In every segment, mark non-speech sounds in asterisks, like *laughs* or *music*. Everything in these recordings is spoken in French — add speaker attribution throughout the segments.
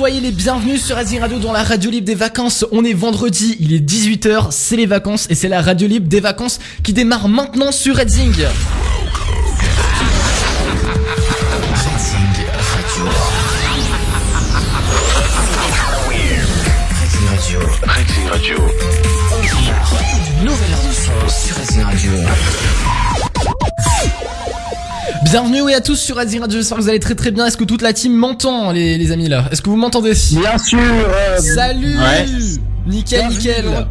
Speaker 1: soyez les bienvenus sur Racing Radio dans la radio libre des vacances. On est vendredi, il est 18h, c'est les vacances et c'est la radio libre des vacances qui démarre maintenant sur Redzing.
Speaker 2: Radio.
Speaker 3: Nouvelle sur Radio.
Speaker 1: Bienvenue oui, à tous sur Racing Radio, j'espère que vous allez très très bien. Est-ce que toute la team m'entend les, les amis là? Est-ce que vous m'entendez?
Speaker 4: Bien sûr. euh,
Speaker 1: Salut
Speaker 4: Ouais.
Speaker 1: Nickel, nickel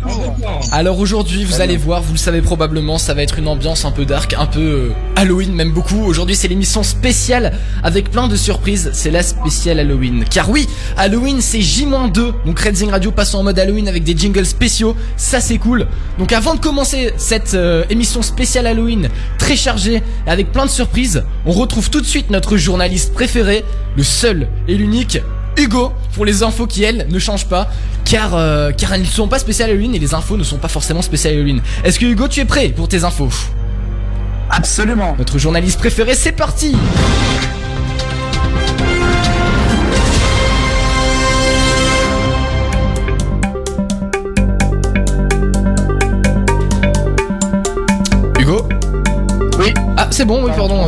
Speaker 1: Alors aujourd'hui, vous allez voir, vous le savez probablement, ça va être une ambiance un peu dark, un peu euh, Halloween même beaucoup. Aujourd'hui, c'est l'émission spéciale avec plein de surprises. C'est la spéciale Halloween. Car oui, Halloween c'est J-2. Donc Red Zing Radio passe en mode Halloween avec des jingles spéciaux. Ça c'est cool. Donc avant de commencer cette euh, émission spéciale Halloween très chargée et avec plein de surprises, on retrouve tout de suite notre journaliste préféré, le seul et l'unique Hugo pour les infos qui elles ne changent pas car euh, car elles ne sont pas spéciales Halloween et les infos ne sont pas forcément spéciales Halloween. Est-ce que Hugo tu es prêt pour tes infos?
Speaker 4: Absolument.
Speaker 1: Notre journaliste préféré, c'est parti c'est bon, oui pardon.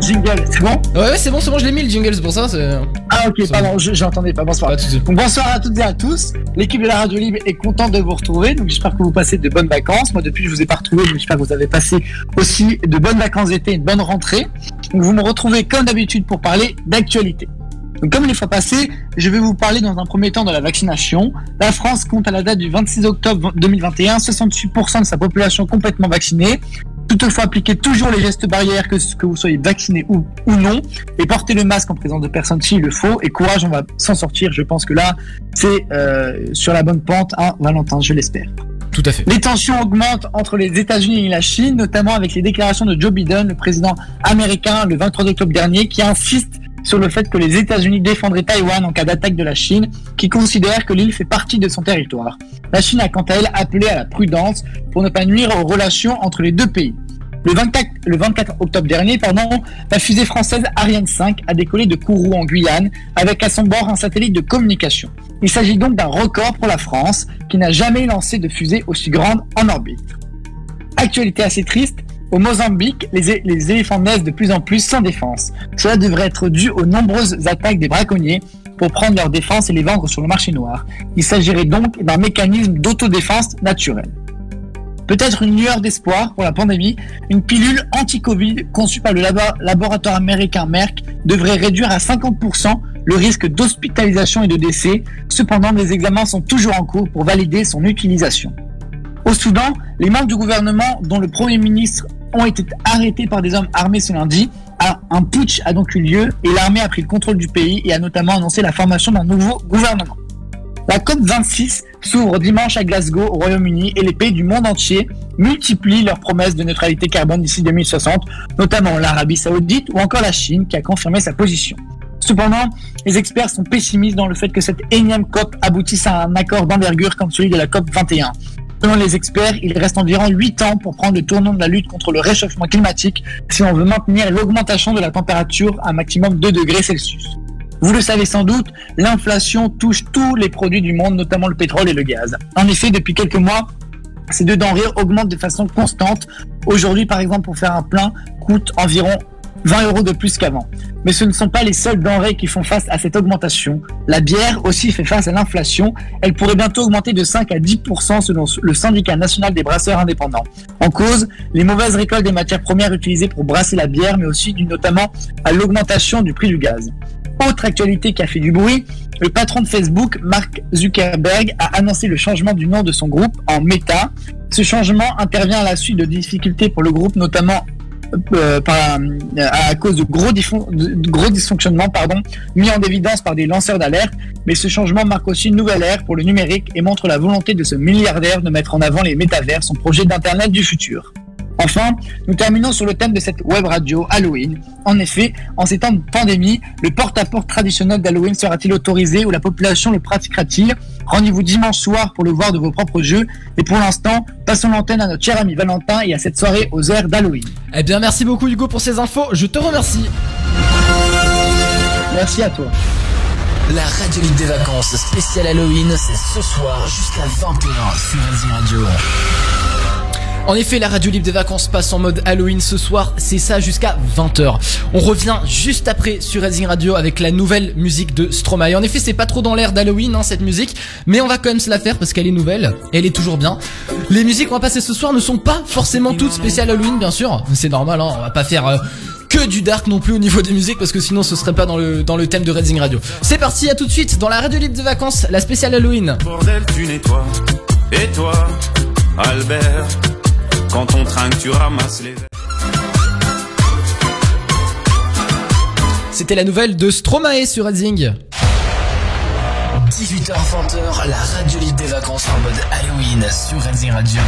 Speaker 4: Jingle, c'est bon?
Speaker 1: Ouais ouais c'est bon, c'est bon, je l'ai mis le jingle, c'est pour ça.
Speaker 4: Ah ok, pardon, je- j'entendais pas. Bonsoir.
Speaker 1: Pas.
Speaker 4: Donc, bonsoir à toutes et à tous. L'équipe de la Radio Libre est contente de vous retrouver. Donc j'espère que vous passez de bonnes vacances. Moi depuis je vous ai pas retrouvé, donc j'espère que vous avez passé aussi de bonnes vacances d'été, une bonne rentrée. Donc vous me retrouvez comme d'habitude pour parler d'actualité. Donc comme les fois passées, je vais vous parler dans un premier temps de la vaccination. La France compte à la date du 26 octobre 2021 68% de sa population complètement vaccinée. Toutefois, appliquez toujours les gestes barrières que, que vous soyez vacciné ou, ou non et portez le masque en présence de personnes s'il le faut. Et courage, on va s'en sortir. Je pense que là, c'est euh, sur la bonne pente, hein, Valentin, je l'espère.
Speaker 1: Tout à fait.
Speaker 4: Les tensions augmentent entre les États-Unis et la Chine, notamment avec les déclarations de Joe Biden, le président américain, le 23 octobre dernier, qui insiste sur le fait que les États-Unis défendraient Taïwan en cas d'attaque de la Chine, qui considère que l'île fait partie de son territoire. La Chine a quant à elle appelé à la prudence pour ne pas nuire aux relations entre les deux pays. Le 24, le 24 octobre dernier, la fusée française Ariane 5 a décollé de Kourou en Guyane avec à son bord un satellite de communication. Il s'agit donc d'un record pour la France qui n'a jamais lancé de fusée aussi grande en orbite. Actualité assez triste, au Mozambique, les, les éléphants naissent de plus en plus sans défense. Cela devrait être dû aux nombreuses attaques des braconniers pour prendre leur défense et les vendre sur le marché noir. Il s'agirait donc d'un mécanisme d'autodéfense naturel. Peut-être une lueur d'espoir pour la pandémie, une pilule anti-Covid conçue par le labo- laboratoire américain Merck devrait réduire à 50% le risque d'hospitalisation et de décès. Cependant, des examens sont toujours en cours pour valider son utilisation. Au Soudan, les membres du gouvernement, dont le Premier ministre, ont été arrêtés par des hommes armés ce lundi. Un- Un putsch a donc eu lieu et l'armée a pris le contrôle du pays et a notamment annoncé la formation d'un nouveau gouvernement. La COP26 s'ouvre dimanche à Glasgow, au Royaume-Uni, et les pays du monde entier multiplient leurs promesses de neutralité carbone d'ici 2060, notamment l'Arabie Saoudite ou encore la Chine qui a confirmé sa position. Cependant, les experts sont pessimistes dans le fait que cette énième COP aboutisse à un accord d'envergure comme celui de la COP 21. Selon les experts, il reste environ 8 ans pour prendre le tournant de la lutte contre le réchauffement climatique si on veut maintenir l'augmentation de la température à un maximum 2 degrés Celsius. Vous le savez sans doute, l'inflation touche tous les produits du monde, notamment le pétrole et le gaz. En effet, depuis quelques mois, ces deux denrées augmentent de façon constante. Aujourd'hui, par exemple, pour faire un plein, coûte environ 20 euros de plus qu'avant. Mais ce ne sont pas les seules denrées qui font face à cette augmentation. La bière aussi fait face à l'inflation. Elle pourrait bientôt augmenter de 5 à 10% selon le syndicat national des brasseurs indépendants. En cause, les mauvaises récoltes des matières premières utilisées pour brasser la bière, mais aussi notamment à l'augmentation du prix du gaz. Autre actualité qui a fait du bruit, le patron de Facebook, Mark Zuckerberg, a annoncé le changement du nom de son groupe en Meta. Ce changement intervient à la suite de difficultés pour le groupe, notamment euh, euh, à cause de gros, de gros dysfonctionnements pardon, mis en évidence par des lanceurs d'alerte. Mais ce changement marque aussi une nouvelle ère pour le numérique et montre la volonté de ce milliardaire de mettre en avant les métavers, son projet d'Internet du futur. Enfin, nous terminons sur le thème de cette web radio Halloween. En effet, en ces temps de pandémie, le porte-à-porte traditionnel d'Halloween sera-t-il autorisé ou la population le pratiquera-t-il? Rendez-vous dimanche soir pour le voir de vos propres jeux. Et pour l'instant, passons l'antenne à notre cher ami Valentin et à cette soirée aux airs d'Halloween.
Speaker 1: Eh bien, merci beaucoup Hugo pour ces infos. Je te remercie.
Speaker 4: Merci à toi.
Speaker 3: La radio libre des vacances spéciale Halloween, c'est ce soir jusqu'à 20h sur Radio.
Speaker 1: En effet, la radio libre des vacances passe en mode Halloween ce soir, c'est ça jusqu'à 20h. On revient juste après sur Racing Radio avec la nouvelle musique de Stromae. En effet, c'est pas trop dans l'air d'Halloween hein, cette musique, mais on va quand même se la faire parce qu'elle est nouvelle elle est toujours bien. Les musiques qu'on va passer ce soir ne sont pas forcément toutes spéciales Halloween, bien sûr. C'est normal, hein, on va pas faire euh, que du dark non plus au niveau des musiques parce que sinon ce serait pas dans le dans le thème de Racing Radio. C'est parti, à tout de suite dans la radio libre des vacances, la spéciale Halloween.
Speaker 5: Bordel, tu nettoies. Et toi, Albert, quand on trinque, tu ramasses les verres.
Speaker 1: C'était la nouvelle de Stromae sur Racing.
Speaker 3: 18h20h, la radio libre des vacances en mode Halloween sur Racing Radio.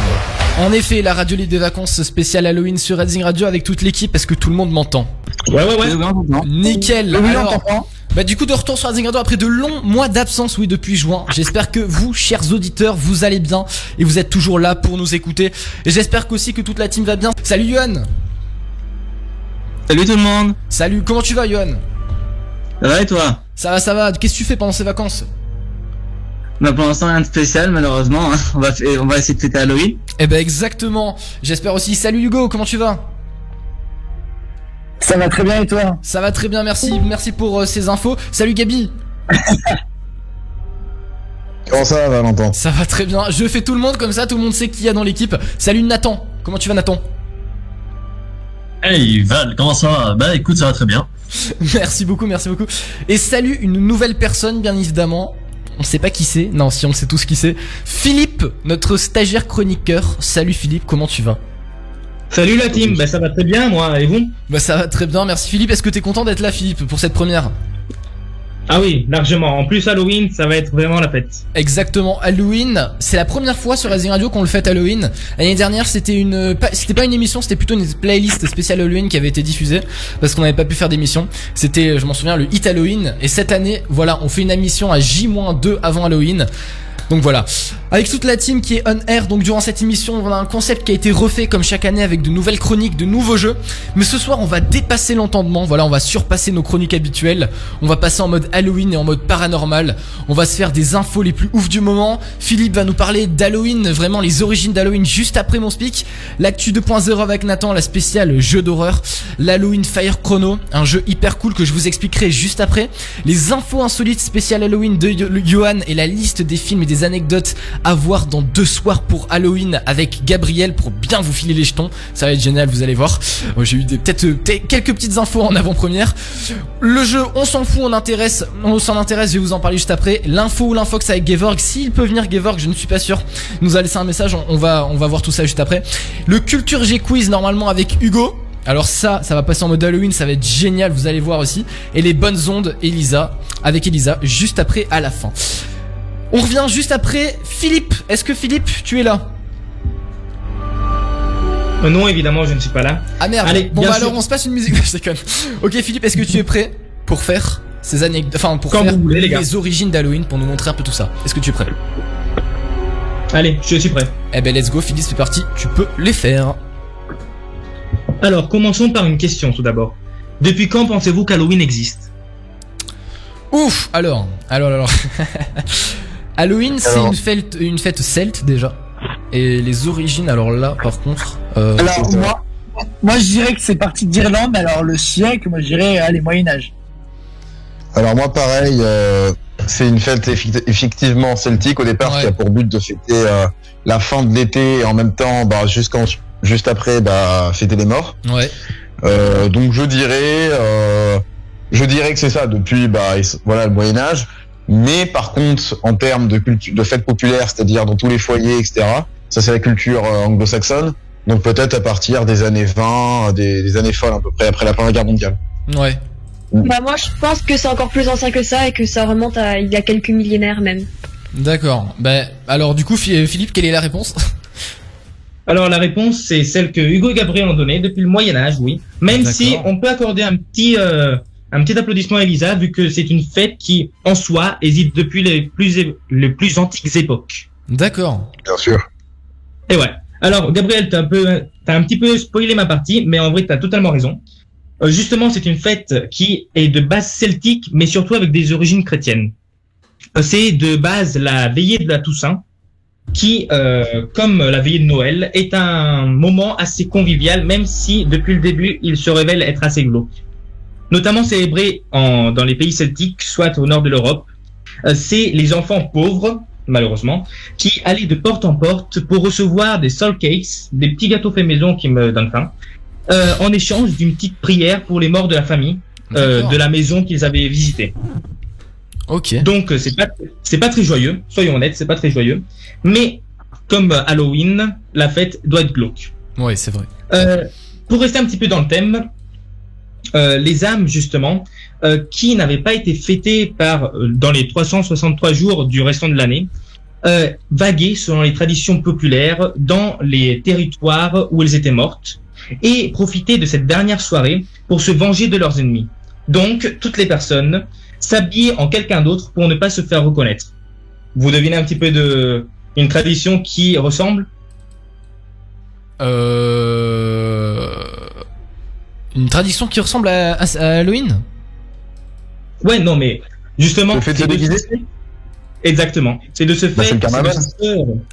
Speaker 1: En effet, la radio libre des vacances spéciale Halloween sur Racing Radio avec toute l'équipe parce que tout le monde m'entend.
Speaker 6: Ouais, ouais, ouais.
Speaker 1: Nickel.
Speaker 4: Oui, on
Speaker 1: Alors. Bah du coup de retour sur Racing Radio après de longs mois d'absence, oui depuis juin. J'espère que vous, chers auditeurs, vous allez bien et vous êtes toujours là pour nous écouter. Et j'espère qu'aussi que toute la team va bien. Salut Yohan.
Speaker 6: Salut tout le monde.
Speaker 1: Salut. Comment tu vas Yohan
Speaker 6: Ça va et toi?
Speaker 1: Ça va, ça va. Qu'est-ce que tu fais pendant ces vacances?
Speaker 6: Bah pour l'instant rien de spécial malheureusement. hein. On va on va essayer de fêter Halloween.
Speaker 1: Eh ben exactement. J'espère aussi. Salut Hugo. Comment tu vas?
Speaker 4: Ça va très bien et toi?
Speaker 1: Ça va très bien. Merci. Merci pour euh, ces infos. Salut Gabi. *laughs*
Speaker 7: Comment ça va, Valentin?
Speaker 1: Ça va très bien. Je fais tout le monde comme ça. Tout le monde sait qui y a dans l'équipe. Salut Nathan. Comment tu vas Nathan?
Speaker 8: Hey Val, comment ça va? Bah écoute, ça va très bien. *laughs*
Speaker 1: Merci beaucoup, merci beaucoup. Et salut une nouvelle personne, bien évidemment. On sait pas qui c'est. Non, si on sait tous qui c'est. Philippe, notre stagiaire chroniqueur. Salut Philippe, comment tu vas?
Speaker 6: Salut la team. Bah ça va très bien moi et vous?
Speaker 1: Bah ça va très bien, merci Philippe. Est-ce que t'es content d'être là Philippe pour cette première?
Speaker 6: Ah oui, largement. En plus Halloween, ça va être vraiment la fête.
Speaker 1: Exactement, Halloween. C'est la première fois sur Racing Radio qu'on le fait Halloween. L'année dernière, c'était une, pas- c'était pas une émission, c'était plutôt une playlist spéciale Halloween qui avait été diffusée parce qu'on n'avait pas pu faire d'émission. C'était, je m'en souviens, le hit Halloween. Et cette année, voilà, on fait une émission à J-2 avant Halloween. Donc voilà. Avec toute la team qui est on air, donc durant cette émission, on a un concept qui a été refait comme chaque année avec de nouvelles chroniques, de nouveaux jeux. Mais ce soir, on va dépasser l'entendement. Voilà, on va surpasser nos chroniques habituelles. On va passer en mode Halloween et en mode paranormal. On va se faire des infos les plus ouf du moment. Philippe va nous parler d'Halloween, vraiment les origines d'Halloween juste après mon speak. L'actu 2.0 avec Nathan, la spéciale jeu d'horreur. L'Halloween Fire Chrono, un jeu hyper cool que je vous expliquerai juste après. Les infos insolites spéciales Halloween de Johan et la liste des films et des anecdotes à voir dans deux soirs pour Halloween avec Gabriel pour bien vous filer les jetons. Ça va être génial, vous allez voir. Moi, J'ai eu euh, peut-être quelques petites infos en avant-première. Le jeu, on s'en fout, on intéresse, on s'en intéresse, je vais vous en parler juste après. L'info ou l'infox avec Gevorg, s'il peut venir Gevorg, je ne suis pas sûr. Nous a laissé un message, on, on va, on va voir tout ça juste après. Le Culture G Quiz normalement avec Hugo. Alors ça, ça va passer en mode Halloween, ça va être génial, vous allez voir aussi. Et les bonnes ondes, Elisa, avec Elisa, juste après à la fin. On revient juste après. Philippe, est-ce que Philippe, tu es là?
Speaker 6: Euh, non, évidemment, je ne suis pas là.
Speaker 1: Ah merde.
Speaker 6: Allez,
Speaker 1: bon bah
Speaker 6: sûr.
Speaker 1: alors on se passe une musique. *laughs* je déconne. Ok Philippe, est-ce que tu es prêt pour faire ces anecdotes, enfin pour
Speaker 6: Quand
Speaker 1: faire
Speaker 6: vous voulez, les gars.
Speaker 1: origines d'Halloween, pour nous montrer un peu tout ça? Est-ce que tu es prêt?
Speaker 6: Allez, je suis prêt.
Speaker 1: Eh ben let's go Philippe, c'est parti. Tu peux les faire.
Speaker 6: Alors, commençons par une question tout d'abord. Depuis quand pensez-vous qu'Halloween existe?
Speaker 1: Ouf. Alors, alors, alors. *laughs* Halloween, c'est une fête, une fête celte déjà. Et les origines, alors là, par contre. euh,
Speaker 4: Alors moi, moi je dirais que c'est parti d'Irlande, mais alors le siècle, moi je dirais euh, les Moyen Âge.
Speaker 7: Alors moi pareil, euh, c'est une fête effectivement celtique au départ
Speaker 1: Ouais.
Speaker 7: qui a pour but de fêter euh, la fin de l'été et en même temps bah, jusqu'en juste après bah, fêter les morts.
Speaker 1: Ouais.
Speaker 7: Euh, donc je dirais, euh, je dirais que c'est ça depuis bah voilà le Moyen Âge. Mais par contre, en termes de culture, de fêtes populaires, c'est-à-dire dans tous les foyers, etc. Ça c'est la culture euh, anglo-saxonne. Donc peut-être à partir des années 20, des, des années folles à peu près après la Première Guerre mondiale.
Speaker 1: Ouais.
Speaker 9: Bah moi je pense que c'est encore plus ancien que ça et que ça remonte à il y a quelques millénaires même.
Speaker 1: D'accord. Ben alors du coup Phi- Philippe, quelle est la réponse?
Speaker 6: Alors, la réponse, c'est celle que Hugo et Gabriel ont donnée depuis le Moyen-Âge, oui. Même si on peut accorder un petit, euh, un petit applaudissement à Elisa, vu que c'est une fête qui, en soi, hésite depuis les plus, les plus antiques époques.
Speaker 1: D'accord.
Speaker 7: Bien sûr.
Speaker 6: Et ouais. Alors, Gabriel, t'as un peu, t'as un petit peu spoilé ma partie, mais en vrai, t'as totalement raison. Euh, justement, c'est une fête qui est de base celtique, mais surtout avec des origines chrétiennes. Euh, C'est de base la veillée de la Toussaint, qui, euh, comme la veillée de Noël, est un moment assez convivial, même si depuis le début, il se révèle être assez glauque. Notamment célébré en, dans les pays celtiques, soit au nord de l'Europe, euh, c'est les enfants pauvres, malheureusement, qui allaient de porte en porte pour recevoir des soul cakes, des petits gâteaux faits maison qui me donnent faim, euh, en échange d'une petite prière pour les morts de la famille, euh, de la maison qu'ils avaient visitée.
Speaker 1: Ok.
Speaker 6: Donc euh, c'est pas c'est pas très joyeux, soyons honnêtes, c'est pas très joyeux. Mais comme Halloween, la fête doit être glauque.
Speaker 1: Ouais, c'est vrai.
Speaker 6: Euh, pour rester un petit peu dans le thème, euh, les âmes justement euh, qui n'avaient pas été fêtées par euh, dans les 363 jours du restant de l'année, vaguaient selon les traditions populaires dans les territoires où elles étaient mortes et profitaient de cette dernière soirée pour se venger de leurs ennemis. Donc toutes les personnes s'habillaient en quelqu'un d'autre pour ne pas se faire reconnaître. Vous devinez un petit peu de une tradition qui ressemble?
Speaker 1: Euh... Une tradition qui ressemble à, à- à Halloween?
Speaker 6: Ouais, non, mais justement.
Speaker 7: Le fait de se déguiser
Speaker 6: Exactement. C'est de se
Speaker 7: Bah,
Speaker 6: faire.
Speaker 7: c'est le carnaval.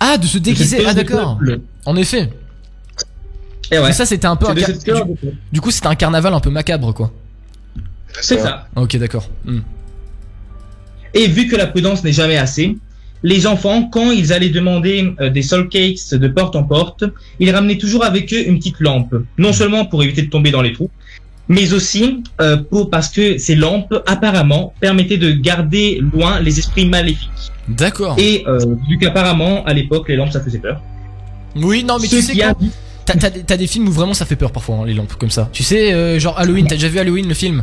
Speaker 1: Ah, de se déguiser. Ah, d'accord. En effet.
Speaker 6: Et ouais.
Speaker 1: Mais ça, c'était un peu un car- du coup, c'était un carnaval un peu macabre, quoi.
Speaker 6: C'est ça.
Speaker 1: Ok, d'accord. Hmm.
Speaker 6: Et vu que la prudence n'est jamais assez, les enfants, quand ils allaient demander euh, des soul cakes de porte en porte, ils ramenaient toujours avec eux une petite lampe. Non seulement pour éviter de tomber dans les trous, mais aussi euh, pour parce que ces lampes apparemment permettaient de garder loin les esprits maléfiques.
Speaker 1: D'accord.
Speaker 6: Et euh, vu qu'apparemment à l'époque les lampes ça faisait peur.
Speaker 1: Oui, non, mais tu sais
Speaker 6: habitent-
Speaker 1: T'as des- films où vraiment ça fait peur parfois, hein, les lampes comme ça. Tu sais, genre Halloween, t'as déjà vu Halloween le film?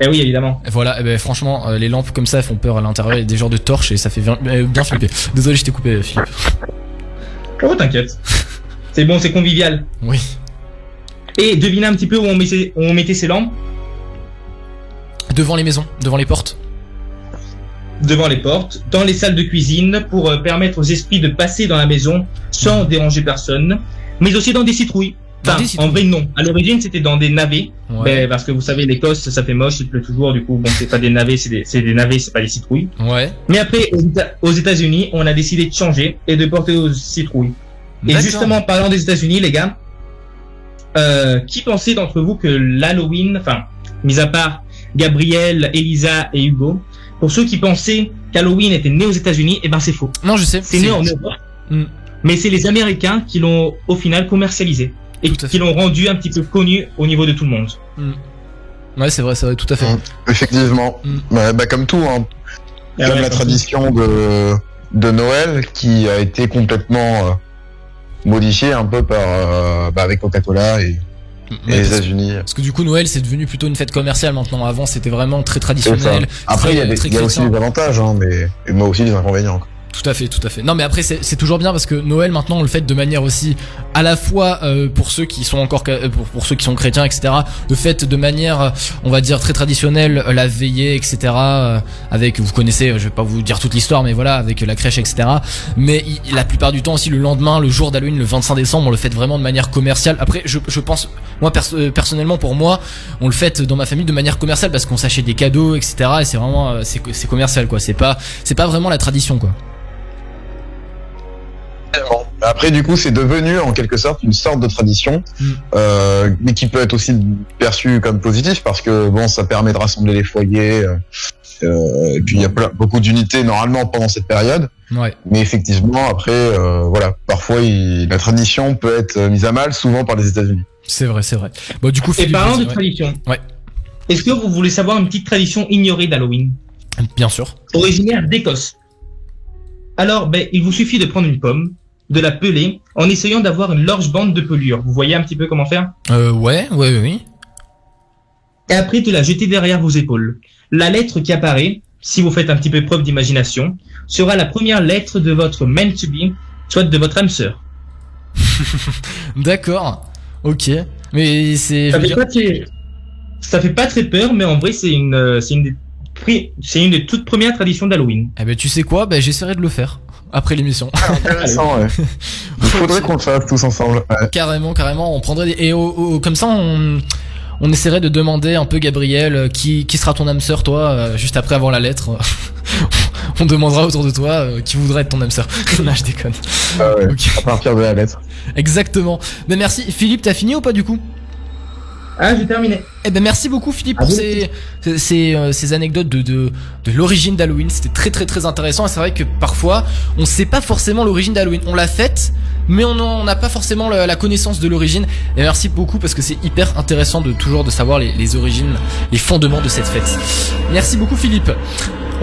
Speaker 6: Eh oui évidemment.
Speaker 1: Voilà, eh ben, franchement, euh, les lampes comme ça font peur à l'intérieur, il y a des genres de torches et ça fait bien, euh, bien flipper. Désolé, je t'ai coupé, euh, Philippe.
Speaker 6: Oh t'inquiète. *laughs* c'est bon, c'est convivial.
Speaker 1: Oui.
Speaker 6: Et devinez un petit peu où on mettait, où on mettait ces lampes
Speaker 1: Devant les maisons, devant les portes.
Speaker 6: devant les portes, dans les salles de cuisine pour euh, permettre aux esprits de passer dans la maison sans déranger personne, mais aussi dans des citrouilles. Enfin, en vrai non. À l'origine c'était dans des navets,
Speaker 1: Ouais.
Speaker 6: ben, parce que vous savez l'Écosse ça fait moche, il pleut toujours, du coup bon c'est pas des navets, c'est des, des navets, c'est pas des citrouilles.
Speaker 1: Ouais.
Speaker 6: Mais après aux Éta- aux États-Unis on a décidé de changer et de porter aux citrouilles. Et justement parlant des États-Unis les gars, euh, qui pensait d'entre vous que l'Halloween, enfin mis à part Gabriel, Elisa et Hugo, pour ceux qui pensaient qu'Halloween était né aux États-Unis, eh ben c'est faux.
Speaker 1: Non, je sais.
Speaker 6: C'est né en Europe,
Speaker 1: Hmm.
Speaker 6: mais c'est les Américains qui l'ont au final commercialisé et qui l'ont rendu un petit peu connu au niveau de tout le monde.
Speaker 1: Ouais, c'est vrai, c'est vrai, tout à fait.
Speaker 7: Mm. Effectivement.
Speaker 1: Mm.
Speaker 7: Bah, bah, comme tout, hein.
Speaker 6: Et
Speaker 7: comme
Speaker 6: ouais,
Speaker 7: la tradition de, de Noël qui a été complètement euh, modifiée un peu par euh, bah, avec Coca-Cola et,
Speaker 1: Ouais,
Speaker 7: et les États-Unis.
Speaker 1: parce que du coup, Noël, c'est devenu plutôt une fête commerciale maintenant. Avant, c'était vraiment très traditionnel.
Speaker 7: Après, il y a, des- y aussi des avantages, hein, mais moi aussi des inconvénients.
Speaker 1: Tout à fait, tout à fait. Non, mais après, c'est toujours bien parce que Noël, maintenant, on le fait de manière aussi, à la fois euh, pour ceux qui sont encore, pour, pour ceux qui sont chrétiens, etc. Le fait de manière, on va dire très traditionnelle, euh, la veillée, etc. euh, avec, vous connaissez, euh, je vais pas vous dire toute l'histoire, mais voilà, avec la crèche, etc. Mais il- la plupart du temps aussi, le lendemain, le jour d'Halloween, le 25 décembre, on le fait vraiment de manière commerciale. Après, je, je pense, moi euh, personnellement, pour moi, on le fait dans ma famille de manière commerciale parce qu'on s'achète des cadeaux, etc. Et c'est vraiment, c'est c'est commercial, quoi. C'est pas, c'est pas vraiment la tradition, quoi.
Speaker 7: Après, du coup, c'est devenu en quelque sorte une sorte de tradition,
Speaker 1: Mm.
Speaker 7: euh, mais qui peut être aussi perçue comme positif parce que bon, ça permet de rassembler les foyers. euh, euh, et puis il y a plein- beaucoup d'unités normalement pendant cette période.
Speaker 1: Ouais.
Speaker 7: Mais effectivement, après, euh, voilà, parfois il- la tradition peut être mise à mal, souvent par les États-Unis.
Speaker 1: C'est vrai, c'est vrai. Bon, du coup,
Speaker 6: Et parlant de tradition,
Speaker 1: Ouais.
Speaker 6: est-ce que vous voulez savoir une petite tradition ignorée d'Halloween?
Speaker 1: Bien sûr.
Speaker 6: originaire d'Écosse. Alors, ben, il vous suffit de prendre une pomme, de la peler, en essayant d'avoir une large bande de pelure. Vous voyez un petit peu comment faire?
Speaker 1: Euh, ouais, ouais, oui.
Speaker 6: Et après, de la jeter derrière vos épaules. La lettre qui apparaît, si vous faites un petit peu preuve d'imagination, sera la première lettre de votre meant to be, soit de votre âme sœur. *laughs*
Speaker 1: D'accord. Ok. Mais c'est.
Speaker 6: Ça
Speaker 1: dire-
Speaker 6: pas très... ça fait pas très peur, mais en vrai, c'est une, c'est une des, une des toutes premières traditions d'Halloween.
Speaker 1: Eh ben, tu sais quoi? Ben, j'essaierai de le faire après l'émission.
Speaker 7: Intéressant, ouais. *laughs* Il faudrait qu'on le fasse tous ensemble. Ouais.
Speaker 1: carrément, carrément. On prendrait des... et comme ça, on on essaierait de demander un peu Gabriel euh, qui qui sera ton âme sœur toi euh, juste après avoir la lettre. *laughs* on demandera autour de toi euh, qui voudrait être ton âme sœur. *laughs* non, je déconne.
Speaker 7: Ah ouais. À partir de la lettre.
Speaker 1: Exactement. Mais merci Philippe, t'as fini ou pas du coup?
Speaker 6: Ah, j'ai terminé.
Speaker 1: Eh ben merci beaucoup Philippe pour
Speaker 6: Ah
Speaker 1: ces ces, ces, euh, ces anecdotes de de, de l'origine d'Halloween. C'était très très très intéressant et c'est vrai que parfois on sait pas forcément l'origine d'Halloween. On l'a faite, mais on n'a pas forcément la, la connaissance de l'origine. Et merci beaucoup parce que c'est hyper intéressant de toujours de savoir les, les origines, les fondements de cette fête. Merci beaucoup Philippe.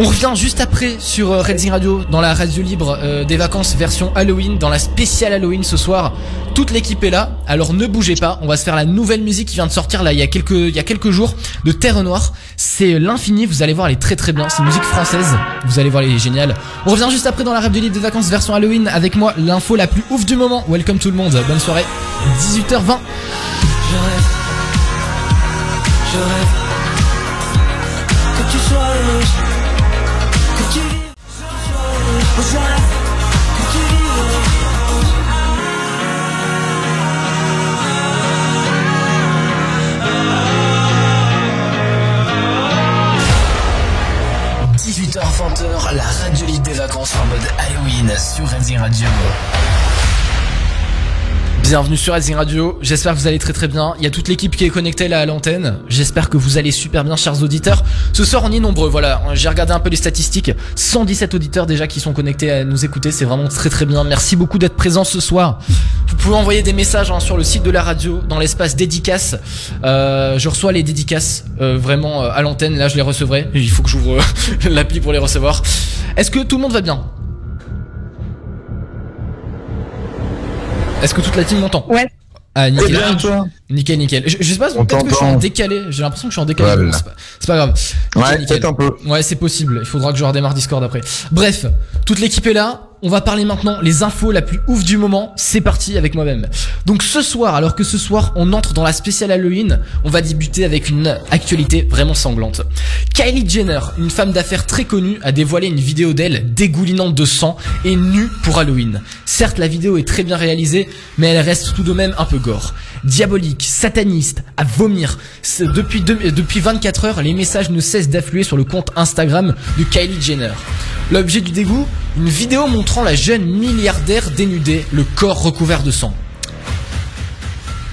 Speaker 1: On revient juste après sur euh, Redzing Radio dans la radio libre euh, des vacances version Halloween, dans la spéciale Halloween ce soir. Toute l'équipe est là, alors ne bougez pas. On va se faire la nouvelle musique qui vient de sortir là il y a quelques il y a quelques jours de Terre Noire. C'est l'infini. Vous allez voir, elle est très très bien. C'est une musique française. Vous allez voir, elle est géniale. On revient juste après dans la radio libre des vacances version Halloween avec moi l'info la plus ouf du moment. Welcome tout le monde. Bonne soirée. 18h20.
Speaker 10: Je rêve, je rêve que tu sois
Speaker 3: 18h20, la radio des vacances en mode Halloween sur Redzing Radio.
Speaker 1: Bienvenue sur Racing Radio, j'espère que vous allez très très bien. Il y a toute l'équipe qui est connectée là à l'antenne. J'espère que vous allez super bien, chers auditeurs. Ce soir, on est nombreux, voilà. J'ai regardé un peu les statistiques. 117 auditeurs déjà qui sont connectés à nous écouter, c'est vraiment très très bien. Merci beaucoup d'être présents ce soir. Vous pouvez envoyer des messages hein, sur le site de la radio, dans l'espace dédicace. Euh, je reçois les dédicaces euh, vraiment euh, à l'antenne, là je les recevrai. Il faut que j'ouvre euh, *laughs* l'appli pour les recevoir. Est-ce que tout le monde va bien? Est-ce que toute la team m'entend
Speaker 9: Ouais.
Speaker 1: Ah, nickel.
Speaker 4: bien, toi
Speaker 1: Nickel, nickel. Je, je sais pas,
Speaker 7: On
Speaker 1: peut-être que je suis en décalé. J'ai l'impression que je suis en décalé.
Speaker 7: Voilà.
Speaker 1: C'est pas, grave.
Speaker 7: Ouais,
Speaker 1: Nickel, nickel.
Speaker 7: peut-être un peu.
Speaker 1: Ouais, c'est possible. Il faudra que je redémarre Discord après. Bref, toute l'équipe est là. On va parler maintenant les infos la plus ouf du moment. C'est parti avec moi-même. Donc ce soir, alors que ce soir on entre dans la spéciale Halloween, on va débuter avec une actualité vraiment sanglante. Kylie Jenner, une femme d'affaires très connue, a dévoilé une vidéo d'elle dégoulinante de sang et nue pour Halloween. Certes, la vidéo est très bien réalisée, mais elle reste tout de même un peu gore. Diabolique, sataniste, à vomir. Depuis, depuis 24 heures, les messages ne cessent d'affluer sur le compte Instagram de Kylie Jenner. L'objet du dégoût Une vidéo la jeune milliardaire dénudée, le corps recouvert de sang.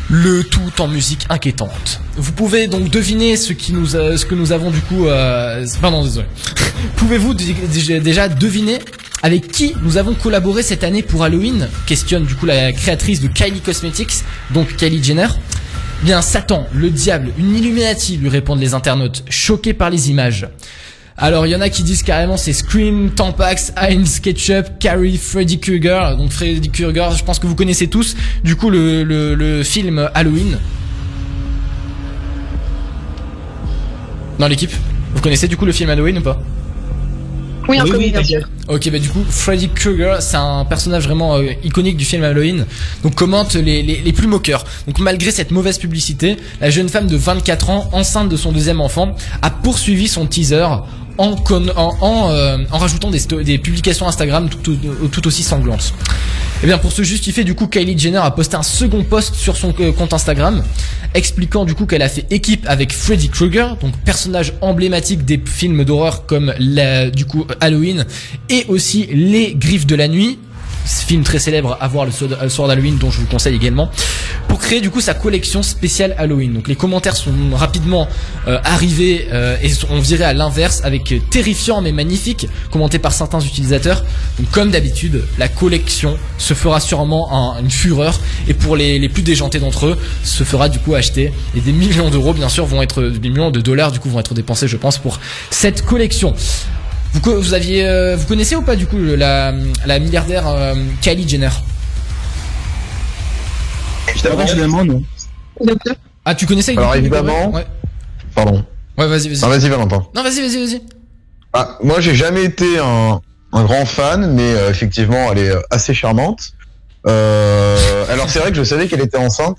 Speaker 1: Le tout en musique inquiétante. Vous pouvez donc deviner ce, qui nous ce que nous avons du coup... Euh, pardon, désolé. *laughs* Pouvez-vous déjà deviner avec qui nous avons collaboré cette année pour Halloween? Questionne du coup la créatrice de Kylie Cosmetics, donc Kylie Jenner. Bien, Satan, le diable, une Illuminati, lui répondent les internautes, choqués par les images. Alors, il y en a qui disent carrément c'est Scream, Tampax, Heinz, Ketchup, Carrie, Freddy Krueger. Donc Freddy Krueger, je pense que vous connaissez tous. Du coup, le, le, le film Halloween. Dans l'équipe Vous connaissez du coup le film Halloween ou pas?
Speaker 9: Oui, un
Speaker 6: Oui,
Speaker 9: peu,
Speaker 6: oui,
Speaker 9: bien sûr.
Speaker 6: t'inquiète.
Speaker 1: Ok, bah du coup, Freddy Krueger, c'est un personnage vraiment euh, iconique du film Halloween. Donc commente les, les, les plus moqueurs. Donc malgré cette mauvaise publicité, la jeune femme de 24 ans, enceinte de son deuxième enfant, a poursuivi son teaser en, euh, en rajoutant des, des publications Instagram tout, aussi sanglantes. Et bien pour se justifier, du coup, Kylie Jenner a posté un second post sur son euh, compte Instagram, expliquant du coup qu'elle a fait équipe avec Freddy Krueger, donc personnage emblématique des films d'horreur comme du coup Halloween et aussi Les Griffes de la Nuit, ce film très célèbre à voir le soir le soir d'Halloween dont je vous conseille également pour créer du coup sa collection spéciale Halloween. Donc les commentaires sont rapidement euh, arrivés euh, et on virait à l'inverse avec euh, terrifiant mais magnifique commenté par certains utilisateurs. Donc comme d'habitude, la collection se fera sûrement un- une fureur et pour les, les plus déjantés d'entre eux, se fera du coup acheter et des millions d'euros bien sûr vont être des millions de dollars du coup vont être dépensés je pense pour cette collection. Vous, aviez, euh, vous connaissez ou pas du coup le- la, la milliardaire euh, Kylie Jenner?
Speaker 8: Personnellement, non.
Speaker 1: Ah, tu connaissais
Speaker 7: Alors, évidemment-
Speaker 1: Ouais,
Speaker 7: Pardon.
Speaker 1: ouais vas-y, vas-y.
Speaker 7: Non, vas-y, Valentin.
Speaker 1: Non, vas-y, vas-y, vas-y.
Speaker 7: Ah, moi, j'ai jamais été un, un grand fan, mais euh, effectivement, elle est assez charmante. Euh, alors, c'est vrai que je savais qu'elle était enceinte.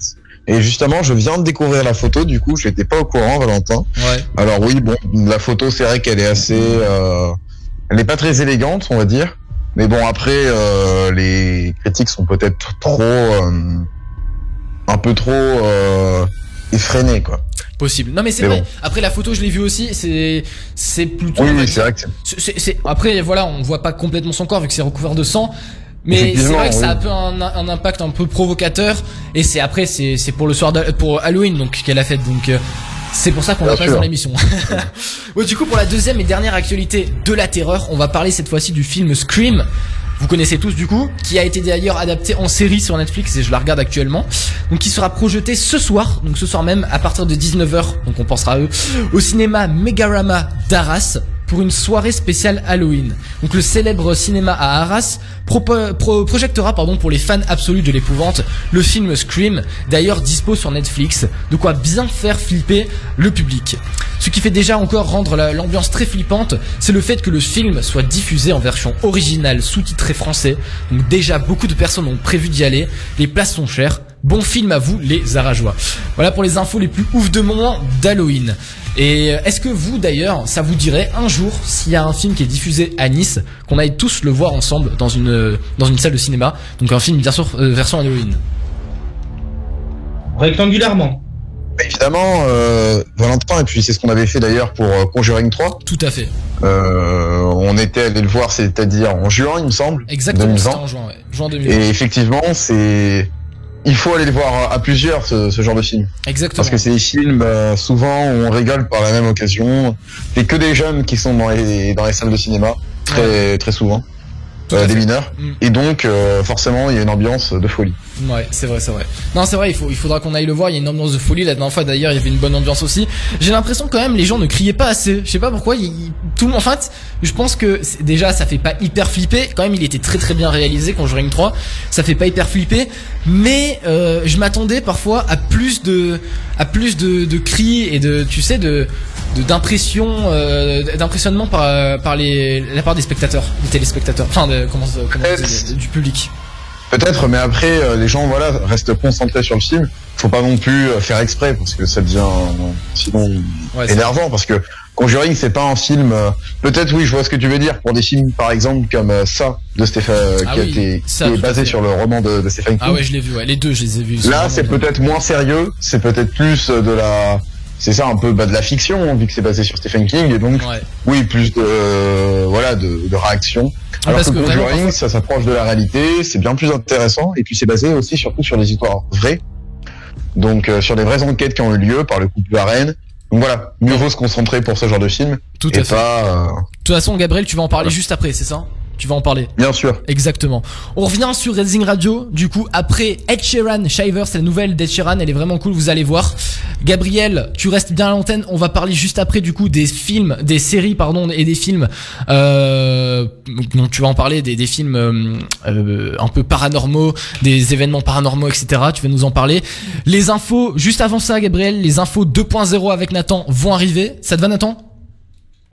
Speaker 7: Et justement, je viens de découvrir la photo, du coup, je n'étais pas au courant, Valentin.
Speaker 1: Ouais.
Speaker 7: Alors oui, bon, la photo, c'est vrai qu'elle est assez... euh, elle n'est pas très élégante, on va dire. Mais bon, après, euh, les critiques sont peut-être trop... euh, un peu trop euh, effrénées, quoi.
Speaker 1: Possible. Non mais c'est vrai.
Speaker 7: bon.
Speaker 1: Après la photo, je l'ai vue aussi. C'est c'est plutôt.
Speaker 7: Oui, oui, c'est vrai que c'est-
Speaker 1: Après voilà, on voit pas complètement son corps vu que c'est recouvert de sang. Mais c'est vrai que ça a un peu un, un impact un peu provocateur. Et c'est après c'est c'est pour le soir pour Halloween donc qu'elle a fait donc. C'est pour ça qu'on la passe dans l'émission. *laughs* ouais, du coup, pour la deuxième et dernière actualité de la terreur, on va parler cette fois-ci du film Scream. Vous connaissez tous du coup, qui a été d'ailleurs adapté en série sur Netflix et je la regarde actuellement. Donc qui sera projeté ce soir, donc ce soir même à partir de 19h, donc on pensera à eux, au cinéma Megarama d'Arras pour une soirée spéciale Halloween. Donc le célèbre cinéma à Arras propo- pro- projectera pardon pour les fans absolus de l'épouvante le film Scream, d'ailleurs dispo sur Netflix, de quoi bien faire flipper le public. Ce qui fait déjà encore rendre la- l'ambiance très flippante, c'est le fait que le film soit diffusé en version originale sous-titré français. Donc déjà beaucoup de personnes ont prévu d'y aller, les places sont chères. Bon film à vous les Arajois. Voilà pour les infos les plus ouf de moment d'Halloween. Et euh, est-ce que vous d'ailleurs, ça vous dirait un jour s'il y a un film qui est diffusé à Nice, qu'on aille tous le voir ensemble dans une euh, dans une salle de cinéma, donc un film bien sûr euh, version Halloween.
Speaker 6: Rectangulairement.
Speaker 7: Bah, évidemment, euh, Valentin, et puis c'est ce qu'on avait fait d'ailleurs pour euh, Conjuring 3.
Speaker 1: Tout à fait.
Speaker 7: Euh, on était allé le voir, c'est-à-dire en juin, il me semble.
Speaker 1: Exactement,
Speaker 7: 2020.
Speaker 1: c'était en juin, ouais. Juin 2020.
Speaker 7: Et effectivement, c'est il faut aller le voir à plusieurs ce, ce genre de film.
Speaker 1: Exactement.
Speaker 7: Parce que c'est des films euh, souvent où on rigole par la même occasion. C'est que des jeunes qui sont dans les dans les salles de cinéma très très souvent, euh, des mineurs.
Speaker 1: Mm.
Speaker 7: Et donc euh, forcément, il y a une ambiance de folie.
Speaker 1: Ouais, c'est vrai, c'est vrai. Non, c'est vrai, il faut, il faudra qu'on aille le voir. Il y a une ambiance de folie. La dernière fois, d'ailleurs, il y avait une bonne ambiance aussi. J'ai l'impression quand même, les gens ne criaient pas assez. Je sais pas pourquoi. il- tout le monde, en fait, je pense que déjà, ça fait pas hyper flipper. Quand même, il était très très bien réalisé. Conjuring 3, ça fait pas hyper flipper. Mais euh, je m'attendais parfois à plus de, à plus de, de cris et de, tu sais, de d'impression euh, d'impressionnement par par les la part des spectateurs des téléspectateurs enfin de, comment comment dit, du public
Speaker 7: Peut-être, mais après, euh, les gens voilà restent concentrés sur le film. Faut pas non plus euh, faire exprès parce que ça devient euh, sinon
Speaker 1: Ouais,
Speaker 7: énervant. Parce que Conjuring, c'est pas un film. euh, Peut-être, oui, je vois ce que tu veux dire. Pour des films, par exemple, comme euh, ça de Stéphane,
Speaker 1: Ah
Speaker 7: qui a été
Speaker 1: ça,
Speaker 7: qui est basé sur le roman de, de King.
Speaker 1: Ah ouais, je l'ai vu, ouais. Les deux, je les ai vus.
Speaker 7: Là, c'est peut-être moins sérieux. C'est peut-être plus de la. C'est ça un peu bah, de la fiction hein, vu que c'est basé sur Stephen King et donc
Speaker 1: Ouais.
Speaker 7: oui plus de euh, voilà de, de réaction.
Speaker 1: Ah,
Speaker 7: Alors
Speaker 1: parce
Speaker 7: que
Speaker 1: que vraiment,
Speaker 7: Conjuring, ça s'approche de la réalité, c'est bien plus intéressant et puis c'est basé aussi surtout sur des histoires vraies. Donc euh, sur des vraies enquêtes qui ont eu lieu par le couple Varenne. Donc voilà, mieux vaut se concentrer pour ce genre de film
Speaker 1: Tout
Speaker 7: et
Speaker 1: à fait.
Speaker 7: pas euh,
Speaker 1: De toute façon, Gabriel, tu vas en parler juste après, c'est ça? Tu vas en parler.
Speaker 7: bien sûr.
Speaker 1: Exactement. On revient sur Redzing Radio, du coup, après Ed Sheeran, Shiver, c'est la nouvelle d'Ed Sheeran, elle est vraiment cool, vous allez voir. Gabriel, tu restes bien à l'antenne, on va parler juste après, du coup, des films, des séries, pardon, et des films, euh, donc tu vas en parler, des, des films euh, euh, un peu paranormaux, des événements paranormaux, etc. Tu vas nous en parler. Les infos, juste avant ça, Gabriel, les infos 2.0 avec Nathan vont arriver. Ça te va, Nathan?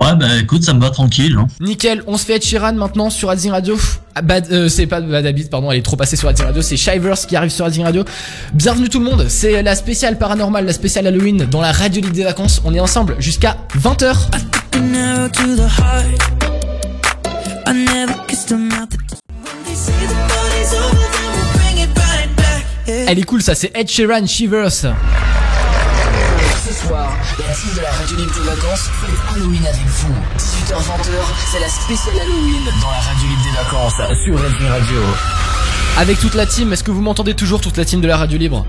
Speaker 8: Ouais, bah écoute, ça me va tranquille. Hein.
Speaker 1: Nickel, on se fait Ed Sheeran maintenant sur Adzing Radio. Ah, Bad, euh, c'est pas Bad Habit, pardon, elle est trop passée sur Adzing Radio, c'est Shivers qui arrive sur Adzing Radio. Bienvenue tout le monde, c'est la spéciale paranormale, la spéciale Halloween dans la radio libre des vacances. On est ensemble jusqu'à 20h.
Speaker 10: An arrow to the heart. I never kissed a mouth that When they say the party's over, then we'll bring it right back. Yeah.
Speaker 1: Elle est cool ça, c'est Ed Sheeran Shivers.
Speaker 3: Soir, la team de la radio libre des vacances fête Halloween avec vous. 18h-20h, c'est la spéciale Halloween dans la radio libre des vacances sur Redmi Radio.
Speaker 1: Avec toute la team, est-ce que vous m'entendez toujours toute la team de la radio libre?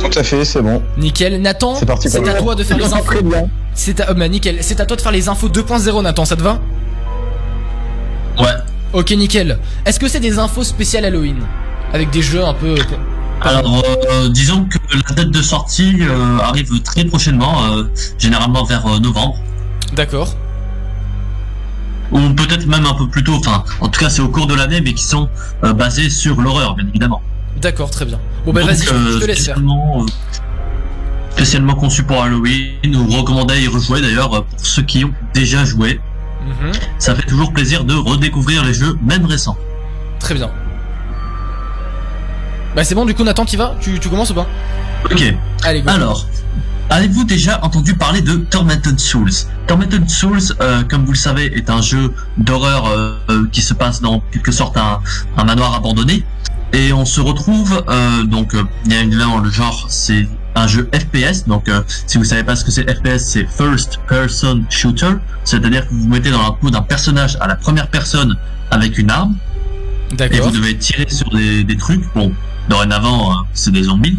Speaker 7: Tout à fait, c'est bon.
Speaker 1: Nickel, Nathan,
Speaker 7: C'est
Speaker 1: à toi de faire *laughs* les infos.
Speaker 4: Très bien.
Speaker 1: C'est à, oh, bah, nickel, c'est à toi de faire les infos 2.0 Nathan, ça te va?
Speaker 8: Ouais.
Speaker 1: Ok nickel. Est-ce que c'est des infos spéciales Halloween? Avec des jeux un peu...
Speaker 8: Alors, euh, disons que la date de sortie euh, arrive très prochainement, euh, généralement vers euh, novembre,
Speaker 1: D'accord.
Speaker 8: ou peut-être même un peu plus tôt. Enfin, en tout cas, c'est au cours de l'année, mais qui sont euh, basés sur l'horreur, bien évidemment.
Speaker 1: D'accord, très bien. Bon bah
Speaker 8: Donc,
Speaker 1: vas-y, je-
Speaker 8: euh,
Speaker 1: je te laisse faire.
Speaker 8: spécialement, euh, spécialement conçu pour Halloween, ou recommandé à y rejouer d'ailleurs pour ceux qui ont déjà joué.
Speaker 1: Mhm.
Speaker 8: Ça fait toujours plaisir de redécouvrir les jeux, même récents.
Speaker 1: Très bien. Bah c'est bon, du coup Nathan, t'y vas tu, tu commences ou pas
Speaker 8: Ok.
Speaker 1: Allez, go.
Speaker 8: Alors, avez-vous déjà entendu parler de Tormented Souls? Tormented Souls, euh, comme vous le savez, est un jeu d'horreur euh, euh, qui se passe dans quelque sorte un, un manoir abandonné. Et on se retrouve euh, donc euh, bien évidemment le genre c'est un jeu FPS donc euh, si vous savez pas ce que c'est FPS c'est First Person Shooter c'est-à-dire que vous vous mettez dans la peau d'un personnage à la première personne avec une arme et vous devez tirer sur des, des trucs bon dorénavant euh, c'est des zombies.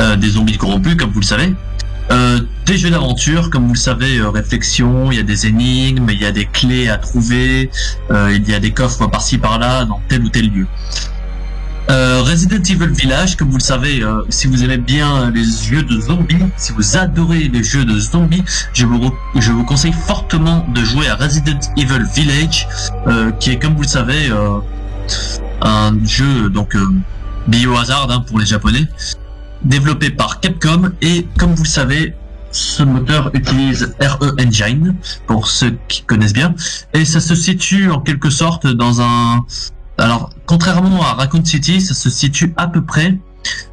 Speaker 8: Euh, des zombies corrompus comme vous le savez. Euh, des jeux d'aventure comme vous le savez euh, réflexion il y a des énigmes il y a des clés à trouver il y a des coffres par-ci par-là dans tel ou tel lieu. Resident Evil Village, comme vous le savez, si vous aimez bien les jeux de zombies, si vous adorez les jeux de zombies, je vous, conseille fortement de jouer à Resident Evil Village, qui est, comme vous le savez, un jeu donc euh, Biohazard hein, pour les Japonais, développé par Capcom et, comme vous le savez, ce moteur utilise RE Engine pour ceux qui connaissent bien et ça se situe en quelque sorte dans un alors, contrairement à Raccoon City, ça se situe à peu près,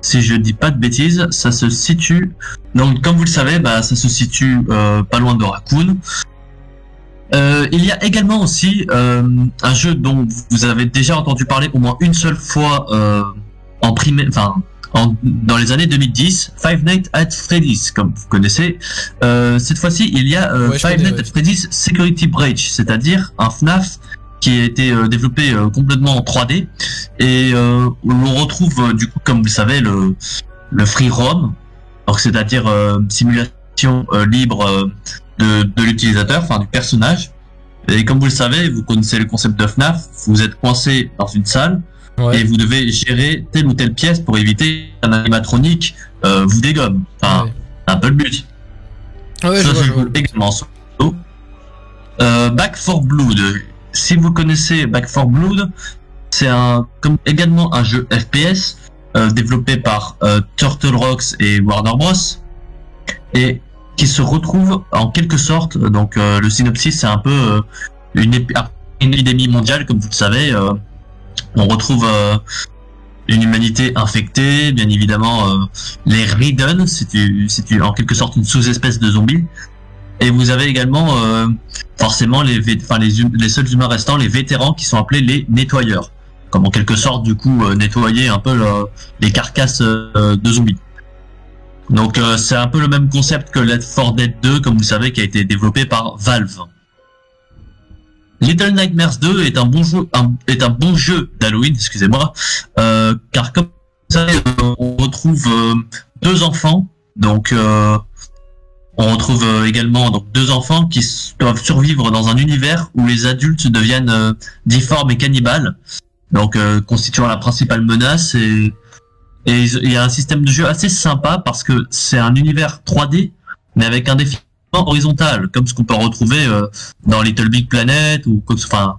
Speaker 8: si je dis pas de bêtises, ça se situe. Donc, comme vous le savez, bah, ça se situe euh, pas loin de Raccoon. Euh, il y a également aussi euh, un jeu dont vous avez déjà entendu parler au moins une seule fois euh, en primaire, enfin en- dans les années 2010, Five Nights at Freddy's, comme vous connaissez. Euh, cette fois-ci, il y a euh,
Speaker 1: Ouais,
Speaker 8: Five
Speaker 1: connais,
Speaker 8: Nights
Speaker 1: ouais.
Speaker 8: at Freddy's Security Breach, c'est-à-dire un FNAF qui a été euh, développé complètement en 3D et euh, l'on retrouve du coup comme vous le savez le le free roam c'est-à-dire euh, simulation euh, libre euh, de, de l'utilisateur enfin du personnage et comme vous le savez vous connaissez le concept de FNAF vous êtes coincé dans une salle
Speaker 1: Ouais.
Speaker 8: et vous devez gérer telle ou telle pièce pour éviter qu'un animatronique euh, vous dégomme enfin
Speaker 1: Ouais.
Speaker 8: un peu le but
Speaker 1: Ouais, je
Speaker 8: ça
Speaker 1: vois, je vois.
Speaker 8: également solo. Euh, Back for Blood. Si vous connaissez Back for Blood, c'est un comme également un jeu FPS euh, développé par euh, Turtle Rocks et Warner Bros. et qui se retrouve en quelque sorte. Donc euh, le synopsis c'est un peu euh, une, après une épidémie mondiale comme vous le savez. euh, on retrouve une humanité infectée, bien évidemment euh, les Ridden, c'est en quelque sorte une sous-espèce de zombie. Et vous avez également euh, forcément les, enfin, les, hum- les seuls humains restants, les vétérans qui sont appelés les nettoyeurs, comme en quelque sorte du coup euh, nettoyer un peu le- les carcasses de zombies. Donc euh, c'est un peu le même concept que Left 4 Dead 2, comme vous savez, qui a été développé par Valve. Little Nightmares 2 est un bon jeu, est un bon jeu d'Halloween, excusez-moi, euh, car comme vous savez, on retrouve euh, deux enfants, donc euh, on retrouve euh, également donc deux enfants qui doivent survivre dans un univers où les adultes deviennent difformes et cannibales, donc constituant la principale menace et et il y a un système de jeu assez sympa parce que c'est un univers 3D mais avec un défi horizontal comme ce qu'on peut retrouver euh, dans Little Big Planet ou enfin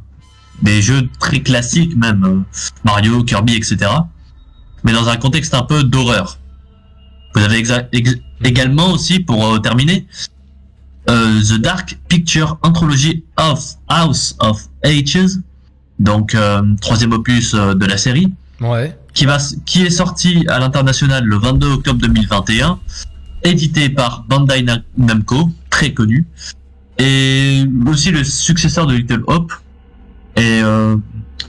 Speaker 8: des jeux très classiques même euh, Mario, Kirby, etc. Mais dans un contexte un peu d'horreur. Vous avez également aussi pour euh, terminer euh, The Dark Picture Anthology of House of Ages, donc euh, troisième opus de la série,
Speaker 1: Ouais.
Speaker 8: Qui va qui est sorti à l'international le 22 octobre 2021, édité par Bandai Na- Namco, très connu, et aussi le successeur de Little Hope. Et euh,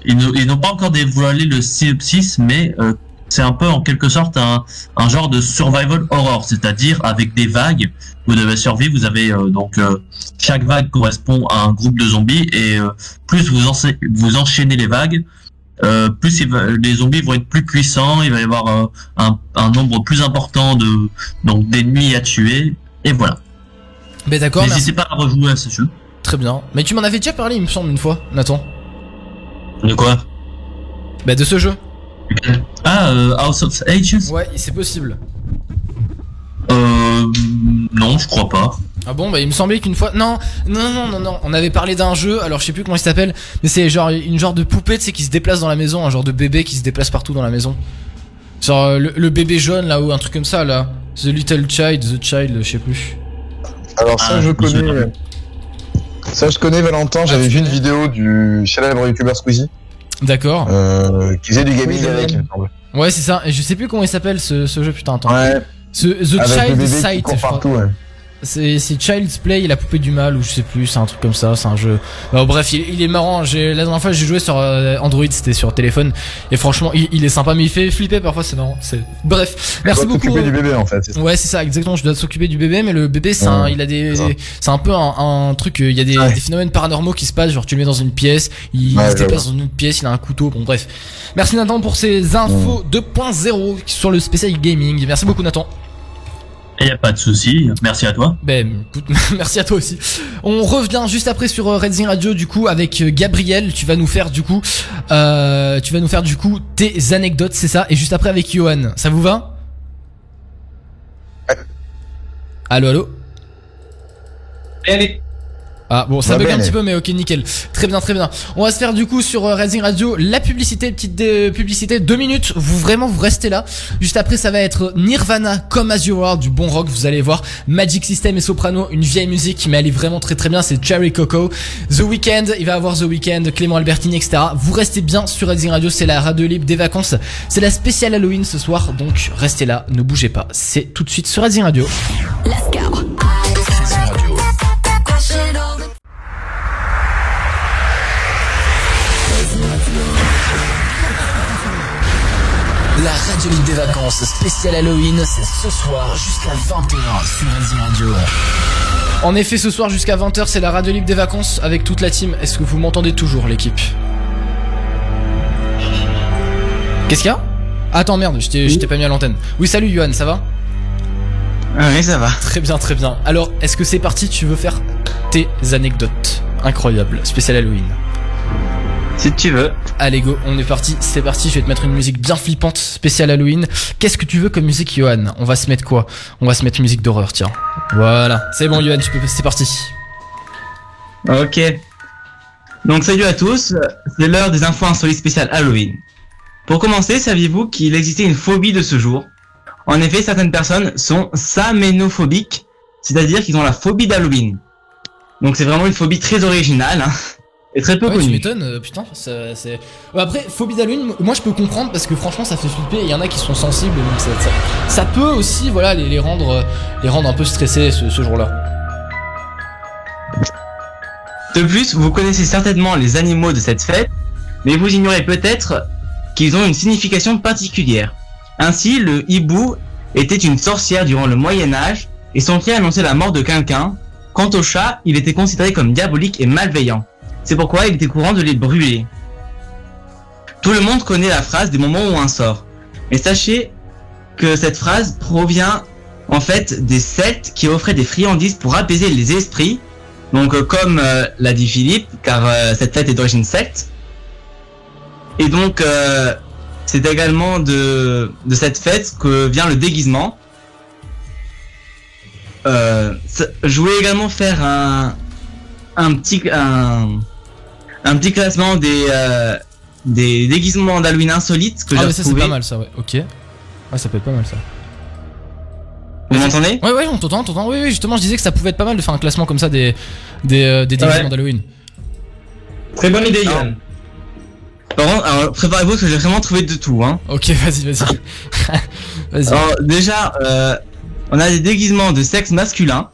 Speaker 8: ils n'ont pas encore dévoilé le synopsis, mais euh, c'est un peu en quelque sorte un, un genre de survival horror, c'est-à-dire avec des vagues. Vous devez survivre. Vous avez euh, donc euh, chaque vague correspond à un groupe de zombies et euh, plus vous, encha- vous enchaînez les vagues, euh, plus il va- les zombies vont être plus puissants. Il va y avoir euh, un, un nombre plus important de donc d'ennemis à tuer. Et voilà.
Speaker 1: Mais d'accord.
Speaker 8: N'hésitez pas à rejouer à ce jeu.
Speaker 1: Très bien. Mais tu m'en avais déjà parlé, il me semble, une fois, Nathan.
Speaker 8: De quoi?
Speaker 1: Bah, de ce jeu.
Speaker 8: Ah, euh, House of Ages?
Speaker 1: Ouais, c'est possible.
Speaker 8: Euh, non, je crois pas.
Speaker 1: Ah bon, bah il me semblait qu'une fois. Non, non, non, non, non. On avait parlé d'un jeu, alors je sais plus comment il s'appelle, mais c'est genre une genre de poupée, tu sais, qui se déplace dans la maison, un genre de bébé qui se déplace partout dans la maison. Genre euh, le, le bébé jaune là, ou un truc comme ça là. The Little Child, The Child, je sais plus.
Speaker 7: Alors ça,
Speaker 8: Ah,
Speaker 7: je connais. Ça, je connais Valentin. J'avais
Speaker 1: tu
Speaker 7: vu une vidéo du célèbre YouTuber Squeezie
Speaker 1: D'accord.
Speaker 7: euh, qui faisait du gaming
Speaker 4: Oui,
Speaker 7: avec, il me semble.
Speaker 1: Ouais, c'est ça. Et je sais plus comment il s'appelle ce, ce jeu, putain, attends.
Speaker 7: Ouais.
Speaker 1: Ce, The
Speaker 7: Avec
Speaker 1: Child Sight, je crois.
Speaker 7: partout. Ouais.
Speaker 1: C'est Child's Play et la poupée du mal ou je sais plus, c'est un truc comme ça, c'est un jeu. Bon, bref, il, il est marrant. J'ai la dernière fois j'ai joué sur euh, Android, c'était sur téléphone et franchement, il, il est sympa mais il fait flipper parfois, c'est marrant. C'est bref. Merci
Speaker 7: dois
Speaker 1: beaucoup.
Speaker 7: t'occuper du bébé en fait. c'est ça.
Speaker 1: Ouais, c'est ça, exactement. Je dois s'occuper du bébé, mais le bébé, c'est
Speaker 7: Ouais,
Speaker 1: il a des,
Speaker 7: c'est
Speaker 1: un peu un, un truc. euh, Il y a des,
Speaker 7: Ouais.
Speaker 1: des phénomènes paranormaux qui se passent. Genre, tu le mets dans une pièce, il
Speaker 7: Ouais,
Speaker 1: se déplace dans une autre pièce, il a un couteau. Bon, bref. Merci Nathan pour ces infos 2.0 sur le spécial gaming. Merci beaucoup Nathan.
Speaker 8: Et y a pas de souci. Merci à toi.
Speaker 1: Ben, écoute, *laughs* merci à toi aussi. On revient juste après sur euh, Redzing Radio du coup avec euh, Gabriel. Tu vas nous faire du coup, euh, tu vas nous faire du coup tes anecdotes, c'est ça? Et juste après avec Johan. Ça vous va? Allô, allô?
Speaker 6: Allez.
Speaker 1: Ah bon ça
Speaker 7: Va
Speaker 1: bug un petit peu mais ok nickel. Très bien très bien. On va se faire du coup sur euh, Rising Radio La publicité, petite euh, publicité. Deux minutes, vous vraiment vous restez là. Juste après ça va être Nirvana Come As You Are Du bon rock vous allez voir. Magic System et Soprano Une vieille musique mais elle est vraiment très très bien. C'est Cherry Coco. The Weeknd Il va avoir The Weeknd Clément Albertini etc Vous restez bien sur Rising Radio C'est la radio libre des vacances. C'est la spéciale Halloween ce soir Donc restez là, ne bougez pas. C'est tout de suite sur Rising Radio
Speaker 3: La radio libre des vacances spéciale Halloween, c'est ce soir jusqu'à 20h sur Radio.
Speaker 1: En effet, ce soir jusqu'à 20h, c'est la radio libre des vacances avec toute la team. Est-ce que vous m'entendez toujours, l'équipe? Qu'est-ce qu'il y a? Attends, merde, je t'ai je t'ai pas mis à l'antenne. Oui, salut, Johan, ça va?
Speaker 11: Oui, ça va.
Speaker 1: Très bien, très bien. Alors, est-ce que c'est parti? Tu veux faire tes anecdotes? Incroyable, spécial Halloween.
Speaker 11: Si tu veux.
Speaker 1: Allez, go, on est parti, c'est parti. Je vais te mettre une musique bien flippante, spéciale Halloween. Qu'est-ce que tu veux comme musique, Johan? On va se mettre quoi? On va se mettre musique d'horreur, tiens. Voilà, c'est bon, Johan, tu peux, c'est parti.
Speaker 11: Ok. Donc salut à tous, c'est l'heure des infos insolites spéciales Halloween. Pour commencer, saviez-vous qu'il existait une phobie de ce jour? En effet, certaines personnes sont saménophobiques, c'est-à-dire qu'ils ont la phobie d'Halloween. Donc c'est vraiment une phobie très originale hein, et très peu
Speaker 1: Ouais, tu m'étonnes, euh, putain, ça- c'est. Ouais, après, phobie d'Halloween, moi je peux comprendre parce que franchement ça fait flipper. Il y en a qui sont sensibles, donc ça, ça, ça peut aussi, voilà, les, les rendre, euh, les rendre un peu stressés ce, ce jour-là.
Speaker 11: De plus, vous connaissez certainement les animaux de cette fête, mais vous ignorez peut-être qu'ils ont une signification particulière. Ainsi, le hibou était une sorcière durant le Moyen Âge et son cri annonçait la mort de quelqu'un. Quant au chat, il était considéré comme diabolique et malveillant. C'est pourquoi il était courant de les brûler. Tout le monde connaît la phrase des moments où un sort. Mais sachez que cette phrase provient en fait des Celtes qui offraient des friandises pour apaiser les esprits donc euh, comme euh, l'a dit Philippe, car euh, cette fête est d'origine celte. Et donc c'est également de, de cette fête que vient le déguisement. Je voulais également faire un, un petit un, un petit classement des euh, des déguisements d'Halloween insolites que
Speaker 1: ah,
Speaker 11: j'ai
Speaker 1: mais ça c'est pas mal ça, ouais, ok. Ouais, ça peut être pas mal ça.
Speaker 11: Vous m'entendez?
Speaker 1: Ouais, ouais, on t'entend, on t'entend. Oui, oui, justement, je disais que ça pouvait être pas mal de faire un classement comme ça des, des, euh, des déguisements
Speaker 11: Ouais.
Speaker 1: d'Halloween.
Speaker 11: Très bonne idée, Yann. Par contre, alors, préparez-vous parce que j'ai vraiment trouvé de tout. Hein.
Speaker 1: Ok, vas-y, vas-y. *laughs* vas-y.
Speaker 11: Alors déjà, euh, on a des déguisements de sexe masculin.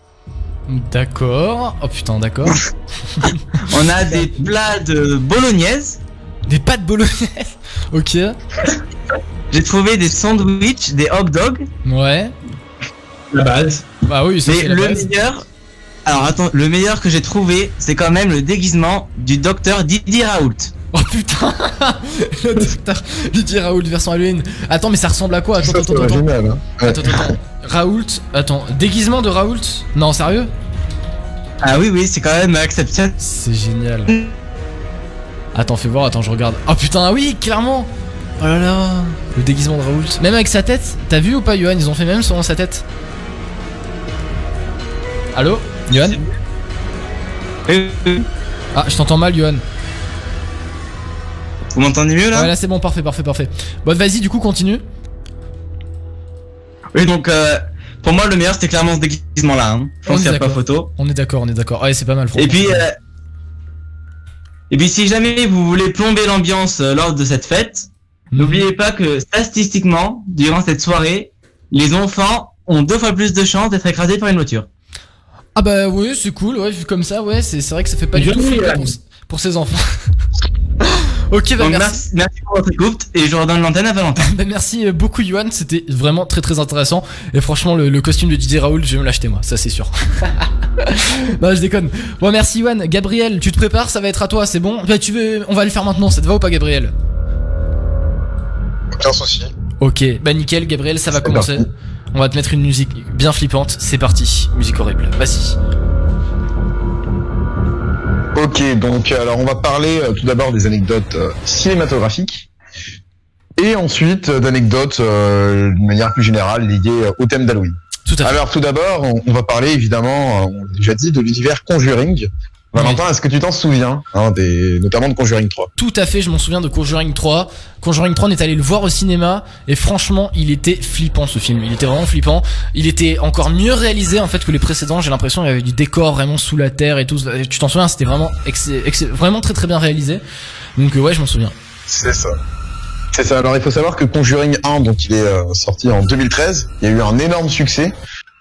Speaker 1: D'accord. Oh putain, d'accord. *laughs*
Speaker 11: On a des plats de bolognaise.
Speaker 1: Des pâtes bolognaise. *laughs* ok.
Speaker 11: J'ai trouvé des sandwichs, des hot dogs.
Speaker 1: Ouais.
Speaker 6: La base.
Speaker 1: Bah oui, c'est
Speaker 11: le
Speaker 1: base.
Speaker 11: meilleur, alors attends, le meilleur que j'ai trouvé, c'est quand même le déguisement du docteur Didier Raoult.
Speaker 1: Oh putain *laughs* Le docteur Didier Raoult version Halloween. Attends, mais ça ressemble à quoi? Attends,
Speaker 7: Ça,
Speaker 1: attends,
Speaker 7: c'est
Speaker 1: attends.
Speaker 7: original. Hein. Ouais.
Speaker 1: Attends, attends, attends. Raoult, attends, déguisement de Raoult? Non, sérieux?
Speaker 11: Ah oui, oui, c'est quand même exceptionnel.
Speaker 1: C'est génial. Attends, fais voir, attends, je regarde. Oh putain, ah oui, clairement Oh là là Le déguisement de Raoult. Même avec sa tête? T'as vu ou pas, Johan? Ils ont fait même selon sa tête. Allô? Johan? Ah, je t'entends mal, Johan.
Speaker 11: Vous m'entendez mieux là?
Speaker 1: Ouais, là c'est bon, parfait, parfait, parfait. Bon, vas-y, du coup, continue.
Speaker 11: Oui, donc euh, pour moi le meilleur c'était clairement ce déguisement là. Hein. Je pense qu'il n'y a pas photo.
Speaker 1: On est d'accord, on est d'accord. Ouais, c'est pas mal.
Speaker 11: Et puis, euh, et puis si jamais vous voulez plomber l'ambiance euh, lors de cette fête,
Speaker 1: Mhm.
Speaker 11: n'oubliez pas que statistiquement, durant cette soirée, les enfants ont deux fois plus de chances d'être écrasés par une voiture.
Speaker 1: Ah bah oui, c'est cool, ouais, vu comme ça, ouais, c'est vrai que ça fait pas du tout flipper
Speaker 11: là.
Speaker 1: pour, pour ses enfants. *laughs* ok, bah
Speaker 11: Donc,
Speaker 1: merci.
Speaker 11: merci, pour votre écoute et je redonne l'antenne à Valentin.
Speaker 1: Bah, merci euh, beaucoup Yohan, c'était vraiment très très intéressant et franchement le, le costume de Didier Raoul je vais me l'acheter moi, ça c'est sûr. *laughs* non je déconne. Bon merci Yohan, Gabriel tu te prépares, ça va être à toi, c'est bon? Bah tu veux, on va le faire maintenant, ça te va ou pas Gabriel?
Speaker 7: Aucun souci.
Speaker 1: Ok, bah nickel Gabriel, ça va commencer.
Speaker 7: parti.
Speaker 1: On va te mettre une musique bien flippante, c'est parti, musique horrible, vas-y.
Speaker 7: Ok, donc alors on va parler euh, tout d'abord des anecdotes euh, cinématographiques et ensuite euh, d'anecdotes euh, de manière plus générale liées euh, au thème d'Halloween.
Speaker 1: Tout à fait.
Speaker 7: Alors tout d'abord, on, on va parler évidemment, euh, on l'a déjà dit, de l'univers Conjuring. Valentin, est-ce que tu t'en souviens, hein, des, notamment de Conjuring 3
Speaker 1: Tout à fait, je m'en souviens de Conjuring 3. Conjuring 3, on est allé le voir au cinéma et franchement, il était flippant ce film. Il était vraiment flippant. Il était encore mieux réalisé en fait que les précédents. J'ai l'impression qu'il y avait du décor vraiment sous la terre et tout. Tu t'en souviens C'était vraiment très très bien réalisé. Donc euh, ouais, je m'en souviens.
Speaker 7: C'est ça. C'est ça. Alors il faut savoir que Conjuring 1, donc il est euh, sorti en 2013, il y a eu un énorme succès.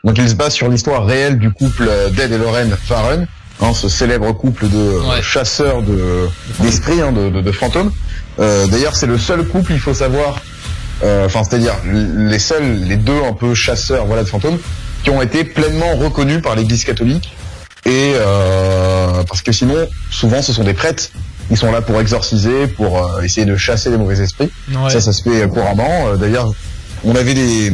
Speaker 7: Donc il se base sur l'histoire réelle du couple euh, d'Ed et Lorraine Farren, hein, ce célèbre couple de euh,
Speaker 1: Ouais.
Speaker 7: chasseurs de d'esprits, hein, de, de, de fantômes. Euh, D'ailleurs c'est le seul couple, il faut savoir, euh, enfin c'est-à-dire les seuls, les deux un peu chasseurs, voilà, de fantômes, qui ont été pleinement reconnus par l'Église catholique. Et euh, parce que sinon, souvent ce sont des prêtres ils sont là pour exorciser, pour essayer de chasser les mauvais esprits.
Speaker 1: Ouais.
Speaker 7: Ça, ça se fait couramment. D'ailleurs, on avait des...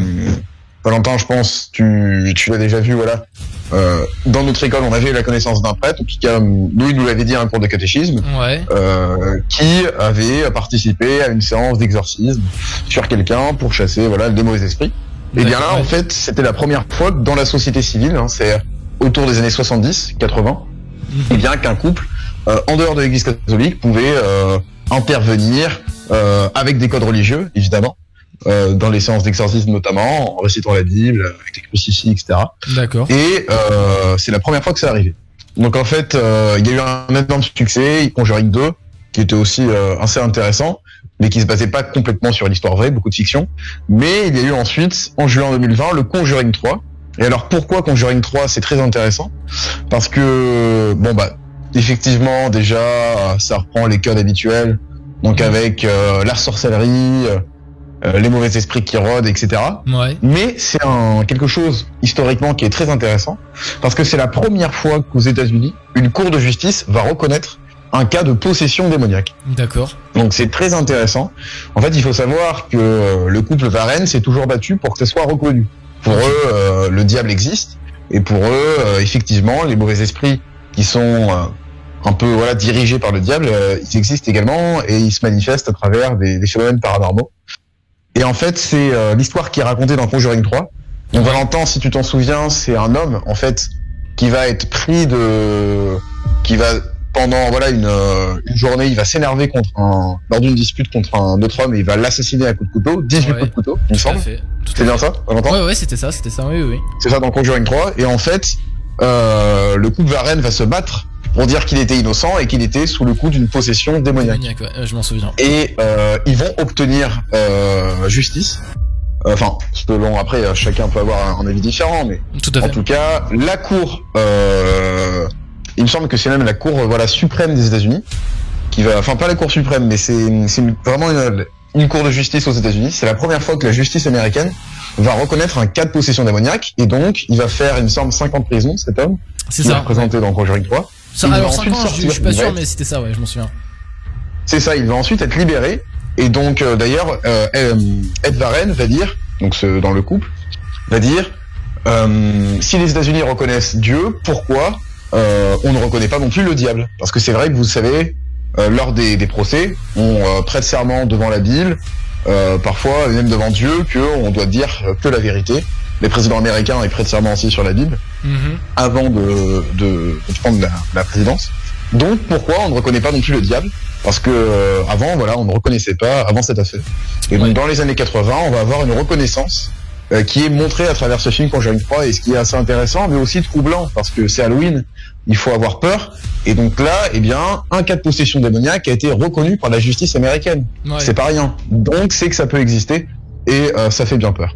Speaker 7: Valentin, je pense, tu, tu l'as déjà vu, voilà. Euh, dans notre école, on avait eu la connaissance d'un prêtre, tout cas, nous, il nous l'avait dit à un cours de catéchisme,
Speaker 1: Ouais.
Speaker 7: euh, qui avait participé à une séance d'exorcisme sur quelqu'un pour chasser, voilà, les mauvais esprits. Et bien là, en fait, c'était la première fois que dans la société civile, hein, c'est autour des années 70, 80, et bien qu'un couple, euh, en dehors de l'Église catholique, pouvait euh, intervenir euh, avec des codes religieux, évidemment, euh, dans les séances d'exorcisme notamment, en récitant la Bible, avec les crucifix, etc.
Speaker 1: D'accord.
Speaker 7: Et euh, c'est la première fois que ça arrivait. Donc en fait, euh, il y a eu un énorme succès, Conjuring 2, qui était aussi euh, assez intéressant, mais qui se basait pas complètement sur l'histoire vraie, beaucoup de fiction. Mais il y a eu ensuite, en juin 2020, le Conjuring 3. Et alors pourquoi Conjuring 3 C'est très intéressant? Parce que bon bah effectivement déjà ça reprend les codes habituels, donc avec euh, la sorcellerie, euh, les mauvais esprits qui rôdent, etc.
Speaker 1: Ouais.
Speaker 7: Mais c'est un quelque chose historiquement qui est très intéressant parce que c'est la première fois qu'aux États-Unis, une cour de justice va reconnaître un cas de possession démoniaque.
Speaker 1: D'accord.
Speaker 7: Donc c'est très intéressant. En fait, il faut savoir que euh, le couple Varenne s'est toujours battu pour que ça soit reconnu. Pour eux, euh, le diable existe et pour eux, euh, effectivement, les mauvais esprits qui sont euh, un peu voilà dirigés par le diable, euh, ils existent également et ils se manifestent à travers des, des phénomènes paranormaux. Et en fait, c'est euh, l'histoire qui est racontée dans Conjuring 3. Donc Valentin, si tu t'en souviens, c'est un homme en fait qui va être pris de, qui va pendant voilà une, euh, une journée, il va s'énerver contre un lors d'une dispute contre un autre homme et il va l'assassiner à coups de couteau, 18
Speaker 1: Ouais.
Speaker 7: coups de couteau, il me semble. C'est bien ça, Valentin
Speaker 1: Ouais, ouais, c'était ça, c'était ça, oui, oui. oui.
Speaker 7: C'est ça dans Conjuring 3. Et en fait, euh, le couple Varenne va se battre pour dire qu'il était innocent et qu'il était sous le coup d'une possession démoniaque.
Speaker 1: Ouais, euh, je m'en souviens.
Speaker 7: Et euh, ils vont obtenir euh, justice. Enfin, selon après, euh, chacun peut avoir un, avis différent, mais
Speaker 1: Tout à
Speaker 7: en
Speaker 1: fait.
Speaker 7: tout cas, la cour, euh, il me semble que c'est même la cour euh, voilà suprême des États-Unis qui va, enfin pas la cour suprême, mais c'est vraiment une, une cour de justice aux États-Unis. C'est la première fois que la justice américaine va reconnaître un cas de possession démoniaque et donc il va faire, il me semble, 5 ans de prison cet homme
Speaker 1: C'est ça.
Speaker 7: représenté dans Conjuring 3.
Speaker 1: Ça, alors 5
Speaker 7: ensuite
Speaker 1: ans, je, suis pas sûr, mais c'était ça, ouais, je m'en souviens.
Speaker 7: C'est ça, il va ensuite être libéré. Et donc, euh, d'ailleurs, euh, euh, Ed Varenne va dire, donc ce, dans le couple, va dire, euh, si les États-Unis reconnaissent Dieu, pourquoi on ne reconnaît pas non plus le diable? Parce que c'est vrai que vous savez, lors des, des procès, on prête serment devant la Bible, parfois même devant Dieu, que on doit dire que la vérité. Les présidents américains ils prêtent serment aussi sur la Bible
Speaker 1: Mhm.
Speaker 7: avant de, de, de prendre la, la présidence. Donc pourquoi on ne reconnaît pas non plus le diable? Parce que euh, avant, voilà, on ne reconnaissait pas avant cette affaire. Et donc dans les années 80, on va avoir une reconnaissance euh, qui est montrée à travers ce film Conjuring 3 et ce qui est assez intéressant, mais aussi troublant parce que c'est Halloween, il faut avoir peur. Et donc là, eh bien, un cas de possession démoniaque a été reconnu par la justice américaine.
Speaker 1: Ouais.
Speaker 7: C'est pas rien. Donc c'est que ça peut exister. Et euh, ça fait bien peur.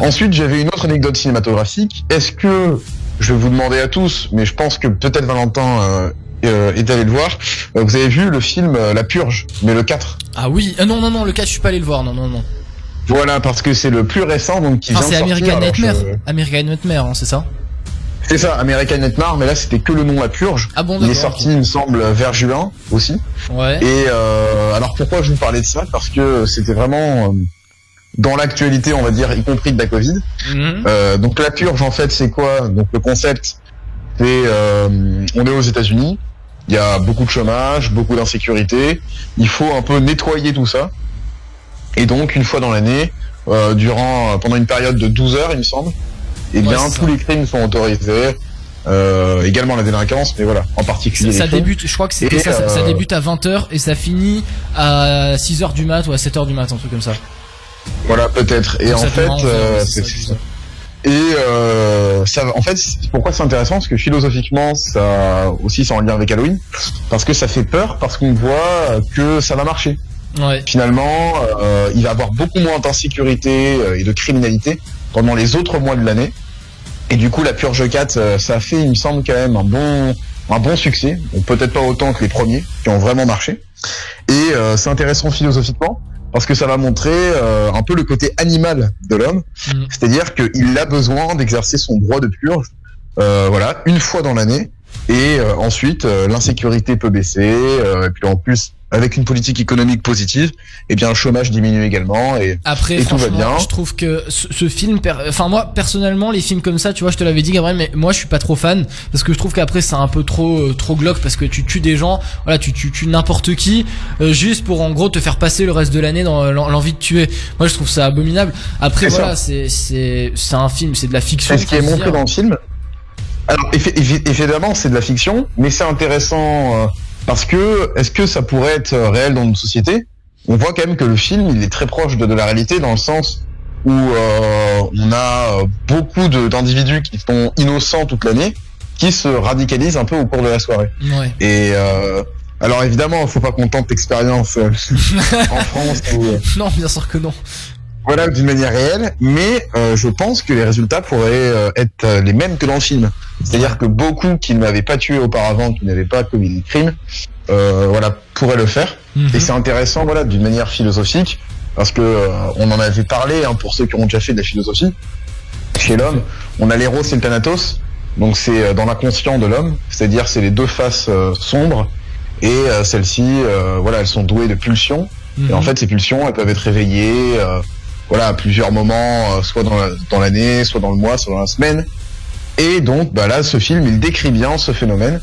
Speaker 7: Ensuite, j'avais une autre anecdote cinématographique. Est-ce que je vais vous demander à tous, mais je pense que peut-être Valentin euh, euh, est allé le voir. euh, vous avez vu le film euh, La Purge, mais le 4.
Speaker 1: Ah oui, ah non, non, non, le 4, je suis pas allé le voir, non, non, non.
Speaker 7: Voilà, parce que c'est le plus récent, donc qui
Speaker 1: Ah,
Speaker 7: vient
Speaker 1: c'est. American
Speaker 7: je-
Speaker 1: Nightmare. American Nightmare, hein, c'est ça?
Speaker 7: C'est ça, American Nightmare, mais là c'était que le nom La Purge.
Speaker 1: Ah bon,
Speaker 7: Il est sorti, il me semble, vers juin aussi.
Speaker 1: Ouais.
Speaker 7: Et euh, alors pourquoi je vous parlais de ça? Parce que c'était vraiment euh, dans l'actualité, on va dire, y compris de la Covid.
Speaker 1: Mhm.
Speaker 7: Euh, donc la purge, en fait, c'est quoi? Donc le concept, c'est euh, on est aux États-Unis, il y a beaucoup de chômage, beaucoup d'insécurité. Il faut un peu nettoyer tout ça. Et donc une fois dans l'année, euh, durant pendant une période de 12 heures, il me semble, eh
Speaker 1: Ouais,
Speaker 7: bien tous les crimes sont autorisés. Euh, également la délinquance, mais voilà, en particulier.
Speaker 1: Ça, ça débute, je crois que c'était
Speaker 7: Et,
Speaker 1: ça, ça, ça
Speaker 7: euh,
Speaker 1: débute à 20h et ça finit à 6h du mat ou à 7h du mat, un truc comme ça.
Speaker 7: Voilà, peut-être. Et
Speaker 1: Donc
Speaker 7: en fait, euh,
Speaker 1: ça.
Speaker 7: Et euh, ça, en fait, pourquoi c'est intéressant Parce que philosophiquement, ça aussi, c'est en lien avec Halloween, parce que ça fait peur, parce qu'on voit que ça va marcher.
Speaker 1: Ouais.
Speaker 7: Finalement, euh, il va y avoir beaucoup moins d'insécurité euh, et de criminalité pendant les autres mois de l'année. Et du coup, la Purge 4, euh, ça a fait, il me semble, quand même un bon, un bon succès. Peut-être pas autant que les premiers, qui ont vraiment marché. Et euh, c'est intéressant philosophiquement, parce que ça va montrer euh, un peu le côté animal de l'homme.
Speaker 1: Mm.
Speaker 7: C'est-à-dire qu'il a besoin d'exercer son droit de purge, euh, voilà, une fois dans l'année. Et euh, ensuite, euh, l'insécurité peut baisser. euh, et puis en plus, avec une politique économique positive, eh bien, le chômage diminue également. Et,
Speaker 1: Après,
Speaker 7: et tout va bien.
Speaker 1: je trouve que ce, ce film, enfin moi personnellement, les films comme ça, tu vois, je te l'avais dit, Gabriel, mais moi je suis pas trop fan parce que je trouve qu'après c'est un peu trop, euh, trop glauque parce que tu tues des gens, voilà, tu tu tues n'importe qui euh, juste pour en gros te faire passer le reste de l'année dans l'en- l'envie de tuer. Moi, je trouve ça abominable. Après,
Speaker 7: C'est
Speaker 1: voilà, c'est c'est c'est un film, c'est de la fiction.
Speaker 7: C'est ce qui est montré dans le film. Alors, évidemment, c'est de la fiction, mais c'est intéressant euh, parce que est-ce que ça pourrait être euh, réel dans notre société? On voit quand même que le film, il est très proche de, de la réalité dans le sens où euh, on a euh, beaucoup d'individus qui sont innocents toute l'année, qui se radicalisent un peu au cours de la soirée.
Speaker 1: Ouais.
Speaker 7: Et euh, alors évidemment, faut pas qu'on tente l'expérience euh, *laughs* en France
Speaker 1: Non, bien sûr que non.
Speaker 7: Voilà, d'une manière réelle, mais euh, je pense que les résultats pourraient euh, être euh, les mêmes que dans le film. C'est-à-dire que beaucoup qui ne m'avaient pas tué auparavant, qui n'avaient pas commis de crime, euh, voilà, pourraient le faire.
Speaker 1: Mhm.
Speaker 7: Et c'est intéressant, voilà, d'une manière philosophique, parce que euh, on en avait parlé hein, pour ceux qui ont déjà fait de la philosophie. Chez l'homme, on a l'éros et le thanatos, donc c'est euh, dans l'inconscient de l'homme, c'est-à-dire c'est les deux faces euh, sombres, et euh, celles-ci, euh, voilà, elles sont douées de pulsions. Et en
Speaker 1: Mhm.
Speaker 7: fait, ces pulsions, elles peuvent être réveillées, euh, voilà, à plusieurs moments, euh, soit dans la- dans l'année, soit dans le mois, soit dans la semaine. Et donc, bah là, ce film, il décrit bien ce phénomène.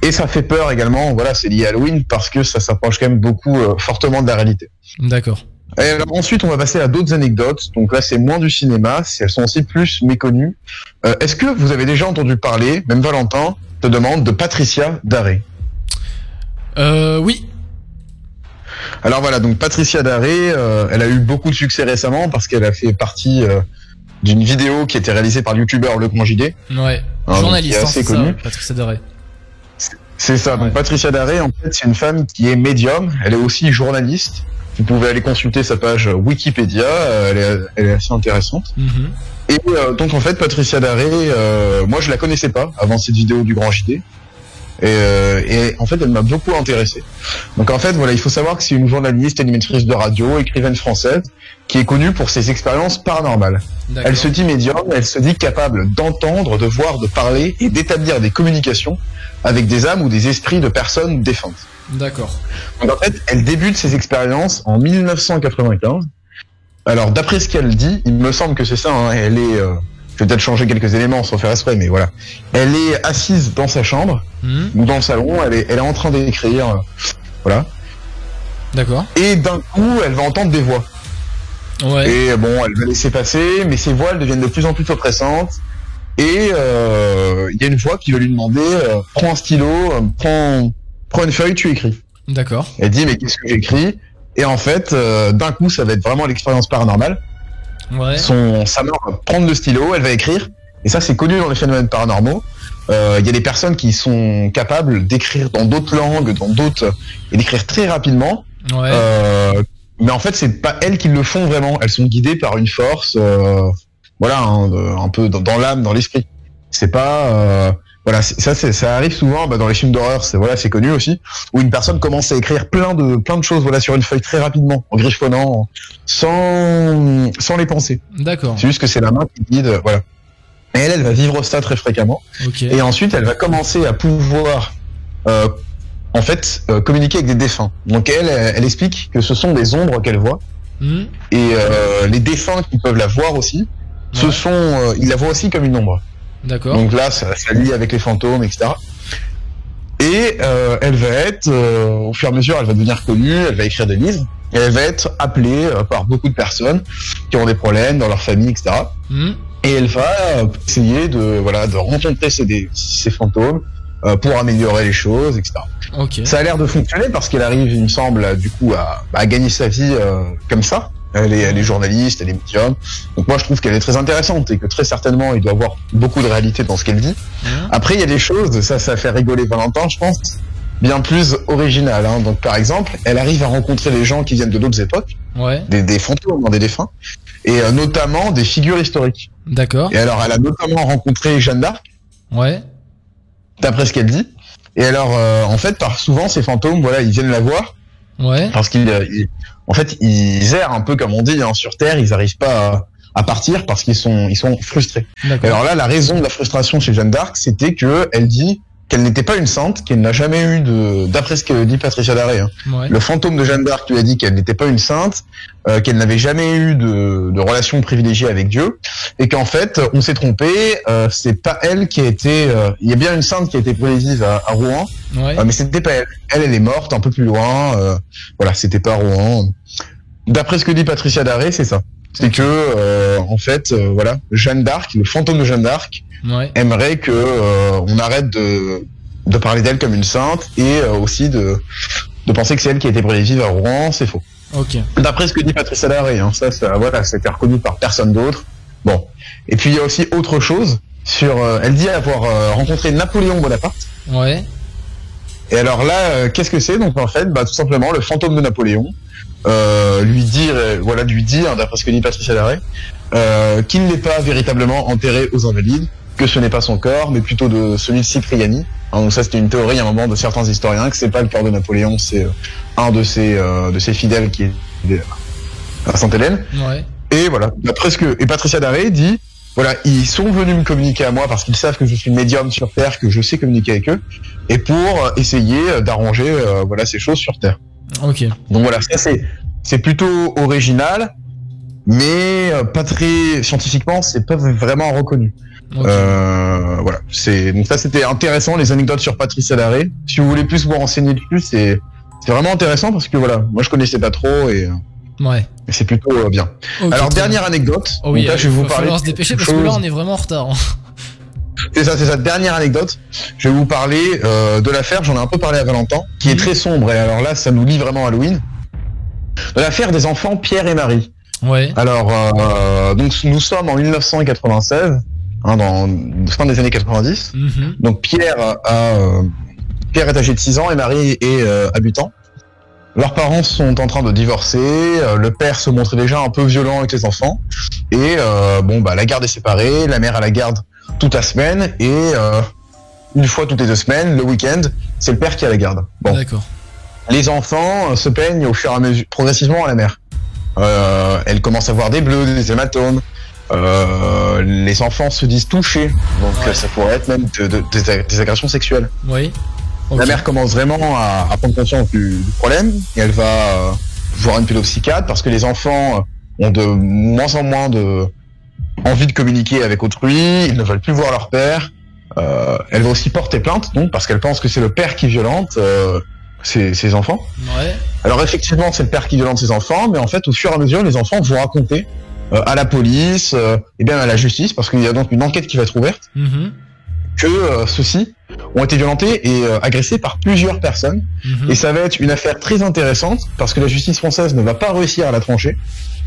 Speaker 7: Et ça fait peur également. Voilà, c'est lié à Halloween parce que ça s'approche quand même beaucoup euh, fortement de la réalité.
Speaker 1: D'accord.
Speaker 7: Ensuite, on va passer à d'autres anecdotes. Donc là, c'est moins du cinéma, elles sont aussi plus méconnues. Euh, Est-ce que vous avez déjà entendu parler, même Valentin te demande, de Patricia Daré?
Speaker 1: Euh, oui.
Speaker 7: Alors voilà, donc Patricia Daré, euh, elle a eu beaucoup de succès récemment parce qu'elle a fait partie euh, d'une vidéo qui a été réalisée par le youtubeur Le Grand JD.
Speaker 1: Ouais.
Speaker 7: Donc,
Speaker 1: Journaliste, hein,
Speaker 7: assez
Speaker 1: c'est ça,
Speaker 7: connu.
Speaker 1: Patrick Doré.
Speaker 7: C'est ça, donc
Speaker 1: Ouais.
Speaker 7: Patricia Daré, en fait, c'est une femme qui est médium, elle est aussi journaliste. Vous pouvez aller consulter sa page Wikipédia, euh, elle est, elle est assez intéressante.
Speaker 1: Mhm.
Speaker 7: Et euh, donc en fait, Patricia Daré, moi je la connaissais pas avant cette vidéo du Grand JD. Et, euh, et en fait, elle m'a beaucoup intéressé. Donc en fait, voilà, il faut savoir que c'est une journaliste, animatrice de radio, écrivaine française, qui est connue pour ses expériences paranormales. Elle se dit médium, elle se dit capable d'entendre, de voir, de parler et d'établir des communications avec des âmes ou des esprits de personnes défuntes.
Speaker 1: D'accord.
Speaker 7: Donc en fait, elle débute ses expériences en 1995. Alors d'après ce qu'elle dit, il me semble que c'est ça. hein, elle est, euh, je vais peut-être changer quelques éléments sans faire exprès, mais voilà. Elle est assise dans sa chambre
Speaker 1: Mhm.
Speaker 7: ou dans le salon. Elle est, elle est en train d'écrire, euh, voilà.
Speaker 1: D'accord.
Speaker 7: Et d'un coup, elle va entendre des voix.
Speaker 1: Ouais.
Speaker 7: Et bon, elle va laisser passer, mais ces voix elles deviennent de plus en plus oppressantes. Et euh, il y a une voix qui va lui demander euh, prends un stylo, prends, prends une feuille, tu écris.
Speaker 1: D'accord.
Speaker 7: Elle dit mais qu'est-ce que j'écris? Et en fait, d'un coup, ça va être vraiment l'expérience paranormale.
Speaker 1: Ouais.
Speaker 7: Son, sa mère va prendre le stylo, elle va écrire. Et ça, c'est connu dans les phénomènes paranormaux. Euh, Il y a des personnes qui sont capables d'écrire dans d'autres langues, dans d'autres, et d'écrire très rapidement.
Speaker 1: Ouais.
Speaker 7: Euh, mais en fait, c'est pas elles qui le font vraiment. Elles sont guidées par une force, euh, voilà, hein, un peu dans, dans l'âme, dans l'esprit. C'est pas, voilà, ça, ça arrive souvent bah, dans les films d'horreur. C'est voilà, c'est connu aussi, où une personne commence à écrire plein de plein de choses, voilà, sur une feuille très rapidement, en griffonnant, sans sans les penser.
Speaker 1: D'accord.
Speaker 7: C'est juste que c'est la main qui guide, voilà. Et elle, elle va vivre ça très fréquemment. Et ensuite, elle va commencer à pouvoir, euh, en fait, euh, communiquer avec des défunts. Donc elle, elle, explique que ce sont des ombres qu'elle voit.
Speaker 1: Hmm.
Speaker 7: Et euh, les défunts qui peuvent la voir aussi, ce sont, euh, ils la voient aussi comme une ombre.
Speaker 1: D'accord.
Speaker 7: Donc là, ça, ça lie avec les fantômes, etc. Et euh, elle va être, euh, au fur et à mesure, elle va devenir connue, elle va écrire des livres, et elle va être appelée euh, par beaucoup de personnes qui ont des problèmes dans leur famille, etc.
Speaker 1: Hmm.
Speaker 7: Et elle va essayer de, voilà, de rencontrer ces, ces fantômes pour améliorer les choses, etc. Ça a l'air de fonctionner parce qu'elle arrive, il me semble, à, du coup, à, à gagner sa vie comme ça. Elle est, elle est journaliste, elle est médium. Donc moi, je trouve qu'elle est très intéressante et que très certainement, il doit avoir beaucoup de réalité dans ce qu'elle dit.
Speaker 1: Hein
Speaker 7: Après, il y a des choses, ça, ça fait rigoler Valentin, je pense, bien plus originales. Hein. Donc par exemple, elle arrive à rencontrer des gens qui viennent de d'autres époques,
Speaker 1: Ouais.
Speaker 7: des, des fantômes, hein, des défunts, et euh, notamment des figures historiques.
Speaker 1: D'accord.
Speaker 7: Et alors, elle a notamment rencontré Jeanne d'Arc,
Speaker 1: Ouais.
Speaker 7: d'après ce qu'elle dit. Et alors, euh, en fait, par souvent, ces fantômes, voilà, ils viennent la voir
Speaker 1: Ouais.
Speaker 7: parce qu'ils, euh, en fait, ils errent un peu comme on dit hein, sur Terre. Ils n'arrivent pas à, à partir parce qu'ils sont, ils sont frustrés. Alors là, la raison de la frustration chez Jeanne d'Arc, c'était que elle dit qu'elle n'était pas une sainte, qu'elle n'a jamais eu de, d'après ce que dit Patricia Daré, hein,
Speaker 1: Ouais.
Speaker 7: le fantôme de Jeanne d'Arc lui a dit qu'elle n'était pas une sainte, euh, qu'elle n'avait jamais eu de, de relation privilégiée avec Dieu, et qu'en fait, on s'est trompé. Euh, c'est pas elle qui a été. euh, Il y a bien une sainte qui a été prévisive à, à Rouen,
Speaker 1: Ouais.
Speaker 7: euh, mais c'était pas elle. Elle, elle est morte un peu plus loin. euh, voilà, c'était pas Rouen. D'après ce que dit Patricia Daré, c'est ça. C'est que, euh, en fait, euh, voilà, Jeanne d'Arc, le fantôme de Jeanne d'Arc,
Speaker 1: Ouais.
Speaker 7: aimerait que euh, on arrête de, de parler d'elle comme une sainte et aussi de, de penser que c'est elle qui a été prévisive à Rouen, c'est faux. D'après ce que dit Patricia Daré, hein, ça, ça, voilà, c'était reconnu par personne d'autre. Bon. Et puis il y a aussi autre chose sur, elle dit avoir rencontré Napoléon Bonaparte.
Speaker 1: Ouais.
Speaker 7: Et alors là, qu'est-ce que c'est? Donc en fait, bah, tout simplement, le fantôme de Napoléon euh, lui dit, euh, voilà, lui hein, d'après ce que dit Patricia Daré, euh, qu'il n'est pas véritablement enterré aux Invalides, que ce n'est pas son corps, mais plutôt de celui de Cipriani. Hein, donc ça, c'était une théorie à un moment de certains historiens que c'est pas le corps de Napoléon, c'est euh, un de ses euh, de ses fidèles qui est à Sainte-Hélène.
Speaker 1: Ouais.
Speaker 7: Et voilà, d'après ce que et Patricia Daré dit, voilà, ils sont venus me communiquer à moi parce qu'ils savent que je suis médium sur Terre, que je sais communiquer avec eux, et pour essayer d'arranger euh, voilà ces choses sur Terre.
Speaker 1: Ok.
Speaker 7: Donc voilà, ça c'est c'est plutôt original, mais euh, pas très scientifiquement, c'est pas vraiment reconnu. Euh, voilà, c'est donc ça c'était intéressant les anecdotes sur Patricia Daré. Si vous voulez plus vous renseigner dessus, c'est c'est vraiment intéressant parce que voilà, moi je connaissais pas trop et,
Speaker 1: Ouais.
Speaker 7: et c'est plutôt euh, bien. Alors dernière anecdote.
Speaker 1: Oh oui,
Speaker 7: donc là, je vais vous parler
Speaker 1: se dépêcher parce que là on est vraiment en retard. hein.
Speaker 7: C'est ça, c'est ça. Dernière anecdote. Je vais vous parler euh, de l'affaire. J'en ai un peu parlé à Valentin, qui est
Speaker 1: Mhm.
Speaker 7: très sombre. Et alors là, ça nous lie vraiment à Halloween. De l'affaire des enfants Pierre et Marie.
Speaker 1: Ouais.
Speaker 7: Alors, euh, donc nous sommes en 1996, hein, dans fin des années 90.
Speaker 1: Mhm.
Speaker 7: Donc Pierre a, euh, Pierre est âgé de 6 ans et Marie est euh, à 8 ans. Leurs parents sont en train de divorcer. euh, le père se montrait déjà un peu violent avec les enfants. Et euh, bon, bah la garde est séparée. La mère a la garde toute la semaine et euh, une fois toutes les deux semaines, le week-end, c'est le père qui a la garde. Bon,
Speaker 1: D'accord.
Speaker 7: les enfants euh, se peignent au fur et à mesure, progressivement à la mère. Euh, elle commence à voir des bleus, des hématomes. Euh, les enfants se disent touchés, donc
Speaker 1: Ouais.
Speaker 7: ça pourrait être même de- de- des, des agressions sexuelles.
Speaker 1: Oui.
Speaker 7: La mère commence vraiment à, à prendre conscience du, du problème et elle va euh, voir une pédopsychiatre parce que les enfants euh, ont de moins en moins de envie de communiquer avec autrui, ils ne veulent plus voir leur père. Euh, elle va aussi porter plainte donc parce qu'elle pense que c'est le père qui violente euh, ses, ses enfants.
Speaker 1: Ouais.
Speaker 7: Alors effectivement, c'est le père qui violente ses enfants, mais en fait, au fur et à mesure, les enfants vont raconter euh, à la police euh, et bien à la justice, parce qu'il y a donc une enquête qui va être ouverte,
Speaker 1: Mhm.
Speaker 7: Que euh, ceux-ci ont été violentés et euh, agressés par plusieurs personnes.
Speaker 1: Mhm.
Speaker 7: Et ça va être une affaire très intéressante, parce que la justice française ne va pas réussir à la trancher.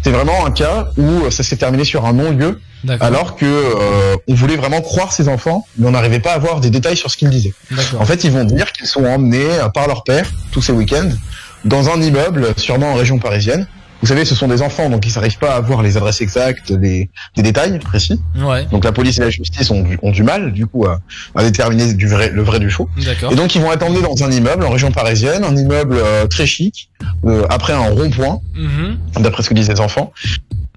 Speaker 7: C'est vraiment un cas où euh, ça s'est terminé sur un non-lieu, alors que euh, on voulait vraiment croire ces enfants, mais on n'arrivait pas à avoir des détails sur ce qu'ils disaient. En fait, ils vont dire qu'ils sont emmenés par leur père tous ces week-ends dans un immeuble, sûrement en région parisienne, vous savez, ce sont des enfants, donc ils n'arrivent pas à avoir les adresses exactes, les, des détails précis.
Speaker 1: Ouais.
Speaker 7: Donc la police et la justice ont, du- ont du mal, du coup, à, à déterminer du vrai, le vrai du faux. Et donc ils vont être emmenés dans un immeuble en région parisienne, un immeuble euh, très chic, euh, après un rond-point,
Speaker 1: Mhm.
Speaker 7: d'après ce que disent les enfants.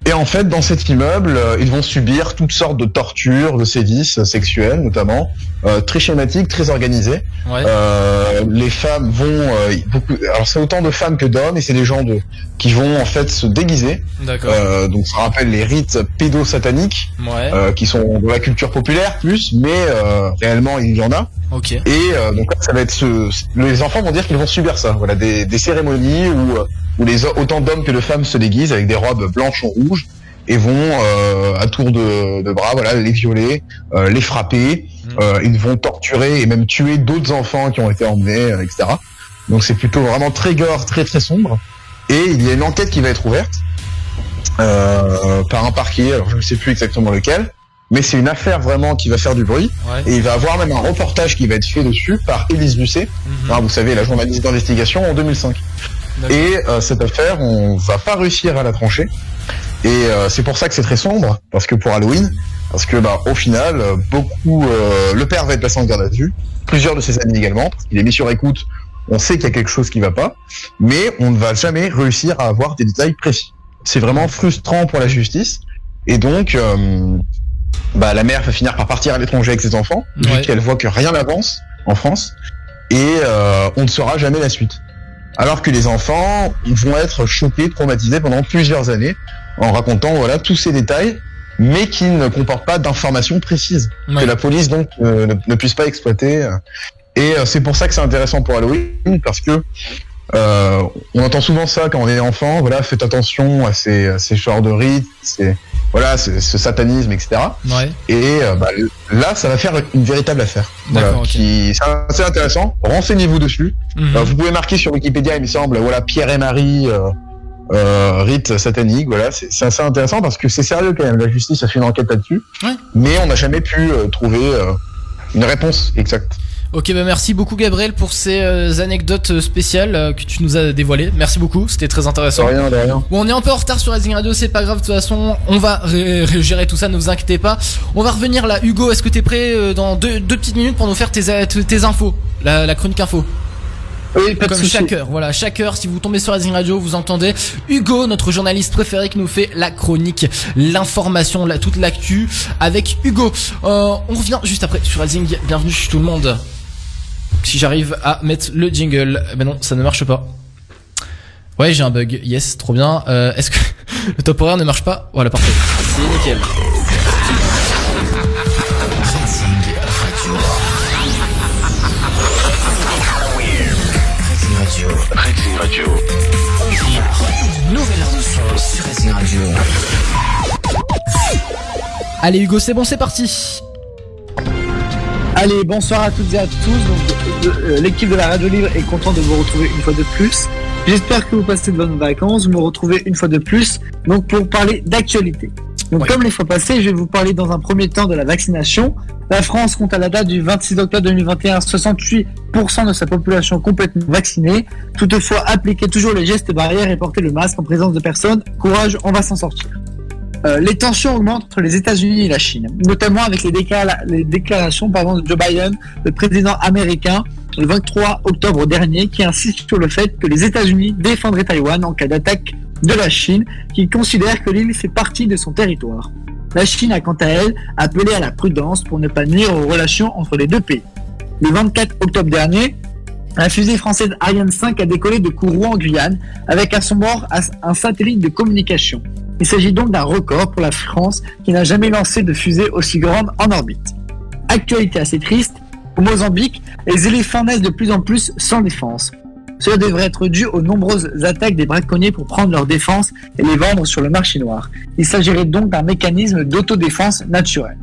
Speaker 7: Et en fait, dans cet immeuble, euh, ils vont subir toutes sortes de tortures, de sévices sexuels notamment, euh, très schématiques, très organisés.
Speaker 1: Ouais.
Speaker 7: Euh, les femmes vont, euh, beaucoup, alors c'est autant de femmes que d'hommes, et c'est des gens de, qui vont en fait se déguiser. Euh, donc ça rappelle les rites pédosataniques,
Speaker 1: Ouais.
Speaker 7: euh, qui sont de la culture populaire plus, mais euh, réellement il y en a.
Speaker 1: Ok.
Speaker 7: Et euh, donc ça va être ce, les enfants vont dire qu'ils vont subir ça. Voilà des, des cérémonies où, euh, où les autant d'hommes que de femmes se déguisent avec des robes blanches ou rouges et vont euh, à tour de, de bras voilà les violer, euh, les frapper. Euh, ils vont torturer et même tuer d'autres enfants qui ont été emmenés, euh, etc. Donc c'est plutôt vraiment très gore, très très sombre. Et il y a une enquête qui va être ouverte euh, par un parquet. Alors je ne sais plus exactement lequel. Mais c'est une affaire vraiment qui va faire du bruit.
Speaker 1: Ouais.
Speaker 7: Et il va avoir même un reportage qui va être fait dessus par Élise Lucet,
Speaker 1: Mhm.
Speaker 7: hein, vous savez, la journaliste d'investigation en 2005. Et euh, cette affaire, on va pas réussir à la trancher. Et euh, c'est pour ça que c'est très sombre, parce que pour Halloween, parce que bah, au final, beaucoup, euh, le père va être placé en garde à vue, plusieurs de ses amis également, parce qu'il est mis sur écoute. On sait qu'il y a quelque chose qui va pas, mais on ne va jamais réussir à avoir des détails précis. C'est vraiment frustrant pour la justice, et donc. euh, bah, la mère va finir par partir à l'étranger avec ses enfants,
Speaker 1: Ouais.
Speaker 7: vu qu'elle voit que rien n'avance en France, et euh, on ne saura jamais la suite. Alors que les enfants vont être choqués, traumatisés pendant plusieurs années, en racontant voilà tous ces détails, mais qui ne comportent pas d'informations précises
Speaker 1: Ouais.
Speaker 7: que la police donc euh, ne, ne puisse pas exploiter. Et euh, c'est pour ça que c'est intéressant pour Halloween, parce que euh, on entend souvent ça quand on est enfant. Voilà, faites attention à ces, à ces genres de rites, ces, voilà, ce, ce satanisme, etc.
Speaker 1: Ouais.
Speaker 7: Et euh, bah, là, ça va faire une véritable affaire. Voilà,
Speaker 1: D'accord, ok.
Speaker 7: qui c'est assez intéressant. Renseignez-vous dessus.
Speaker 1: Mhm.
Speaker 7: Vous pouvez marquer sur Wikipédia, il me semble, voilà, Pierre et Marie, euh, euh, rite satanique. Voilà, c'est c'est assez intéressant parce que c'est sérieux quand même. La justice a fait une enquête là-dessus,
Speaker 1: Ouais.
Speaker 7: mais on n'a jamais pu euh, trouver euh, une réponse exacte.
Speaker 1: Ok, bah merci beaucoup Gabriel pour ces euh, anecdotes euh, spéciales euh, que tu nous as dévoilées. Merci beaucoup, c'était très intéressant.
Speaker 7: De rien, de rien.
Speaker 1: Bon, on est un peu en retard sur Rising Radio, c'est pas grave, de toute façon, on va ré- ré- gérer tout ça, ne vous inquiétez pas. On va revenir là. Hugo, est-ce que t'es prêt euh, dans deux, deux petites minutes pour nous faire tes, tes infos la, la chronique info?
Speaker 4: Oui, pas
Speaker 1: Comme chaque heure, voilà, chaque heure, si vous tombez sur Rising Radio, vous entendez Hugo, notre journaliste préféré, qui nous fait la chronique, l'information, la, toute l'actu avec Hugo. Euh, on revient juste après sur Rising, bienvenue tout le monde. Si j'arrive à mettre le jingle, ben non, ça ne marche pas. Ouais, j'ai un bug. Yes, trop bien. Euh, Est-ce que *laughs* le top horaire ne marche pas? Voilà, parfait. C'est nickel.
Speaker 3: Racing Radio.
Speaker 2: Racing Radio.
Speaker 3: Nouvelle émission sur Racing Radio.
Speaker 1: Allez Hugo, c'est bon, c'est parti.
Speaker 4: Allez, bonsoir à toutes et à tous. Donc, euh, l'équipe de la Radio Libre est content de vous retrouver une fois de plus. J'espère que vous passez de bonnes vacances. Vous me retrouvez une fois de plus. Donc, pour parler d'actualité. Donc, comme les fois passées, je vais vous parler dans un premier temps de la vaccination. La France compte à la date du 26 octobre 2021 68% de sa population complètement vaccinée. Toutefois, appliquez toujours les gestes barrières et portez le masque en présence de personnes. Courage, on va s'en sortir. Euh, les tensions augmentent entre les États-Unis et la Chine, notamment avec les, déclara- les déclarations de Joe Biden, le président américain, le 23 octobre dernier, qui insiste sur le fait que les États-Unis défendraient Taïwan en cas d'attaque de la Chine, qui considère que l'île fait partie de son territoire. La Chine a quant à elle appelé à la prudence pour ne pas nuire aux relations entre les deux pays. Le 24 octobre dernier, la fusée française Ariane 5 a décollé de Kourou en Guyane avec à son bord un satellite de communication. Il s'agit donc d'un record pour la France qui n'a jamais lancé de fusée aussi grande en orbite. Actualité assez triste, au Mozambique, les éléphants naissent de plus en plus sans défense. Cela devrait être dû aux nombreuses attaques des braconniers pour prendre leur défense et les vendre sur le marché noir. Il s'agirait donc d'un mécanisme d'autodéfense naturelle.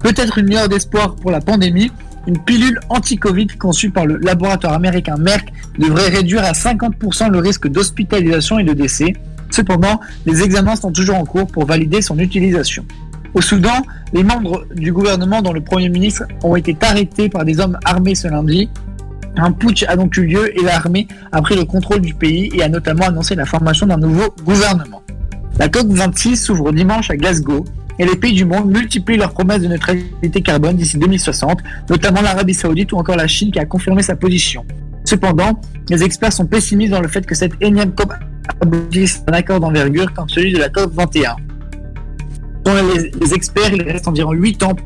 Speaker 4: Peut-être une lueur d'espoir pour la pandémie, une pilule anti-Covid conçue par le laboratoire américain Merck devrait réduire à 50% le risque d'hospitalisation et de décès. Cependant, les examens sont toujours en cours pour valider son utilisation. Au Soudan, les membres du gouvernement dont le Premier ministre ont été arrêtés par des hommes armés ce lundi. Un putsch a donc eu lieu et l'armée a pris le contrôle du pays et a notamment annoncé la formation d'un nouveau gouvernement. La COP26 s'ouvre dimanche à Glasgow et les pays du monde multiplient leurs promesses de neutralité carbone d'ici 2060, notamment l'Arabie Saoudite ou encore la Chine qui a confirmé sa position. Cependant, les experts sont pessimistes dans le fait que cette énième COP aboutisse à un accord d'envergure comme celui de la COP 21. Selon les, experts, il reste environ 8 ans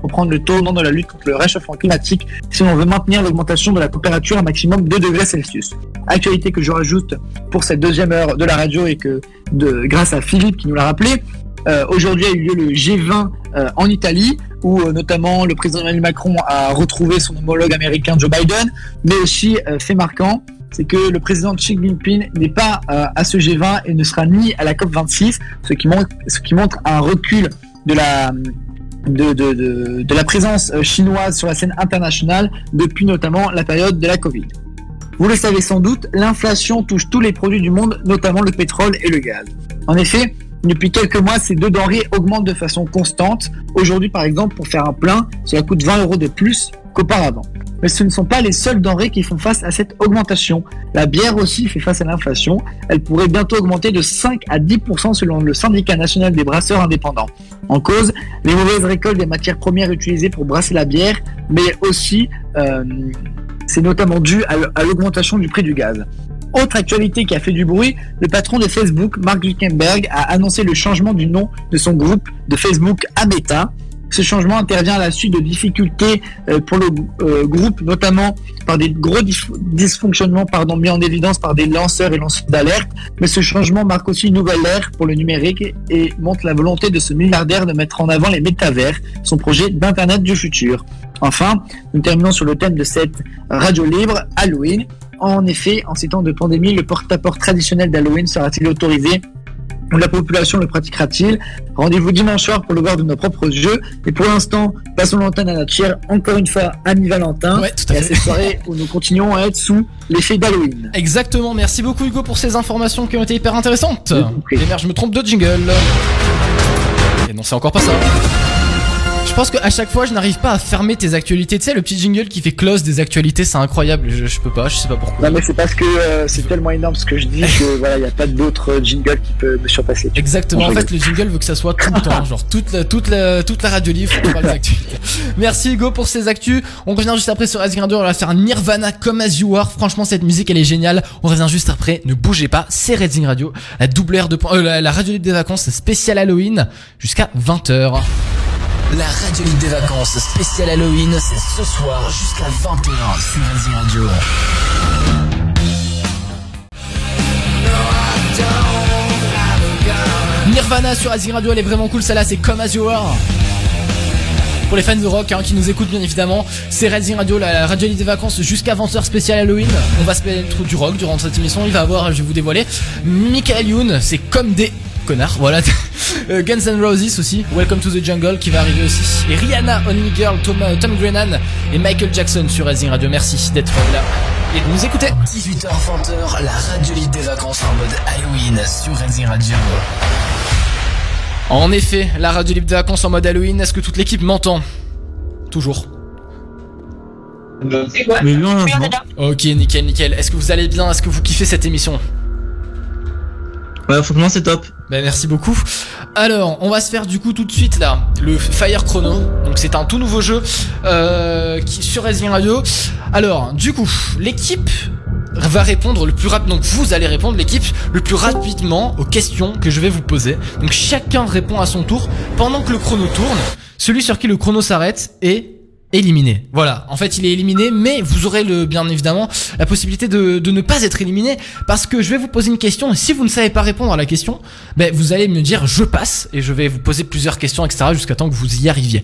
Speaker 4: pour prendre le tournant de la lutte contre le réchauffement climatique si l'on veut maintenir l'augmentation de la température à un maximum 2 degrés Celsius. Actualité que je rajoute pour cette deuxième heure de la radio et que de, grâce à Philippe qui nous l'a rappelé, euh, aujourd'hui a eu lieu le G20 euh, en Italie où euh, notamment le président Emmanuel Macron a retrouvé son homologue américain Joe Biden, mais aussi fait marquant, c'est que le président Xi Jinping n'est pas euh, à ce G20 et ne sera ni à la COP 26, ce qui montre, un recul de la présence euh, chinoise sur la scène internationale depuis notamment la période de la Covid. Vous le savez sans doute, l'inflation touche tous les produits du monde, notamment le pétrole et le gaz. En effet, depuis quelques mois, ces deux denrées augmentent de façon constante. Aujourd'hui, par exemple, pour faire un plein, cela coûte 20 euros de plus qu'auparavant. Mais ce ne sont pas les seules denrées qui font face à cette augmentation. La bière aussi fait face à l'inflation. Elle pourrait bientôt augmenter de 5 à 10% selon le syndicat national des brasseurs indépendants. En cause, les mauvaises récoltes des matières premières utilisées pour brasser la bière, mais aussi euh, c'est notamment dû à l'augmentation du prix du gaz. Autre actualité qui a fait du bruit, le patron de Facebook, Mark Zuckerberg, a annoncé le changement du nom de son groupe de Facebook à Meta. Ce changement intervient à la suite de difficultés euh, pour le euh, groupe, notamment par des gros dysfonctionnements pardon, mis en évidence par des lanceurs et lanceurs d'alerte. Mais ce changement marque aussi une nouvelle ère pour le numérique et montre la volonté de ce milliardaire de mettre en avant les métavers, son projet d'Internet du futur. Enfin, nous terminons sur le thème de cette radio libre, Halloween. En effet, en ces temps de pandémie, le porte-à-porte traditionnel d'Halloween sera-t-il autorisé ou la population le pratiquera-t-il Rendez-vous dimanche soir pour le voir de nos propres yeux. Et pour l'instant, passons l'antenne à notre cher, encore une fois, ami Valentin.
Speaker 1: Ouais, tout à
Speaker 4: et à cette soirée où nous continuons à être sous l'effet d'Halloween.
Speaker 1: Exactement, merci beaucoup Hugo pour ces informations qui ont été hyper intéressantes. Et merde, je me trompe de jingle. Et non, c'est encore pas ça. Je pense qu'à chaque fois, je n'arrive pas à fermer tes actualités. Tu sais, le petit jingle qui fait close des actualités, c'est incroyable. Je, je peux pas, je sais pas pourquoi.
Speaker 4: Non mais c'est parce que euh, c'est tellement énorme ce que je dis que voilà, il n'y a pas d'autre euh, jingle qui peut me surpasser.
Speaker 1: Exactement. En fait, le jingle veut que ça soit tout le temps, genre toute la, toute la, toute la radio livre pour parler des actualités. Merci Hugo pour ces actus. On revient juste après sur Rising Radio. On va faire un Nirvana comme As You Are. Franchement, cette musique, elle est géniale. On revient juste après. Ne bougez pas. C'est Rising Radio, la double R de, euh, la, la radio libre des vacances spéciale Halloween jusqu'à 20h.
Speaker 3: La radio libre des vacances spéciale Halloween, c'est ce soir jusqu'à 20h sur Rising Radio.
Speaker 1: Nirvana sur Rising Radio, elle est vraiment cool. Celle-là, c'est comme As You Are. Pour les fans de rock hein, qui nous écoutent bien évidemment, c'est Rising Radio, la, radio des vacances jusqu'à 20h spécial Halloween. On va se mettre du rock durant cette émission. Il va avoir, je vais vous dévoiler, Michael Youn, c'est comme des connards, voilà. *laughs* Euh, Guns N' Roses aussi, Welcome to the Jungle qui va arriver aussi. Et Rihanna, Only Girl, Tom, euh, Tom Grennan et Michael Jackson sur Rising Radio. Merci d'être là et de nous écouter.
Speaker 3: 18h 20h, la radio libre des vacances en mode Halloween sur Rising Radio.
Speaker 1: En effet, la radio libre des vacances en mode Halloween, est-ce que toute l'équipe m'entend? Toujours.
Speaker 11: Mais non, non, non.
Speaker 1: Ok, nickel, nickel. Est-ce que vous allez bien? Est-ce que vous kiffez cette émission?
Speaker 11: Ouais, franchement, c'est top.
Speaker 1: Bah merci beaucoup. Alors, on va se faire du coup tout de suite là le Fire Chrono. Donc c'est un tout nouveau jeu euh, qui sur Resident Radio. Alors, du coup, l'équipe va répondre le plus rapidement. Donc vous allez répondre l'équipe le plus rapidement aux questions que je vais vous poser. Donc chacun répond à son tour pendant que le chrono tourne. Celui sur qui le chrono s'arrête est éliminé. Voilà, en fait il est éliminé, mais vous aurez le bien évidemment la possibilité de, de ne pas être éliminé parce que je vais vous poser une question et si vous ne savez pas répondre à la question, ben vous allez me dire je passe et je vais vous poser plusieurs questions etc jusqu'à temps que vous y arriviez.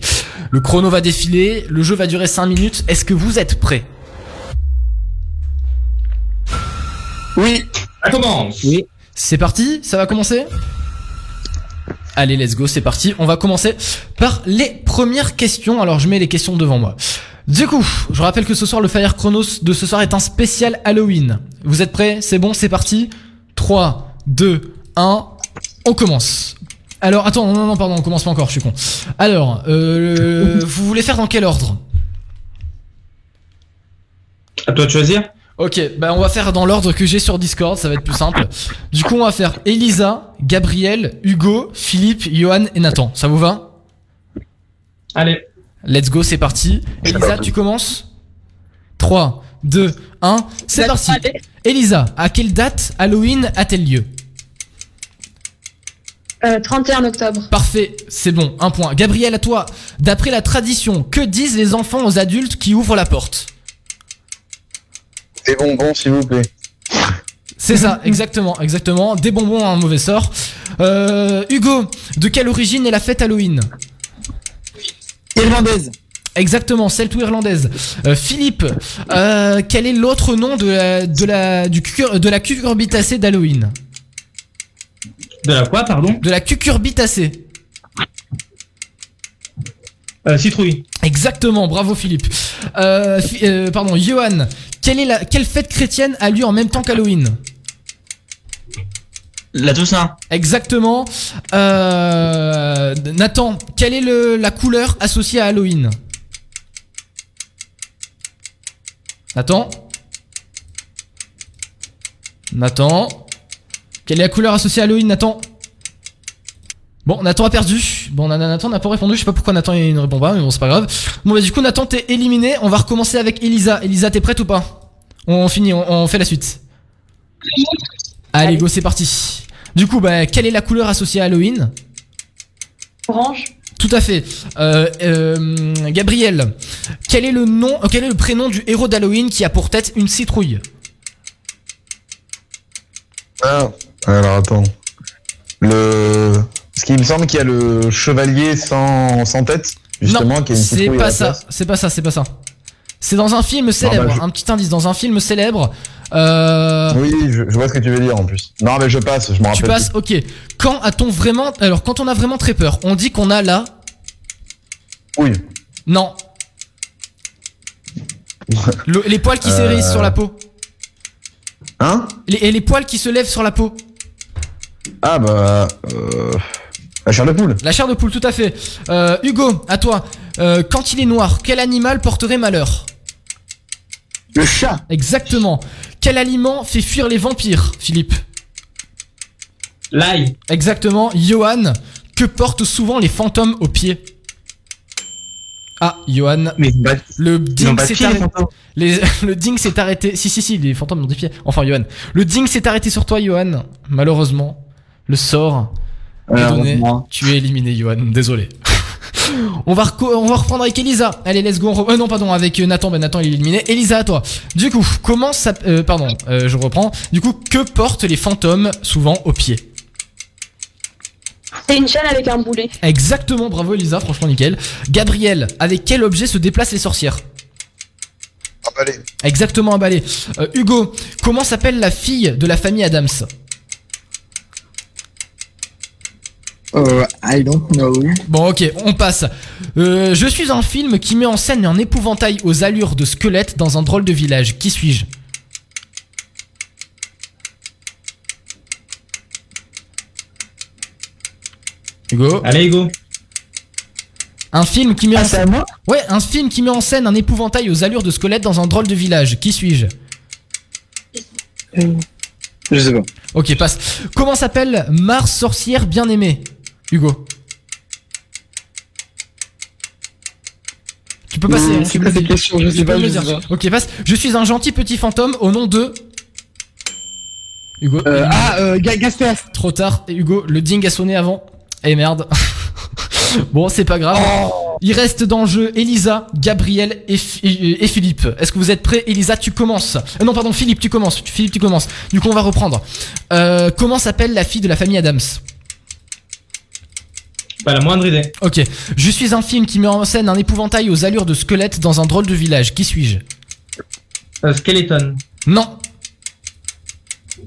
Speaker 1: Le chrono va défiler, le jeu va durer 5 minutes. Est-ce que vous êtes prêts?
Speaker 4: Oui.
Speaker 6: Ça commence.
Speaker 11: Oui.
Speaker 1: C'est parti, ça va commencer? Allez, let's go, c'est parti. On va commencer par les premières questions. Alors, je mets les questions devant moi. Du coup, je rappelle que ce soir, le Fire Chronos de ce soir est un spécial Halloween. Vous êtes prêts? C'est bon, c'est parti 3, 2, 1, on commence. Alors, attends, non, non, non, pardon, on commence pas encore, je suis con. Alors, euh, vous voulez faire dans quel ordre?
Speaker 6: À toi de choisir.
Speaker 1: Ok, bah on va faire dans l'ordre que j'ai sur Discord, ça va être plus simple. Du coup, on va faire Elisa, Gabriel, Hugo, Philippe, Johan et Nathan. Ça vous va?
Speaker 6: Allez.
Speaker 1: Let's go, c'est parti. Elisa, tu commences? 3, 2, 1, c'est parti. Elisa, à quelle date Halloween a-t-elle lieu?
Speaker 9: Euh, 31 octobre.
Speaker 1: Parfait, c'est bon, un point. Gabriel, à toi. D'après la tradition, que disent les enfants aux adultes qui ouvrent la porte?
Speaker 7: Des bonbons, s'il vous plaît.
Speaker 1: C'est ça, exactement, exactement. Des bonbons à un mauvais sort. Euh, Hugo, de quelle origine est la fête Halloween?
Speaker 4: Irlandaise.
Speaker 1: Exactement, celto-irlandaise. Euh, Philippe, euh, quel est l'autre nom de la, de la, du cucur- de la cucurbitacée d'Halloween?
Speaker 6: De la quoi, pardon?
Speaker 1: De la cucurbitacée.
Speaker 6: Euh, citrouille.
Speaker 1: Exactement, bravo Philippe. Euh, euh, pardon, Johan, quelle, est la, quelle fête chrétienne a lieu en même temps qu'Halloween
Speaker 11: La Toussaint.
Speaker 1: Exactement. Euh, Nathan, quelle est le, la couleur associée à Halloween Nathan Nathan Quelle est la couleur associée à Halloween, Nathan Bon, Nathan a perdu. Bon, Nathan n'a pas répondu. Je sais pas pourquoi Nathan il ne répond pas, mais bon, c'est pas grave. Bon, bah, du coup, Nathan, t'es éliminé. On va recommencer avec Elisa. Elisa, t'es prête ou pas? On finit, on, on fait la suite. Allez, go, c'est parti. Du coup, bah, quelle est la couleur associée à Halloween?
Speaker 9: Orange.
Speaker 1: Tout à fait. Euh, euh, Gabriel, quel est le nom, quel est le prénom du héros d'Halloween qui a pour tête une citrouille?
Speaker 7: Ah, alors attends. Le. Parce qu'il me semble qu'il y a le chevalier sans, sans tête, justement,
Speaker 1: Non,
Speaker 7: qui a une
Speaker 1: c'est pas ça. C'est pas ça. C'est pas ça. C'est dans un film célèbre.
Speaker 7: bah, je-
Speaker 1: Un petit indice dans un film célèbre. Euh,
Speaker 7: Oui, je, je vois ce que tu veux dire en plus. Non, mais je passe, je m'en
Speaker 1: tu
Speaker 7: rappelle.
Speaker 1: passes. Ok. Quand a-t-on vraiment Alors, quand on a vraiment très peur, on dit qu'on a la.
Speaker 7: Oui.
Speaker 1: Non. Le- les poils qui
Speaker 7: Euh.
Speaker 1: s'érissent sur la peau.
Speaker 7: Hein?
Speaker 1: Les, et les poils qui se lèvent sur la peau.
Speaker 7: Ah bah. Euh... La chair de poule.
Speaker 1: La chair de poule, tout à fait. Euh, Hugo, à toi. Euh, quand il est noir, quel animal porterait malheur?
Speaker 4: Le chat.
Speaker 1: Exactement. Quel aliment fait fuir les vampires, Philippe?
Speaker 6: L'ail.
Speaker 1: Exactement. Johan, que portent souvent les fantômes aux pieds? Ah, Johan.
Speaker 11: Mais bah,
Speaker 1: Le ding s'est arrêté. Les- *laughs* le ding s'est arrêté. Si, si, si, les fantômes ont des pieds. Enfin, Johan. Le ding s'est arrêté sur toi, Johan. Malheureusement, le sort donné.
Speaker 11: moi.
Speaker 1: Tu es éliminé, Johan. Désolé. *laughs* on, va on va reprendre avec Elisa. Allez, let's go. Euh, non, pardon, avec euh, Nathan. Ben, Nathan, il est éliminé. Elisa, à toi. Du coup, comment ça. euh, pardon, euh, je reprends. Du coup, que portent les fantômes souvent aux pieds?
Speaker 9: C'est une chaîne avec un boulet.
Speaker 1: Exactement, bravo Elisa, franchement nickel. Gabriel, avec quel objet se déplacent les sorcières?
Speaker 7: Emballé.
Speaker 1: Exactement emballé. Euh, Hugo, comment s'appelle la fille de la famille Adams?
Speaker 4: Euh, I don't know.
Speaker 1: Bon ok, on passe. Euh, je suis un film qui met en scène un épouvantail aux allures de squelette dans un drôle de village. Qui suis-je? Hugo?
Speaker 6: Allez, Hugo.
Speaker 1: Un film qui met en
Speaker 4: Ah, c'est à
Speaker 1: scène...
Speaker 4: moi?
Speaker 1: Ouais, un film qui met en scène un épouvantail aux allures de squelette dans un drôle de village. Qui suis-je?
Speaker 4: Euh, Je sais pas.
Speaker 1: Ok, passe. Comment s'appelle Mars sorcière bien aimée Hugo. Tu peux passer. Hein,
Speaker 4: c'est
Speaker 1: tu
Speaker 4: quoi
Speaker 1: peux
Speaker 4: cette
Speaker 1: me-
Speaker 4: question Je sais pas,
Speaker 1: dire. Ok, passe. Je suis un gentil petit fantôme au nom de. Hugo.
Speaker 4: Euh, ah, euh.
Speaker 1: Trop tard. Et Hugo, le ding a sonné avant. Eh merde. *laughs* bon, c'est pas grave.
Speaker 4: Oh.
Speaker 1: Il reste dans le jeu Elisa, Gabriel et, Fi- et- et Philippe. Est-ce que vous êtes prêts Elisa, tu commences. Euh, non, pardon, Philippe, tu commences. Philippe, tu commences. Du coup, on va reprendre. Euh, comment s'appelle la fille de la famille Adams?
Speaker 6: Pas la moindre idée.
Speaker 1: Ok. Je suis un film qui met en scène un épouvantail aux allures de squelette dans un drôle de village. Qui suis-je?
Speaker 6: Euh, Skeleton.
Speaker 1: Non.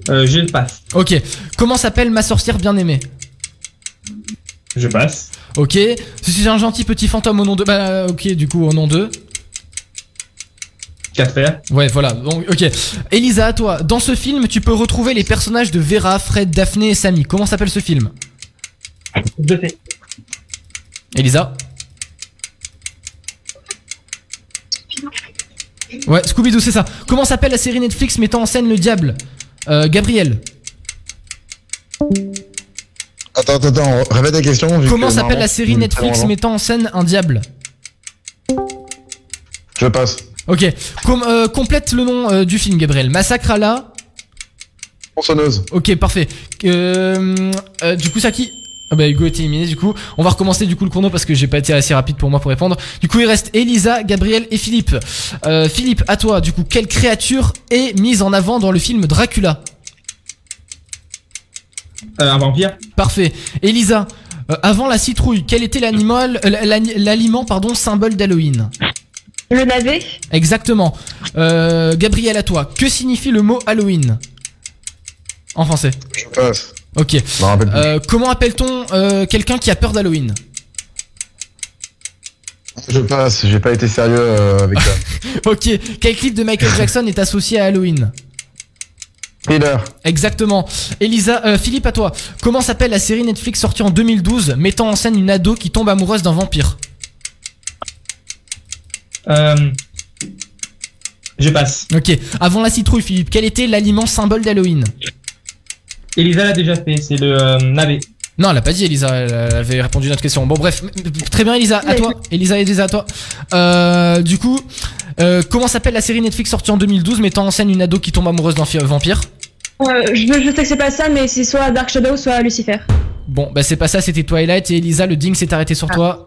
Speaker 6: Euh, je passe.
Speaker 1: Ok. Comment s'appelle ma sorcière bien-aimée?
Speaker 6: Je passe.
Speaker 1: Ok. Je suis un gentil petit fantôme au nom de... Bah ok, du coup au nom de...
Speaker 6: 4 faire.
Speaker 1: Ouais, voilà. Donc, ok. Elisa, à toi. Dans ce film, tu peux retrouver les personnages de Vera, Fred, Daphné et Sammy. Comment s'appelle ce film?
Speaker 6: Je sais.
Speaker 1: Elisa Ouais, Scooby-Doo, c'est ça. Comment s'appelle la série Netflix mettant en scène le diable euh, Gabriel.
Speaker 7: Attends, attends, attends, répète ta question.
Speaker 1: Comment s'appelle la série Netflix mettant en scène un diable
Speaker 7: Je passe.
Speaker 1: Ok. Com- euh, complète le nom euh, du film, Gabriel. Massacre à la.
Speaker 7: Tronçonneuse.
Speaker 1: Ok, parfait. Du coup, ça qui ah bah Hugo est éliminé du coup. On va recommencer du coup le chrono parce que j'ai pas été assez rapide pour moi pour répondre. Du coup il reste Elisa, Gabriel et Philippe. Euh, Philippe, à toi du coup, quelle créature est mise en avant dans le film Dracula?
Speaker 6: Euh, un vampire.
Speaker 1: Parfait. Elisa, euh, avant la citrouille, quel était l'animal, euh, l'aliment pardon symbole d'Halloween?
Speaker 9: Le navet
Speaker 1: Exactement. Euh, Gabriel, à toi, que signifie le mot Halloween? En français.
Speaker 7: Je passe.
Speaker 1: Ok.
Speaker 7: Je me rappelle plus.
Speaker 1: Euh, comment appelle-t-on euh, quelqu'un qui a peur d'Halloween
Speaker 7: Je passe, j'ai pas été sérieux euh, avec ça. *laughs*
Speaker 1: Ok. Quel clip de Michael *laughs* Jackson est associé à Halloween
Speaker 7: Thriller.
Speaker 1: Exactement. Elisa, euh, Philippe, à toi. Comment s'appelle la série Netflix sortie en 2012 mettant en scène une ado qui tombe amoureuse d'un vampire
Speaker 6: Euh, je passe.
Speaker 1: Ok. Avant la citrouille, Philippe, quel était l'aliment symbole d'Halloween
Speaker 6: Elisa l'a déjà fait, c'est le euh, navet.
Speaker 1: Non, elle a pas dit, Elisa. Elle avait répondu à notre question. Bon, bref. Très bien, Elisa. À toi. Elisa, Elisa, à toi. Euh, du coup, euh, comment s'appelle la série Netflix sortie en 2012 mettant en scène une ado qui tombe amoureuse d'un vampire?
Speaker 9: Euh, je, sais que c'est pas ça, mais c'est soit Dark Shadow, soit Lucifer.
Speaker 1: Bon, bah c'est pas ça, c'était Twilight et Elisa, le ding s'est arrêté sur toi.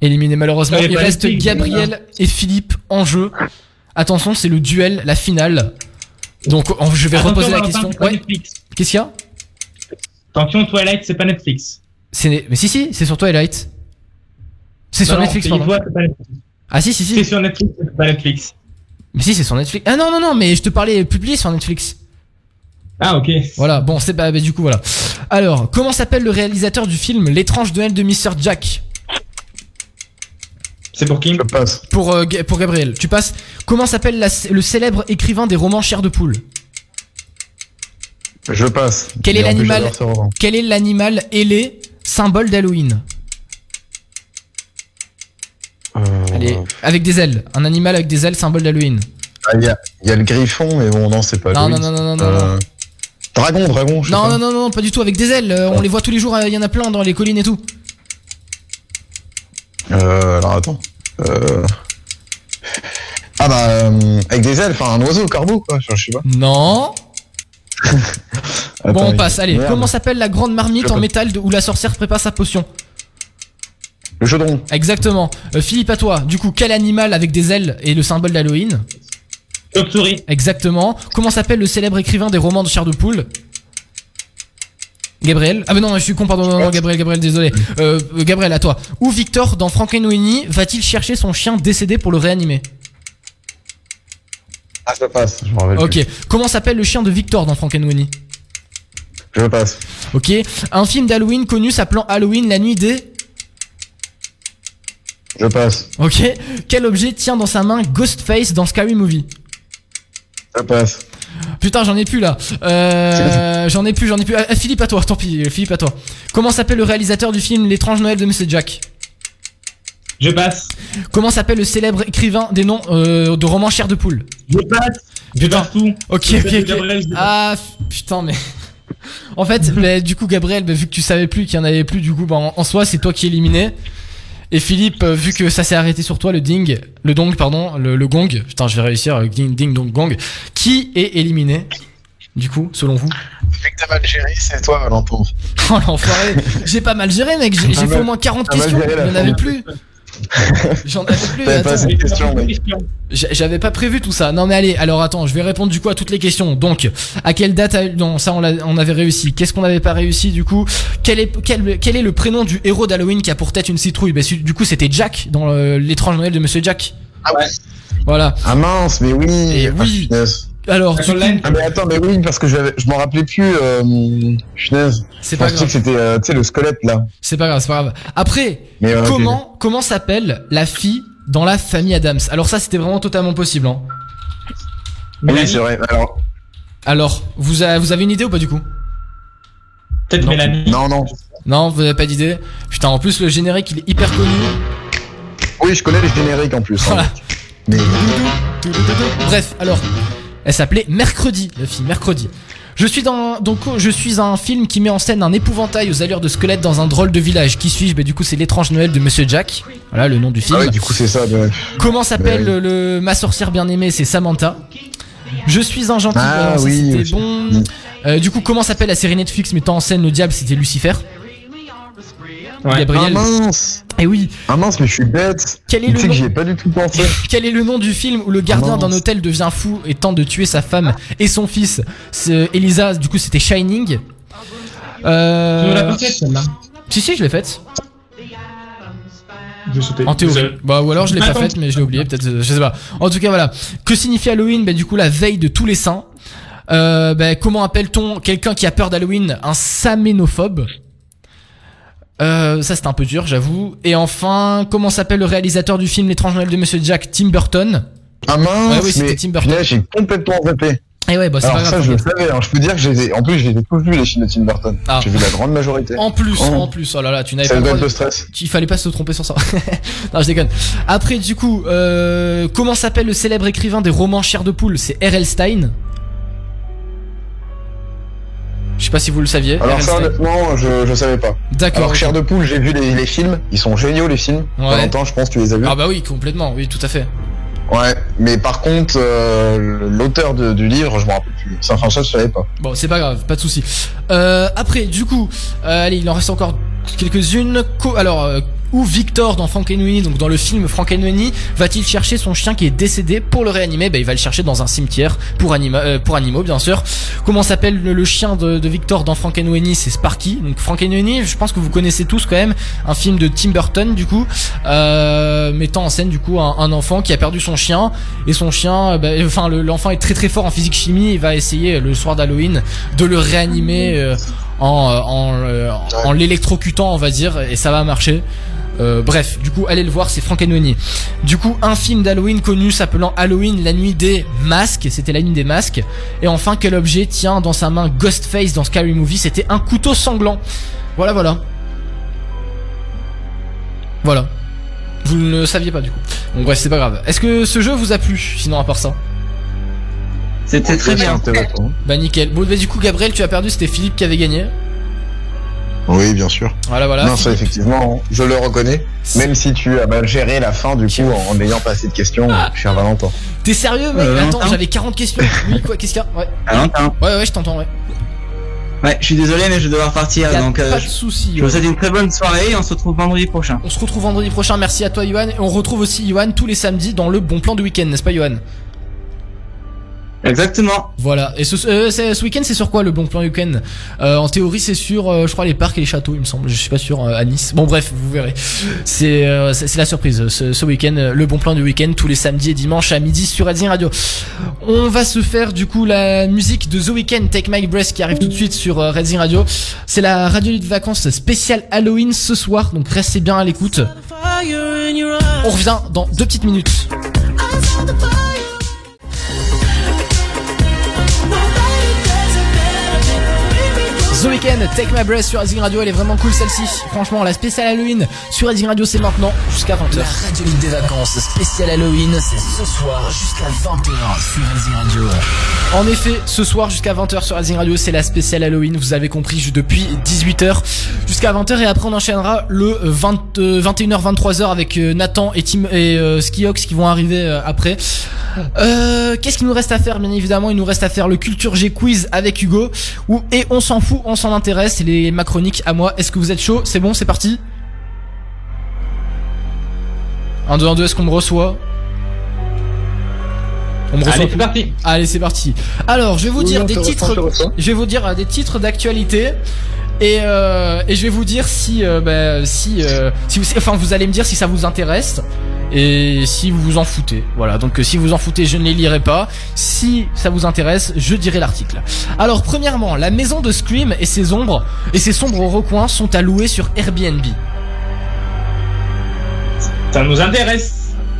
Speaker 1: Éliminé malheureusement. Il reste Gabriel et Philippe en jeu. Attention, c'est le duel, la finale. Donc on- je vais
Speaker 6: Attention,
Speaker 1: reposer la question. Ouais.
Speaker 6: Netflix.
Speaker 1: Qu'est-ce qu'il y a?
Speaker 6: Attention, Twilight, c'est pas Netflix.
Speaker 1: C'est mais si si, c'est sur Twilight. C'est sur
Speaker 6: Non,
Speaker 1: Netflix
Speaker 6: c'est
Speaker 1: pardon.
Speaker 6: Toi, c'est pas Netflix.
Speaker 1: Ah si si
Speaker 6: C'est
Speaker 1: si.
Speaker 6: sur Netflix, c'est pas Netflix.
Speaker 1: Mais si c'est sur Netflix. Ah non non non, mais je te parlais publié sur Netflix.
Speaker 6: Ah, ok.
Speaker 1: Voilà, bon, c'est pas bah, du coup voilà. Alors, comment s'appelle le réalisateur du film L'étrange Noël de Mr Jack?
Speaker 6: C'est pour qui?
Speaker 7: Je passe.
Speaker 1: pour euh, pour Gabriel. Tu passes. Comment s'appelle la- le célèbre écrivain des romans Chair de poule?
Speaker 7: Je passe.
Speaker 1: Quel est l'animal. Quel est ailé, symbole d'Halloween
Speaker 7: Euh,
Speaker 1: Allez, avec des ailes. Un animal avec des ailes, symbole d'Halloween.
Speaker 7: ah, Il y, a, il y a le griffon, mais bon, non, c'est pas
Speaker 1: Non, non, non, non, non,
Speaker 7: Euh, Dragon, dragon, je sais
Speaker 1: Non,
Speaker 7: pas.
Speaker 1: non, non, non, pas du tout, avec des ailes. euh, on les voit tous les jours, il y en a plein dans les collines et tout.
Speaker 7: Euh, alors attends. Euh... Ah bah, euh, avec des ailes, enfin un oiseau, corbeau, quoi, je je sais pas.
Speaker 1: Non.
Speaker 7: Attends, *laughs*
Speaker 1: bon, on passe. Allez,
Speaker 7: merde.
Speaker 1: comment s'appelle la grande marmite
Speaker 7: Je
Speaker 1: en
Speaker 7: peux-
Speaker 1: métal de- où la sorcière prépare sa potion
Speaker 7: Le chaudron.
Speaker 1: Exactement. Euh, Philippe, à toi. Du coup, quel animal avec des ailes est le symbole d'Halloween
Speaker 6: Chauve-souris.
Speaker 1: Exactement. Comment s'appelle le célèbre écrivain des romans de chair de poule Gabriel Ah mais non, je suis con, pardon, non, non, Gabriel, Gabriel, désolé. Euh, euh, Gabriel, à toi. Où Victor, dans Frankenweenie, va-t-il chercher son chien décédé pour le réanimer
Speaker 7: Ah, ça passe, je me rappelle
Speaker 1: Ok.
Speaker 7: plus.
Speaker 1: Comment s'appelle le chien de Victor dans Frankenweenie?
Speaker 7: Je passe.
Speaker 1: Ok. Un film d'Halloween connu s'appelant Halloween, la nuit des...
Speaker 7: Je passe.
Speaker 1: Ok. Quel objet tient dans sa main Ghostface dans Scary Movie?
Speaker 7: Ça passe.
Speaker 1: Putain, j'en ai plus là. Euh, j'en ai plus, j'en ai plus. Ah, Philippe, à toi, tant pis, Philippe, à toi. Comment s'appelle le réalisateur du film L'étrange Noël de Monsieur Jack?
Speaker 6: Je passe.
Speaker 1: Comment s'appelle le célèbre écrivain des noms euh, de romans Chair de Poule?
Speaker 6: Je passe. Je
Speaker 1: Putain.
Speaker 6: passe tout.
Speaker 1: Ok,
Speaker 6: Je
Speaker 1: ok.
Speaker 6: Gabriel.
Speaker 1: Ah, putain, mais. *laughs* En fait, bah, du coup, Gabriel, bah, vu que tu savais plus qu'il y en avait plus, du coup, bah, en, en soi, c'est toi qui es éliminé. Et Philippe, euh, vu que ça s'est arrêté sur toi, le ding, le dong, pardon, le, le gong, putain, je vais réussir, euh, ding, ding, dong, gong, qui est éliminé, du coup, selon vous?
Speaker 7: Vu que t'as mal géré, c'est toi, Valentin. *laughs*
Speaker 1: Oh l'enfoiré J'ai pas mal géré, mec, j'ai fait au moins 40
Speaker 7: t'as mal
Speaker 1: questions, il y en avait plus *laughs* J'en avais plus, J'avais pas prévu tout ça. Non mais allez, alors attends, je vais répondre du coup à toutes les questions. Donc, à quelle date a- Non, ça on, avait réussi. Qu'est-ce qu'on n'avait pas réussi du coup? Quel est, quel, quel est le prénom du héros d'Halloween qui a pour tête une citrouille? Bah, Du coup, c'était Jack dans euh, l'étrange Noël de Monsieur Jack.
Speaker 7: Ah ouais.
Speaker 1: Voilà.
Speaker 7: Ah mince, mais oui.
Speaker 1: Et
Speaker 7: Ah,
Speaker 1: oui.
Speaker 7: punaise.
Speaker 1: Alors, coup,
Speaker 7: Ah mais attends, mais oui, parce que je m'en rappelais plus. Euh, punaise.
Speaker 1: C'est
Speaker 7: Je
Speaker 1: pas
Speaker 7: pensais
Speaker 1: grave.
Speaker 7: que c'était, euh, tu sais, le squelette là.
Speaker 1: c'est pas grave, c'est pas grave. Après,
Speaker 7: Mais euh,
Speaker 1: comment comment s'appelle la fille dans la famille Adams? Alors ça, c'était vraiment totalement possible. Hein.
Speaker 7: Oui, c'est vrai. Alors,
Speaker 1: Alors, vous, a- vous avez une idée ou pas du coup?
Speaker 6: Peut-être. Mélanie.
Speaker 7: non, non.
Speaker 1: Non, vous avez pas d'idée? Putain, en plus le générique il est hyper connu.
Speaker 7: Oui, je connais les génériques en plus. hein.
Speaker 1: Voilà.
Speaker 7: Mais
Speaker 1: Bref, alors, elle s'appelait Mercredi, le film Mercredi. Je suis dans donc je suis un film qui met en scène un épouvantail aux allures de squelette dans un drôle de village. Qui suis-je? Bah du coup c'est l'étrange Noël de Monsieur Jack. Voilà le nom du film.
Speaker 7: Ah ouais, du coup, c'est ça. de-
Speaker 1: Comment s'appelle
Speaker 7: Ouais.
Speaker 1: le, ma sorcière bien aimée C'est Samantha. Je suis un gentil.
Speaker 7: Ah oui,
Speaker 1: c'était bon. Euh, du coup comment s'appelle la série Netflix mettant en scène le diable? C'était Lucifer.
Speaker 6: Ouais.
Speaker 1: Gabriel.
Speaker 7: Ah mince
Speaker 1: Et oui.
Speaker 7: Ah mince, mais je suis bête.
Speaker 1: Quel est
Speaker 7: Tu
Speaker 1: le
Speaker 7: sais que
Speaker 1: nom
Speaker 7: j'y ai pas du tout pensé. *laughs*
Speaker 1: Quel est le nom du film où le gardien
Speaker 7: mince.
Speaker 1: d'un hôtel devient fou et tente de tuer sa femme et son fils? Elisa, du coup c'était Shining. Euh...
Speaker 6: L'as pas faite, celle-là
Speaker 1: Si si je l'ai faite. En théorie. Bah ou alors je l'ai pas faite mais je l'ai oublié peut-être je sais pas. En tout cas voilà. Que signifie Halloween? Bah du coup la veille de tous les saints. Euh, bah, comment appelle-t-on quelqu'un qui a peur d'Halloween? Un saménophobe. Euh, ça c'est un peu dur j'avoue. Et enfin comment s'appelle le réalisateur du film L'étrange Noël de Monsieur Jack Tim Burton.
Speaker 7: Ah mince,
Speaker 1: Ouais, oui, c'était Tim Burton.
Speaker 7: j'ai complètement zappé.
Speaker 1: Et ouais bah c'est pas
Speaker 7: ça,
Speaker 1: grave.
Speaker 7: je le savais. hein. Je peux dire que j'ai, en plus, j'ai tous vu les films de Tim Burton.
Speaker 1: Ah.
Speaker 7: J'ai vu la grande majorité.
Speaker 1: En plus,
Speaker 7: Oh.
Speaker 1: en plus, oh là là, tu n'avais
Speaker 7: Ça
Speaker 1: pas le de-
Speaker 7: stress.
Speaker 1: Il fallait pas se tromper sur ça. *laughs* non, je déconne. Après, du coup, euh, comment s'appelle le célèbre écrivain des romans Chair de poule? C'est R.L. Stein. Je sais pas si vous le saviez.
Speaker 7: Alors ça, honnêtement, je, je savais pas.
Speaker 1: D'accord.
Speaker 7: Alors. Chair de poule, j'ai vu les, les films. Ils sont géniaux, les films.
Speaker 1: Ouais.
Speaker 7: Valentin, je pense que tu les as vus.
Speaker 1: Ah bah oui, complètement, oui, tout à fait.
Speaker 7: Ouais. Mais par contre, euh, l'auteur de- du livre, je me rappelle plus. Enfin, ça, je savais pas.
Speaker 1: Bon, c'est pas grave, pas de souci. Euh, après, du coup, euh, allez, il en reste encore quelques-unes. Co- Alors, euh, où Victor dans Frankenweenie, donc dans le film Frankenweenie, va-t-il chercher son chien qui est décédé pour le réanimer? Bah, il va le chercher dans un cimetière pour, anima euh, pour animaux, bien sûr. Comment s'appelle le, chien de, Victor dans Frankenweenie C'est Sparky. Donc Frankenweenie, je pense que vous connaissez tous quand même, un film de Tim Burton, du coup, euh, mettant en scène du coup un, enfant qui a perdu son chien et son chien, euh, bah, enfin le- l'enfant est très très fort en physique chimie. Il va essayer le soir d'Halloween de le réanimer en euh, en, euh, en l'électrocutant, on va dire, et ça va marcher. Euh, bref, du coup, allez le voir, c'est Frankenweenie. Du coup, un film d'Halloween connu s'appelant Halloween, la nuit des masques. C'était la nuit des masques. Et enfin, quel objet tient dans sa main Ghostface dans Scary Movie C'était un couteau sanglant. Voilà, voilà. Voilà. Vous ne le saviez pas du coup. Bon bref, c'est pas grave. Est-ce que ce jeu vous a plu Sinon à part ça?
Speaker 11: C'était très
Speaker 7: C'est
Speaker 11: bien.
Speaker 1: Bah nickel. Bon bah du coup Gabriel, tu as perdu. C'était Philippe qui avait gagné.
Speaker 7: Oui, bien sûr.
Speaker 1: Voilà, voilà.
Speaker 7: non, ça, effectivement, je le reconnais. Même si tu as mal géré la fin, du coup, en n'ayant pas assez de questions, cher Valentin.
Speaker 1: T'es sérieux mec?
Speaker 11: Euh,
Speaker 1: Attends, j'avais 40 questions. Oui quoi Qu'est-ce qu'il y a? Ouais.
Speaker 11: Valentin.
Speaker 1: Ouais ouais, je t'entends. Ouais.
Speaker 11: Ouais, je suis désolé, mais je vais devoir partir.
Speaker 1: Y a
Speaker 11: Donc, euh,
Speaker 1: pas de
Speaker 11: je
Speaker 1: souci.
Speaker 11: je vous souhaite une très bonne soirée et on se retrouve vendredi prochain.
Speaker 1: On se retrouve vendredi prochain. Merci à toi, Yohan. Et on retrouve aussi Yohan tous les samedis dans le bon plan du week-end, n'est-ce pas, Yohan?
Speaker 11: Exactement.
Speaker 1: Voilà. Et ce, euh, c'est- ce week-end, c'est sur quoi le bon plan week-end euh, En théorie, c'est sur, euh, je crois, les parcs et les châteaux, il me semble. Je suis pas sûr euh, à Nice. Bon, bref, vous verrez. C'est euh, c'est la surprise. Ce, ce week-end, euh, le bon plan du week-end, tous les samedis et dimanches à midi sur Redzing Radio. On va se faire du coup la musique de The Weeknd, Take My Breath, qui arrive tout de suite sur euh, Redzing Radio. C'est la radio de vacances spéciale Halloween ce soir, donc restez bien à l'écoute. On revient dans deux petites minutes. The Weeknd, Take My Breath sur Racing Radio, elle est vraiment cool celle-ci. Franchement, la spéciale Halloween sur Racing Radio, c'est maintenant jusqu'à 20h.
Speaker 3: La radio libre des vacances spéciale Halloween, c'est ce soir jusqu'à 20h sur Racing Radio.
Speaker 1: En effet, ce soir jusqu'à 20h sur Racing Radio, c'est la spéciale Halloween, vous avez compris, depuis 18h jusqu'à 20h et après on enchaînera le 20, euh, 21h 23h avec euh, Nathan et Tim et euh, Skiox qui vont arriver euh, après. Euh, qu'est-ce qu'il nous reste à faire? Bien évidemment, il nous reste à faire le Culture G quiz avec Hugo ou et on s'en fout, on s'en intéresse, les macroniques à moi. Est-ce que vous êtes chaud? C'est bon, c'est parti? 1 2 1 2, est-ce qu'on me reçoit? On me reçoit
Speaker 6: Allez, c'est parti.
Speaker 1: Allez, c'est parti. Alors, je vais vous
Speaker 7: Oui,
Speaker 1: dire des
Speaker 7: reçoit,
Speaker 1: titres.
Speaker 7: Je
Speaker 1: vais vous dire euh, des titres d'actualité. Et, euh, et je vais vous dire si, euh, bah, si, euh, si vous, enfin, vous allez me dire si ça vous intéresse et si vous vous en foutez. Voilà. Donc, euh, si vous en foutez, je ne les lirai pas. Si ça vous intéresse, je dirai l'article. Alors, premièrement, la maison de Scream et ses ombres et ses sombres recoins sont à louer sur Airbnb.
Speaker 6: Ça nous intéresse.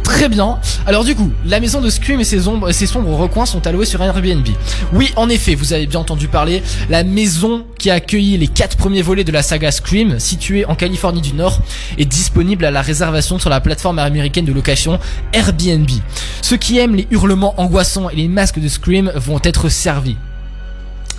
Speaker 1: Très bien. Alors du coup, la maison de Scream et ses, ombres, ses sombres recoins sont alloués sur Airbnb. Oui, en effet, vous avez bien entendu parler, la maison qui a accueilli les quatre premiers volets de la saga Scream, située en Californie du Nord, est disponible à la réservation sur la plateforme américaine de location Airbnb. Ceux qui aiment les hurlements angoissants et les masques de Scream vont être servis.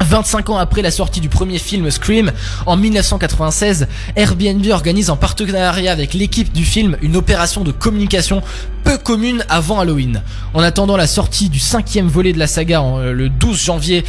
Speaker 1: 25 ans après la sortie du premier film Scream, en 1996, Airbnb organise en partenariat avec l'équipe du film une opération de communication peu commune avant Halloween. En attendant la sortie du cinquième volet de la saga euh, le 12 janvier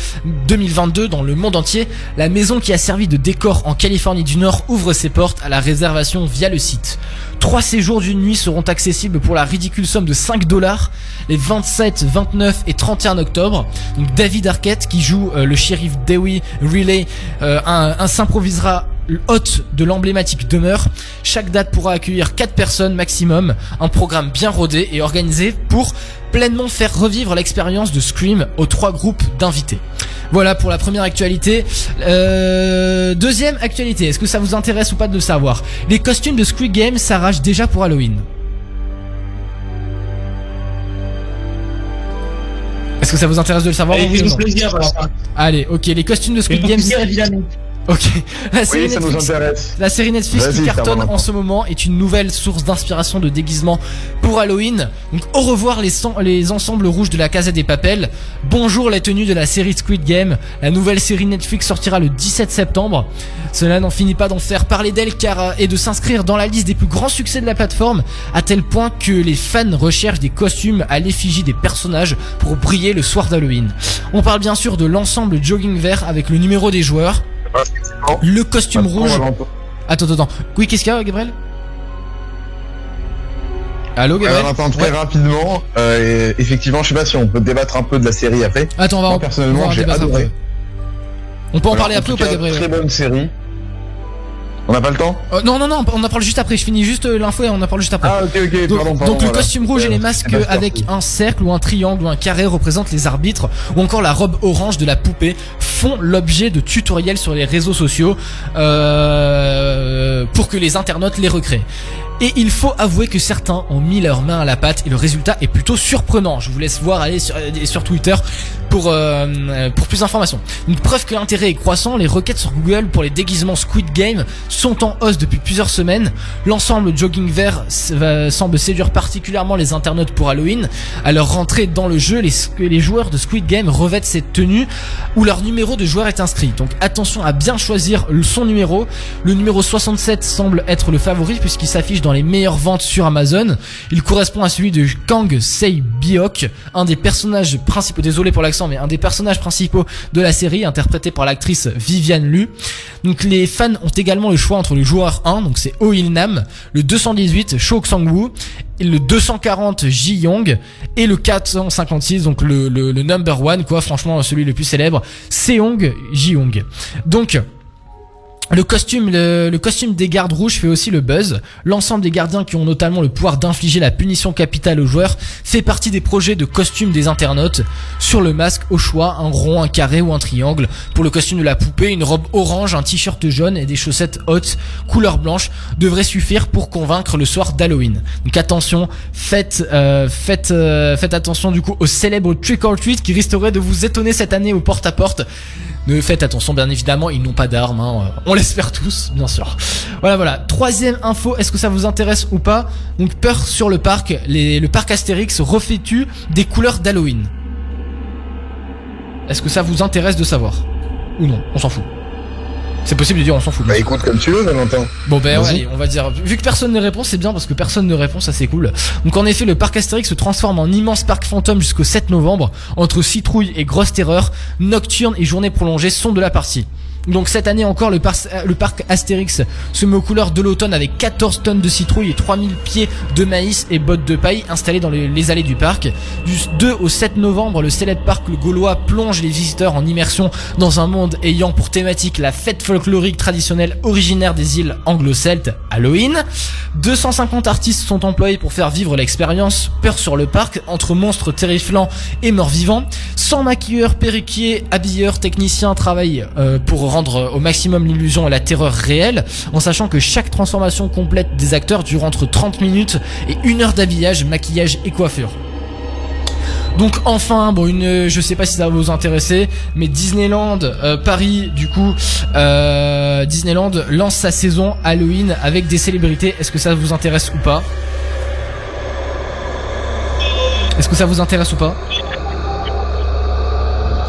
Speaker 1: 2022 dans le monde entier, la maison qui a servi de décor en Californie du Nord ouvre ses portes à la réservation via le site. Trois séjours d'une nuit seront accessibles pour la ridicule somme de 5 dollars les 27, 29 et 31 octobre. Donc David Arquette qui joue euh, le shérif Dewey Riley euh, un, un s'improvisera hôte de l'emblématique demeure. Chaque date pourra accueillir 4 personnes maximum, un programme bien rodé et organisé pour pleinement faire revivre l'expérience de Scream aux trois groupes d'invités. Voilà pour la première actualité. Euh, deuxième actualité, est-ce que ça vous intéresse ou pas de le savoir? Les costumes de Squid Game s'arrachent déjà pour Halloween. Est-ce que ça vous intéresse de le savoir?
Speaker 6: Allez,
Speaker 1: oui ou non?
Speaker 6: plaisir.
Speaker 1: Allez, ok, les costumes de Squid Game. Ok. La série,
Speaker 7: Oui, ça nous
Speaker 1: Netflix,
Speaker 7: intéresse.
Speaker 1: la série Netflix
Speaker 7: Vas-y,
Speaker 1: qui cartonne en ce moment est une nouvelle source d'inspiration de déguisement pour Halloween. Donc au revoir les, ensembles rouges de la Casa des Papels. Bonjour les tenues de la série Squid Game. La nouvelle série Netflix sortira le 17 septembre. Cela n'en finit pas d'en faire parler d'elle car euh, et de s'inscrire dans la liste des plus grands succès de la plateforme à tel point que les fans recherchent des costumes à l'effigie des personnages pour briller le soir d'Halloween. On parle bien sûr de l'ensemble jogging vert avec le numéro des joueurs, le costume rouge. Attends, attends, attends. Oui, qu'est-ce qu'il y a, Gabriel Allô, Gabriel
Speaker 7: Valentin, très
Speaker 1: Ouais.
Speaker 7: rapidement, euh, effectivement, je sais pas si on peut débattre un peu de la série après.
Speaker 1: Attends, on va
Speaker 7: Moi,
Speaker 1: en- on
Speaker 7: personnellement, j'ai adoré.
Speaker 1: On peut en parler après ou pas, Gabriel
Speaker 7: Très bonne série. On n'a pas le temps?
Speaker 1: Euh, Non, non, non, on en parle juste après. Je finis juste euh, l'info et on en parle juste après.
Speaker 7: Ah, ok, ok,
Speaker 1: Donc,
Speaker 7: pardon, pardon.
Speaker 1: donc le
Speaker 7: voilà.
Speaker 1: costume rouge et les
Speaker 7: Euh,
Speaker 1: masques avec un cercle ou un triangle ou un carré représentent les arbitres ou encore la robe orange de la poupée font l'objet de tutoriels sur les réseaux sociaux euh, pour que les internautes les recréent. Et il faut avouer que certains ont mis leurs mains à la pâte et le résultat est plutôt surprenant. Je vous laisse voir aller sur, Twitter pour, euh, pour plus d'informations. Une preuve que l'intérêt est croissant, les requêtes sur Google pour les déguisements Squid Game sont en hausse depuis plusieurs semaines. L'ensemble jogging vert semble séduire particulièrement les internautes pour Halloween. À leur rentrée dans le jeu, les, les joueurs de Squid Game revêtent cette tenue où leur numéro de joueur est inscrit. Donc attention à bien choisir son numéro. Le numéro 67 semble être le favori puisqu'il s'affiche dans les meilleures ventes sur Amazon. Il correspond à celui de Kang Sei Biok, un des personnages principaux, désolé pour l'accent, mais un des personnages principaux de la série, interprété par l'actrice Viviane Lu. Donc les fans ont également le choix entre le joueur 1, donc c'est Oh Il Nam, le 218 Cho Sang-woo, le 240 Ji Yong, et le 456, donc le, le, le number one, quoi, franchement celui le plus célèbre, Seong Ji Yong. Donc, le costume, le, costume des gardes rouges fait aussi le buzz. L'ensemble des gardiens qui ont notamment le pouvoir d'infliger la punition capitale aux joueurs fait partie des projets de costumes des internautes. Sur le masque, au choix, un rond, un carré ou un triangle. Pour le costume de la poupée, une robe orange, un t-shirt jaune et des chaussettes hautes, couleur blanche, devraient suffire pour convaincre le soir d'Halloween. Donc attention, faites, euh, faites, euh, faites attention du coup au célèbre trick or treat qui risquerait de vous étonner cette année au porte à porte. Ne faites attention, bien évidemment, ils n'ont pas d'armes, hein. on l'espère tous, bien sûr. Voilà, voilà. Troisième info, est-ce que ça vous intéresse ou pas? Donc, peur sur le parc, les- le parc Astérix revêtu des couleurs d'Halloween? Est-ce que ça vous intéresse de savoir? Ou non? On s'en fout. C'est possible de dire on s'en fout.
Speaker 7: Bah écoute comme tu veux, Valentin.
Speaker 1: Bon ben ouais, allez, on va dire vu que personne ne répond, c'est bien parce que personne ne répond, ça c'est cool. Donc en effet, le parc Astérix se transforme en immense parc fantôme jusqu'au 7 novembre entre citrouille et grosse terreur, nocturne et journée prolongée sont de la partie. Donc cette année encore, euh, le parc Astérix se met aux couleurs de l'automne avec 14 tonnes de citrouille et 3000 pieds de maïs et bottes de paille installés dans les, allées du parc. Du 2 au 7 novembre, le célèbre parc gaulois plonge les visiteurs en immersion dans un monde ayant pour thématique la fête folklorique traditionnelle originaire des îles anglo-celtes, Halloween. 250 artistes sont employés pour faire vivre l'expérience Peur sur le parc entre monstres terrifiants et morts vivants. 100 maquilleurs, perruquiers, habilleurs, techniciens travaillent euh, pour rendre euh, au maximum l'illusion et la terreur réelle, en sachant que chaque transformation complète des acteurs dure entre 30 minutes et une heure d'habillage, maquillage et coiffure. Donc enfin, bon, une, je sais pas si ça va vous intéresser, mais Disneyland euh, Paris, du coup, euh, Disneyland lance sa saison Halloween avec des célébrités. Est-ce que ça vous intéresse ou pas? Est-ce que ça vous intéresse ou pas?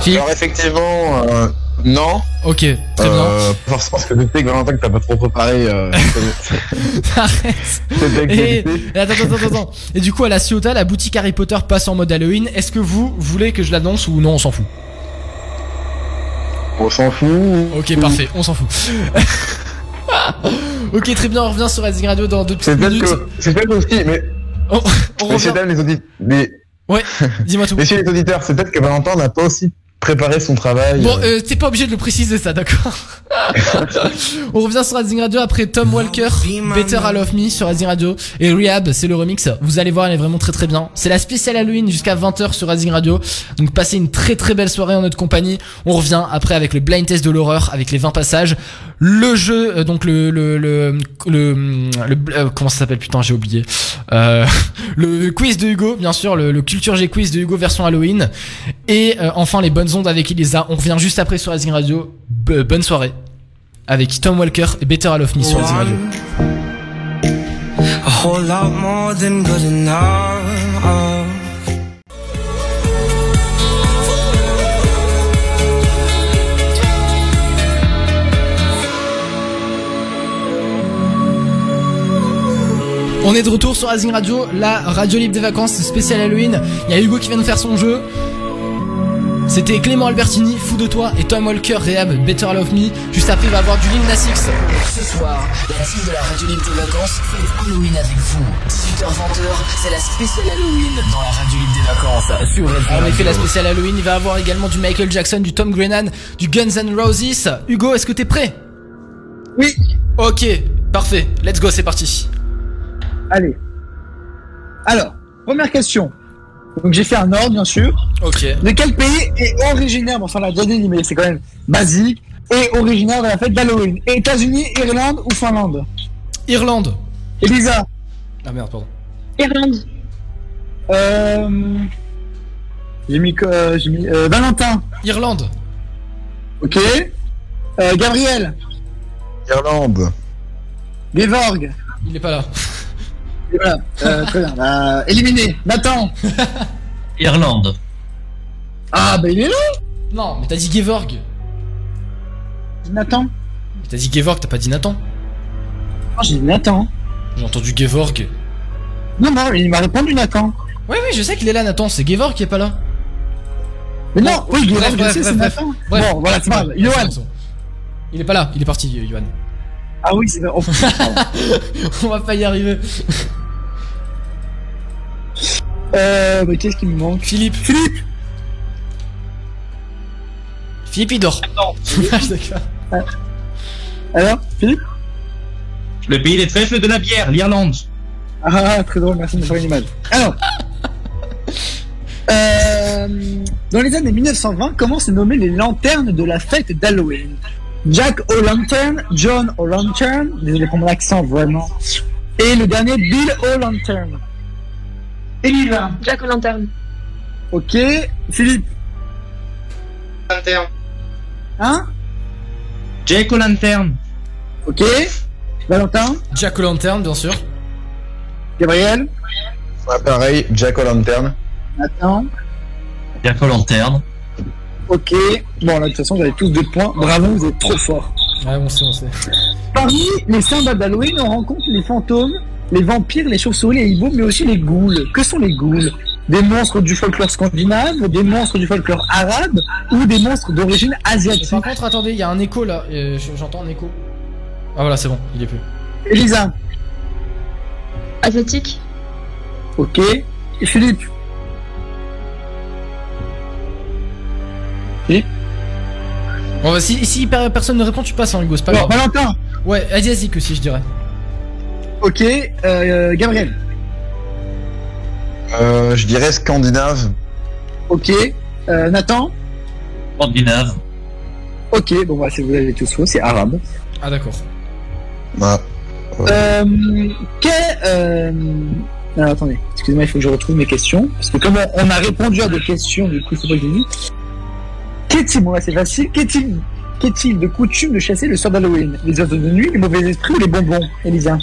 Speaker 7: Alors effectivement, euh, non.
Speaker 1: Ok, très bien.
Speaker 7: Euh, parce parce que je sais que Valentin que t'as pas trop préparé. Euh, *laughs*
Speaker 1: Arrête. Et, attends, attends, attends. Et du coup, à la Ciotat, la boutique Harry Potter passe en mode Halloween. Est-ce que vous voulez que je l'annonce ou non On s'en fout.
Speaker 7: On s'en fout.
Speaker 1: Ok, parfait, on s'en fout. *laughs* ok, très bien, on revient sur Rising Radio dans deux petites minutes.
Speaker 7: c'est peut-être aussi, mais
Speaker 1: On, on
Speaker 7: messieurs
Speaker 1: revient.
Speaker 7: dames les auditeurs, mais
Speaker 1: Ouais, dis-moi tout. *laughs*
Speaker 7: messieurs les auditeurs, c'est peut-être que Valentin n'a pas aussi préparé son travail.
Speaker 1: Bon,
Speaker 7: euh,
Speaker 1: euh, t'es pas obligé de le préciser ça, d'accord *laughs* On revient sur Rising Radio après Tom Walker, Better I Love Me sur Rising Radio et Rehab, c'est le remix. Vous allez voir, elle est vraiment très très bien. C'est la spéciale Halloween jusqu'à 20h sur Rising Radio. Donc passez une très très belle soirée en notre compagnie. On revient après avec le blind test de l'horreur avec les 20 passages, le jeu euh, donc le le le le, le- euh, comment ça s'appelle putain, j'ai oublié. Euh, *laughs* le quiz de Hugo, bien sûr, le, le culture G quiz de Hugo version Halloween et euh, enfin les bonnes ondes avec Elisa. On revient juste après sur Rising Radio. Bonne soirée avec Tom Walker et Better I Love Me sur Rising Radio. On est de retour sur Rising Radio, la radio libre des vacances spéciale Halloween. Il y a Hugo qui vient de faire son jeu. C'était Clément Albertini, Fou de toi, et Tom Walker, Rehab, Better Love Me. Juste après, il va y avoir du Lil Nas X.
Speaker 3: Ce soir, la team de la radio libre des vacances fête Halloween avec vous. 18h-20h, c'est la spéciale Halloween dans la radio libre des vacances sur
Speaker 1: En effet, la spéciale Halloween, il va y avoir également du Michael Jackson, du Tom Grennan, du Guns N' Roses. Hugo, est-ce que t'es prêt?
Speaker 4: Oui.
Speaker 1: Ok, parfait. Let's go, c'est parti.
Speaker 4: Allez. Alors, première question. Donc j'ai fait un ordre, bien sûr.
Speaker 1: Ok.
Speaker 4: De quel pays est originaire, bon ça on l'a déjà dit, mais c'est quand même basique, est originaire de la fête d'Halloween? États-Unis, Irlande ou Finlande?
Speaker 1: Irlande.
Speaker 4: Elisa
Speaker 1: Ah merde, pardon.
Speaker 9: Irlande.
Speaker 4: euh... J'ai mis, que- euh, j'ai mis euh, Valentin.
Speaker 1: Irlande.
Speaker 4: Ok. Euh, Gabriel.
Speaker 7: Irlande.
Speaker 4: Gevorg.
Speaker 1: Il est pas là.
Speaker 4: Voilà. Euh, très bien. Bah, éliminé. Nathan. *laughs*
Speaker 8: Irlande.
Speaker 4: Ah bah il est là.
Speaker 1: Non, mais t'as dit Gevorg.
Speaker 4: Nathan.
Speaker 1: Mais T'as dit Gevorg, t'as pas dit Nathan.
Speaker 4: Non, j'ai dit Nathan.
Speaker 1: J'ai entendu Gevorg.
Speaker 4: Non, non, il m'a répondu Nathan.
Speaker 1: Ouais, oui, je sais qu'il est là, Nathan. C'est Gevorg qui est pas là.
Speaker 4: Mais non, oui, Gevorg,
Speaker 1: Bref,
Speaker 4: je
Speaker 1: bref,
Speaker 4: sais, c'est. Nathan.
Speaker 1: Bref.
Speaker 4: Bon, voilà, c'est pas grave. Johan.
Speaker 1: Il est pas là, il est parti, euh, Johan.
Speaker 4: Ah oui, c'est vrai. Oh, *laughs*
Speaker 1: On va pas y arriver.
Speaker 4: Euh, bah, qu'est-ce qui me manque
Speaker 1: Philippe.
Speaker 4: Philippe.
Speaker 1: Philippe, il dort. *laughs* Ah, d'accord.
Speaker 4: Alors, Philippe
Speaker 6: Le pays des trèfles de la bière, l'Irlande.
Speaker 4: Ah, très drôle, merci de me faire une image. Alors, euh, dans les années 1920, comment se nommaient les lanternes de la fête d'Halloween? Jack O'Lantern, John O'Lantern, désolé pour mon accent vraiment, et le dernier Bill O'Lantern. Elisa.
Speaker 9: Jack O'Lantern.
Speaker 4: Ok, Philippe.
Speaker 6: Lanterne.
Speaker 4: Hein?
Speaker 6: Jack O'Lantern.
Speaker 4: Ok. Valentin.
Speaker 1: Jack O'Lantern, bien sûr.
Speaker 4: Gabriel.
Speaker 7: Ouais, pareil, Jack O'Lantern.
Speaker 4: Nathan.
Speaker 8: Jack O'Lantern.
Speaker 4: Ok. Bon, là, de toute façon, vous avez tous deux points. Bravo, vous êtes trop forts.
Speaker 1: Ouais, on sait, on sait.
Speaker 4: Parmi les symboles d'Halloween, on rencontre les fantômes, les vampires, les chauves-souris, les hiboux, mais aussi les ghouls. Que sont les ghouls? Des monstres du folklore scandinave, des monstres du folklore arabe ou des monstres d'origine asiatique?
Speaker 1: Par contre, attendez, il y a un écho là. euh, J'entends un écho. Ah voilà, c'est bon, il est plus.
Speaker 4: Elisa.
Speaker 9: Asiatique.
Speaker 4: Ok. Et Philippe.
Speaker 1: Bon, bah, si, si per- personne ne répond, tu passes, hein, Hugo, c'est pas grave.
Speaker 4: Valentin.
Speaker 1: Ouais, asiatique aussi, je dirais.
Speaker 4: Ok. Euh, Gabriel.
Speaker 7: Euh, je dirais scandinave.
Speaker 4: Ok. Euh, Nathan.
Speaker 8: Scandinave.
Speaker 4: Ok, bon bah si vous avez tous faux, c'est arabe.
Speaker 1: Ah d'accord.
Speaker 7: Bah,
Speaker 4: Euh, euh... Alors attendez, excusez-moi, il faut que je retrouve mes questions. Parce que comme on on a répondu à des questions, du coup, c'est pas que dit. Qu'est-il, bon c'est facile, qu'est-il qu'est-il de coutume de chasser le soir d'Halloween? Les oiseaux de nuit, les mauvais esprits ou les bonbons, Elisa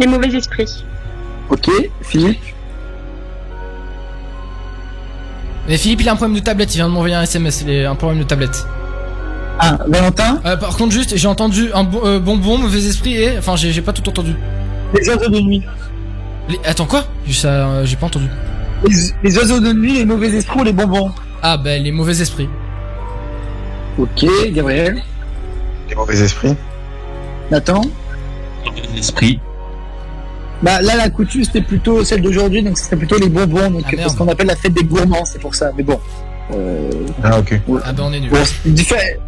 Speaker 9: Les mauvais esprits.
Speaker 4: Ok, Philippe?
Speaker 1: Mais Philippe, il a un problème de tablette. Il vient de m'envoyer un SMS. Il a un problème de tablette.
Speaker 4: Ah, Valentin?
Speaker 1: Euh, par contre, juste, j'ai entendu un euh, bonbon, mauvais esprit et. Enfin, j'ai j'ai pas tout entendu.
Speaker 4: Les oiseaux de nuit.
Speaker 1: Les- Attends, quoi? Ça, euh, J'ai pas entendu.
Speaker 4: Les, les oiseaux de nuit, les mauvais esprits ou les bonbons?
Speaker 1: Ah, bah, les mauvais esprits.
Speaker 4: Ok, Gabriel.
Speaker 7: les mauvais esprits.
Speaker 4: Nathan
Speaker 8: L'esprit.
Speaker 4: Bah là la coutume c'était plutôt celle d'aujourd'hui donc ce serait plutôt les bonbons donc
Speaker 1: Ah,
Speaker 4: c'est
Speaker 1: merde.
Speaker 4: ce qu'on appelle la fête des gourmands c'est pour ça mais bon euh,
Speaker 7: Ah, ok.
Speaker 1: Ah, bah, on est nul.
Speaker 4: bon, c'est diffé-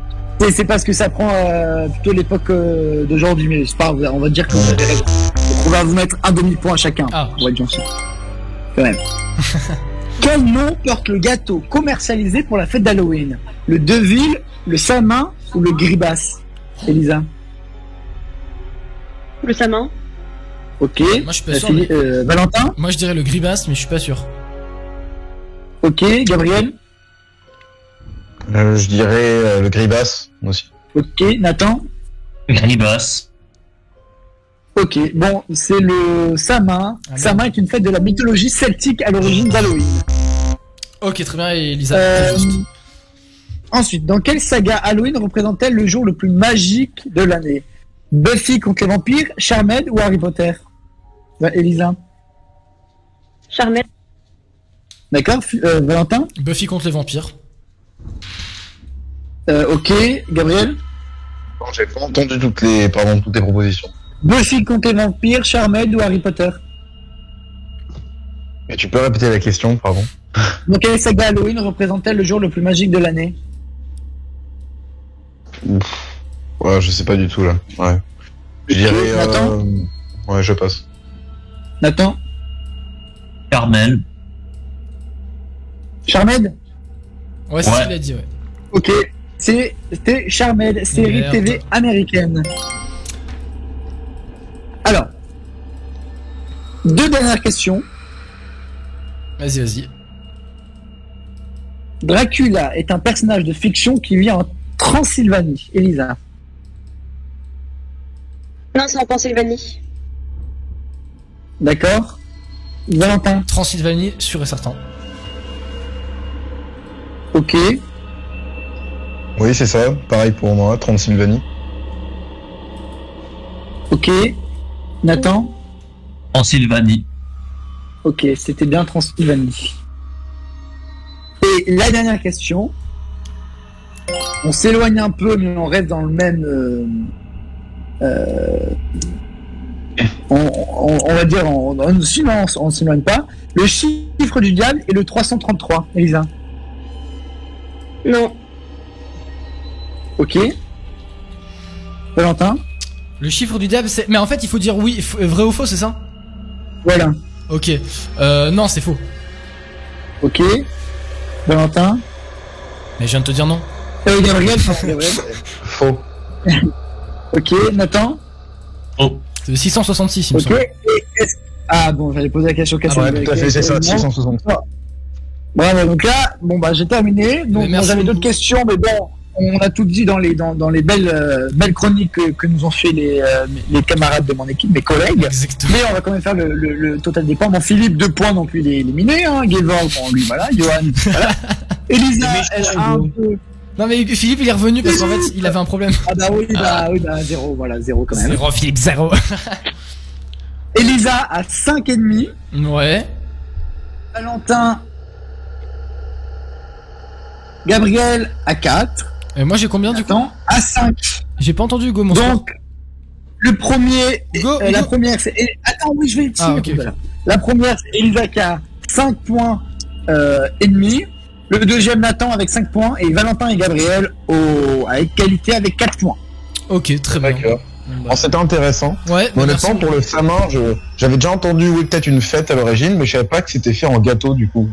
Speaker 4: c'est- c'est parce que ça prend euh, plutôt l'époque euh, d'aujourd'hui mais c'est pas grave, on va dire que vous avez raison donc on va vous mettre un demi point chacun
Speaker 1: Ah.
Speaker 4: on va être gentil quand même *laughs* quel nom porte le gâteau commercialisé pour la fête d'Halloween le Deville le Samin ou le Gribas Elisa
Speaker 9: Le samin.
Speaker 4: ok
Speaker 1: Moi, je suis pas
Speaker 4: Euh,
Speaker 1: sûr. Mais-
Speaker 4: euh, Valentin
Speaker 1: Moi, je dirais le gribas, mais je suis pas sûr.
Speaker 4: ok Gabriel
Speaker 7: Euh, je dirais euh, le gribas aussi.
Speaker 4: ok Nathan
Speaker 8: Gribas.
Speaker 4: Ok, bon, c'est le Samin.
Speaker 1: Ah,
Speaker 4: Samin est une fête de la mythologie celtique à l'origine d'Halloween.
Speaker 1: Ok, très bien, Elisa.
Speaker 4: Euh, ensuite, dans quelle saga Halloween représente-t-elle le jour le plus magique de l'année? Buffy contre les vampires, Charmed ou Harry Potter? Bah, Elisa.
Speaker 9: Charmel.
Speaker 4: D'accord, euh, Valentin?
Speaker 1: Buffy contre les vampires.
Speaker 4: Euh, Ok, Gabriel?
Speaker 7: Non, j'ai pas entendu toutes les, pardon, toutes les propositions.
Speaker 4: Buffy contre les vampires, Charmed ou Harry Potter
Speaker 7: Et tu peux répéter la question, pardon
Speaker 4: Dans quelle saga Halloween représente-t-elle le jour le plus magique de l'année
Speaker 7: Ouais, je sais pas du tout là. Ouais. Je dirais.
Speaker 4: Nathan
Speaker 7: euh, Ouais, je passe.
Speaker 4: Nathan
Speaker 8: Carmel.
Speaker 4: Charmed
Speaker 1: Ouais, c'est
Speaker 8: Ouais.
Speaker 1: ce qu'il a dit, ouais.
Speaker 4: Ok, c'est- c'était Charmed, série. TV américaine. Alors, deux dernières questions.
Speaker 1: Vas-y, vas-y.
Speaker 4: Dracula est un personnage de fiction qui vit en Transylvanie. Elisa.
Speaker 9: Non, c'est en Pennsylvanie.
Speaker 4: D'accord Valentin.
Speaker 1: Transylvanie, sûr et certain.
Speaker 4: Ok.
Speaker 7: Oui, c'est ça. Pareil pour moi, Transylvanie.
Speaker 4: Ok. Nathan.
Speaker 8: Transylvanie.
Speaker 4: Ok, c'était bien Transylvanie. Et la dernière question. On s'éloigne un peu, mais on reste dans le même. euh, euh, on, on- on va dire, on, on, sinon, on, on s'éloigne pas. Le chiffre du diable est le 333, Elisa.
Speaker 9: Non.
Speaker 4: Ok. Valentin.
Speaker 1: Le chiffre du diable, c'est. Mais en fait, il faut dire oui, f- vrai ou faux, c'est ça
Speaker 4: Voilà.
Speaker 1: Ok. Euh, non, c'est faux.
Speaker 4: Ok. Valentin.
Speaker 1: Mais je viens de te dire non.
Speaker 4: Euh, *laughs* Gabriel.
Speaker 7: Faux.
Speaker 4: ok. Nathan.
Speaker 8: Oh.
Speaker 1: C'est le 666, il me
Speaker 4: Ok.
Speaker 1: semble.
Speaker 4: Ah bon, j'allais poser la question qu'à
Speaker 1: Ah
Speaker 7: Ouais, tout à fait, c'est ça,
Speaker 4: avec-
Speaker 7: 660.
Speaker 4: Bravo, donc là, bon bah j'ai terminé.
Speaker 1: Mais
Speaker 4: Donc
Speaker 1: merci
Speaker 4: j'avais d'autres questions, mais bon, on a tout dit dans les dans, dans les belles euh, belles chroniques que, que nous ont fait les euh, les camarades de mon équipe, mes collègues.
Speaker 1: Exactement.
Speaker 4: Mais on va quand même faire le, le, le total des points. Bon, Philippe, deux points, donc lui il est éliminé. Hein. Bon lui voilà. Johan, voilà. *laughs* Elisa, elle a un peu.
Speaker 1: Non, mais Philippe, il est revenu parce qu'en fait, il avait un problème.
Speaker 4: Ah bah oui, bah oui, bah zéro, voilà, zéro quand même.
Speaker 1: Zéro, Philippe, zéro. *laughs*
Speaker 4: Elisa à 5 et demi.
Speaker 1: Ouais.
Speaker 4: Valentin. Gabriel à 4.
Speaker 1: Et moi, j'ai combien du coup
Speaker 4: à 5.
Speaker 1: J'ai pas entendu Go, mon.
Speaker 4: Donc, le premier,
Speaker 1: Go,
Speaker 4: euh, la première, c'est. et- Attends, oui, je vais le dire.
Speaker 1: Ah.
Speaker 4: La première, c'est Elisa qui a 5 points euh, et demi. Le deuxième, Nathan avec 5 points. Et Valentin et Gabriel au, à égalité avec 4 points.
Speaker 1: Ok, très bien.
Speaker 7: D'accord.
Speaker 1: Bon, bah.
Speaker 7: C'était intéressant.
Speaker 1: Ouais,
Speaker 7: honnêtement, pour le samin, je- j'avais déjà entendu, oui, peut-être une fête à l'origine, mais je savais pas que c'était fait en gâteau, du coup.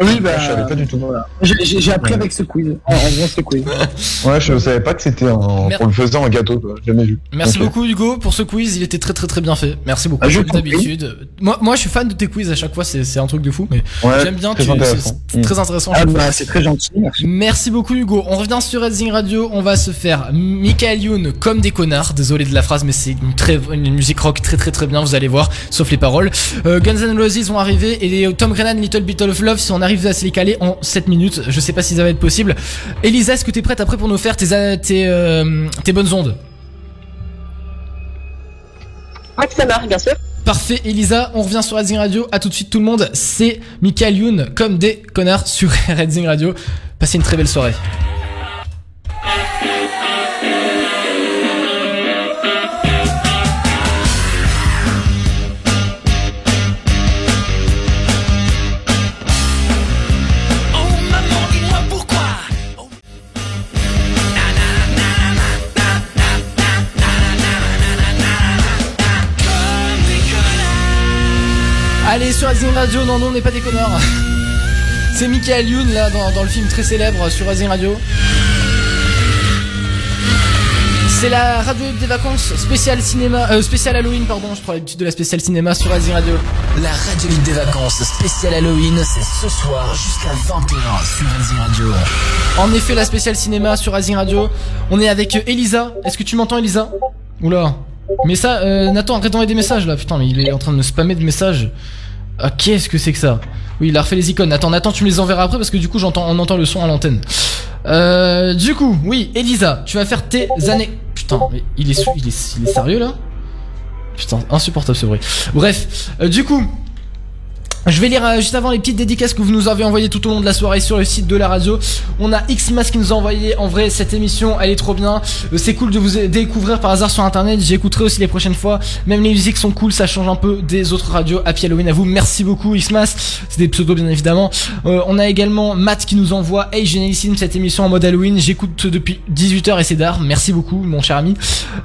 Speaker 4: Oui, bah,
Speaker 7: je savais pas du tout.
Speaker 4: voilà. J'ai- appris
Speaker 7: Ouais.
Speaker 4: avec ce quiz. En, ce quiz. *laughs*
Speaker 7: Ouais, je savais pas que c'était en, le faisant en gâteau, quoi. Jamais vu.
Speaker 1: Merci beaucoup Hugo pour ce quiz, il était très très très bien fait. Merci beaucoup
Speaker 7: Ah,
Speaker 1: comme d'habitude. Moi, moi je suis fan de tes quiz à chaque fois, c'est c'est un truc de fou, mais
Speaker 7: Ouais,
Speaker 1: j'aime bien,
Speaker 7: très
Speaker 1: tu-
Speaker 7: intéressant.
Speaker 1: c'est c'est très intéressant. à
Speaker 4: Ah,
Speaker 1: chaque fois.
Speaker 4: bah, c'est très gentil, merci.
Speaker 1: Merci beaucoup Hugo. On revient sur Redzing Radio. On va se faire Michael Youn comme des connards. Désolé de la phrase, mais c'est une, très, une musique rock très très très bien. Vous allez voir, sauf les paroles. Euh, Guns N' Roses vont arriver et les Tom Grennan Little Bit of Love. Si on arrive à se les caler en 7 minutes, je sais pas si ça va être possible. Elisa, est-ce que t'es prête après pour nous faire tes tes, euh, tes bonnes ondes?
Speaker 9: Ouais, ça marche, bien sûr.
Speaker 1: Parfait, Elisa, on revient sur Redzing Radio. À tout de suite, tout le monde. C'est Michael Youn comme des connards sur *laughs* Redzing Radio. Passez une très belle soirée. Sur Radio, non non on n'est pas des connards. C'est Michael Youn là dans, dans le film très célèbre sur Racing Radio. C'est la radio des vacances spéciale cinéma, euh, spéciale Halloween pardon, je prends l'habitude de la spéciale cinéma sur Racing Radio.
Speaker 3: La radio libre des vacances spéciale Halloween, c'est ce soir jusqu'à 21h sur Racing Radio.
Speaker 1: En effet la spéciale cinéma sur Racing Radio. On est avec Elisa. Est-ce que tu m'entends Elisa? Oula. Mais ça, euh, Nathan arrête d'envoyer des messages là, putain mais il est en train de me spammer de messages. Ah, qu'est-ce que c'est que ça? Oui, il a refait les icônes. Attends, Nathan, tu me les enverras après parce que du coup, j'entends, on entend le son à l'antenne. Euh, du coup, oui, Elisa, tu vas faire tes années. Putain, il est, il est, il est sérieux là? Putain, insupportable ce bruit. Bref, euh, du coup, je vais lire euh, juste avant les petites dédicaces que vous nous avez envoyées tout au long de la soirée sur le site de la radio. On a Xmas qui nous a envoyé. En vrai, cette émission, elle est trop bien. Euh, C'est cool de vous découvrir par hasard sur internet. J'écouterai aussi les prochaines fois. Même les musiques sont cool, ça change un peu des autres radios. Happy Halloween à vous. Merci beaucoup Xmas. C'est des pseudos bien évidemment. Euh, on a également Matt qui nous envoie Hey génialissime cette émission en mode Halloween. J'écoute depuis 18h et c'est d'art. Merci beaucoup mon cher ami.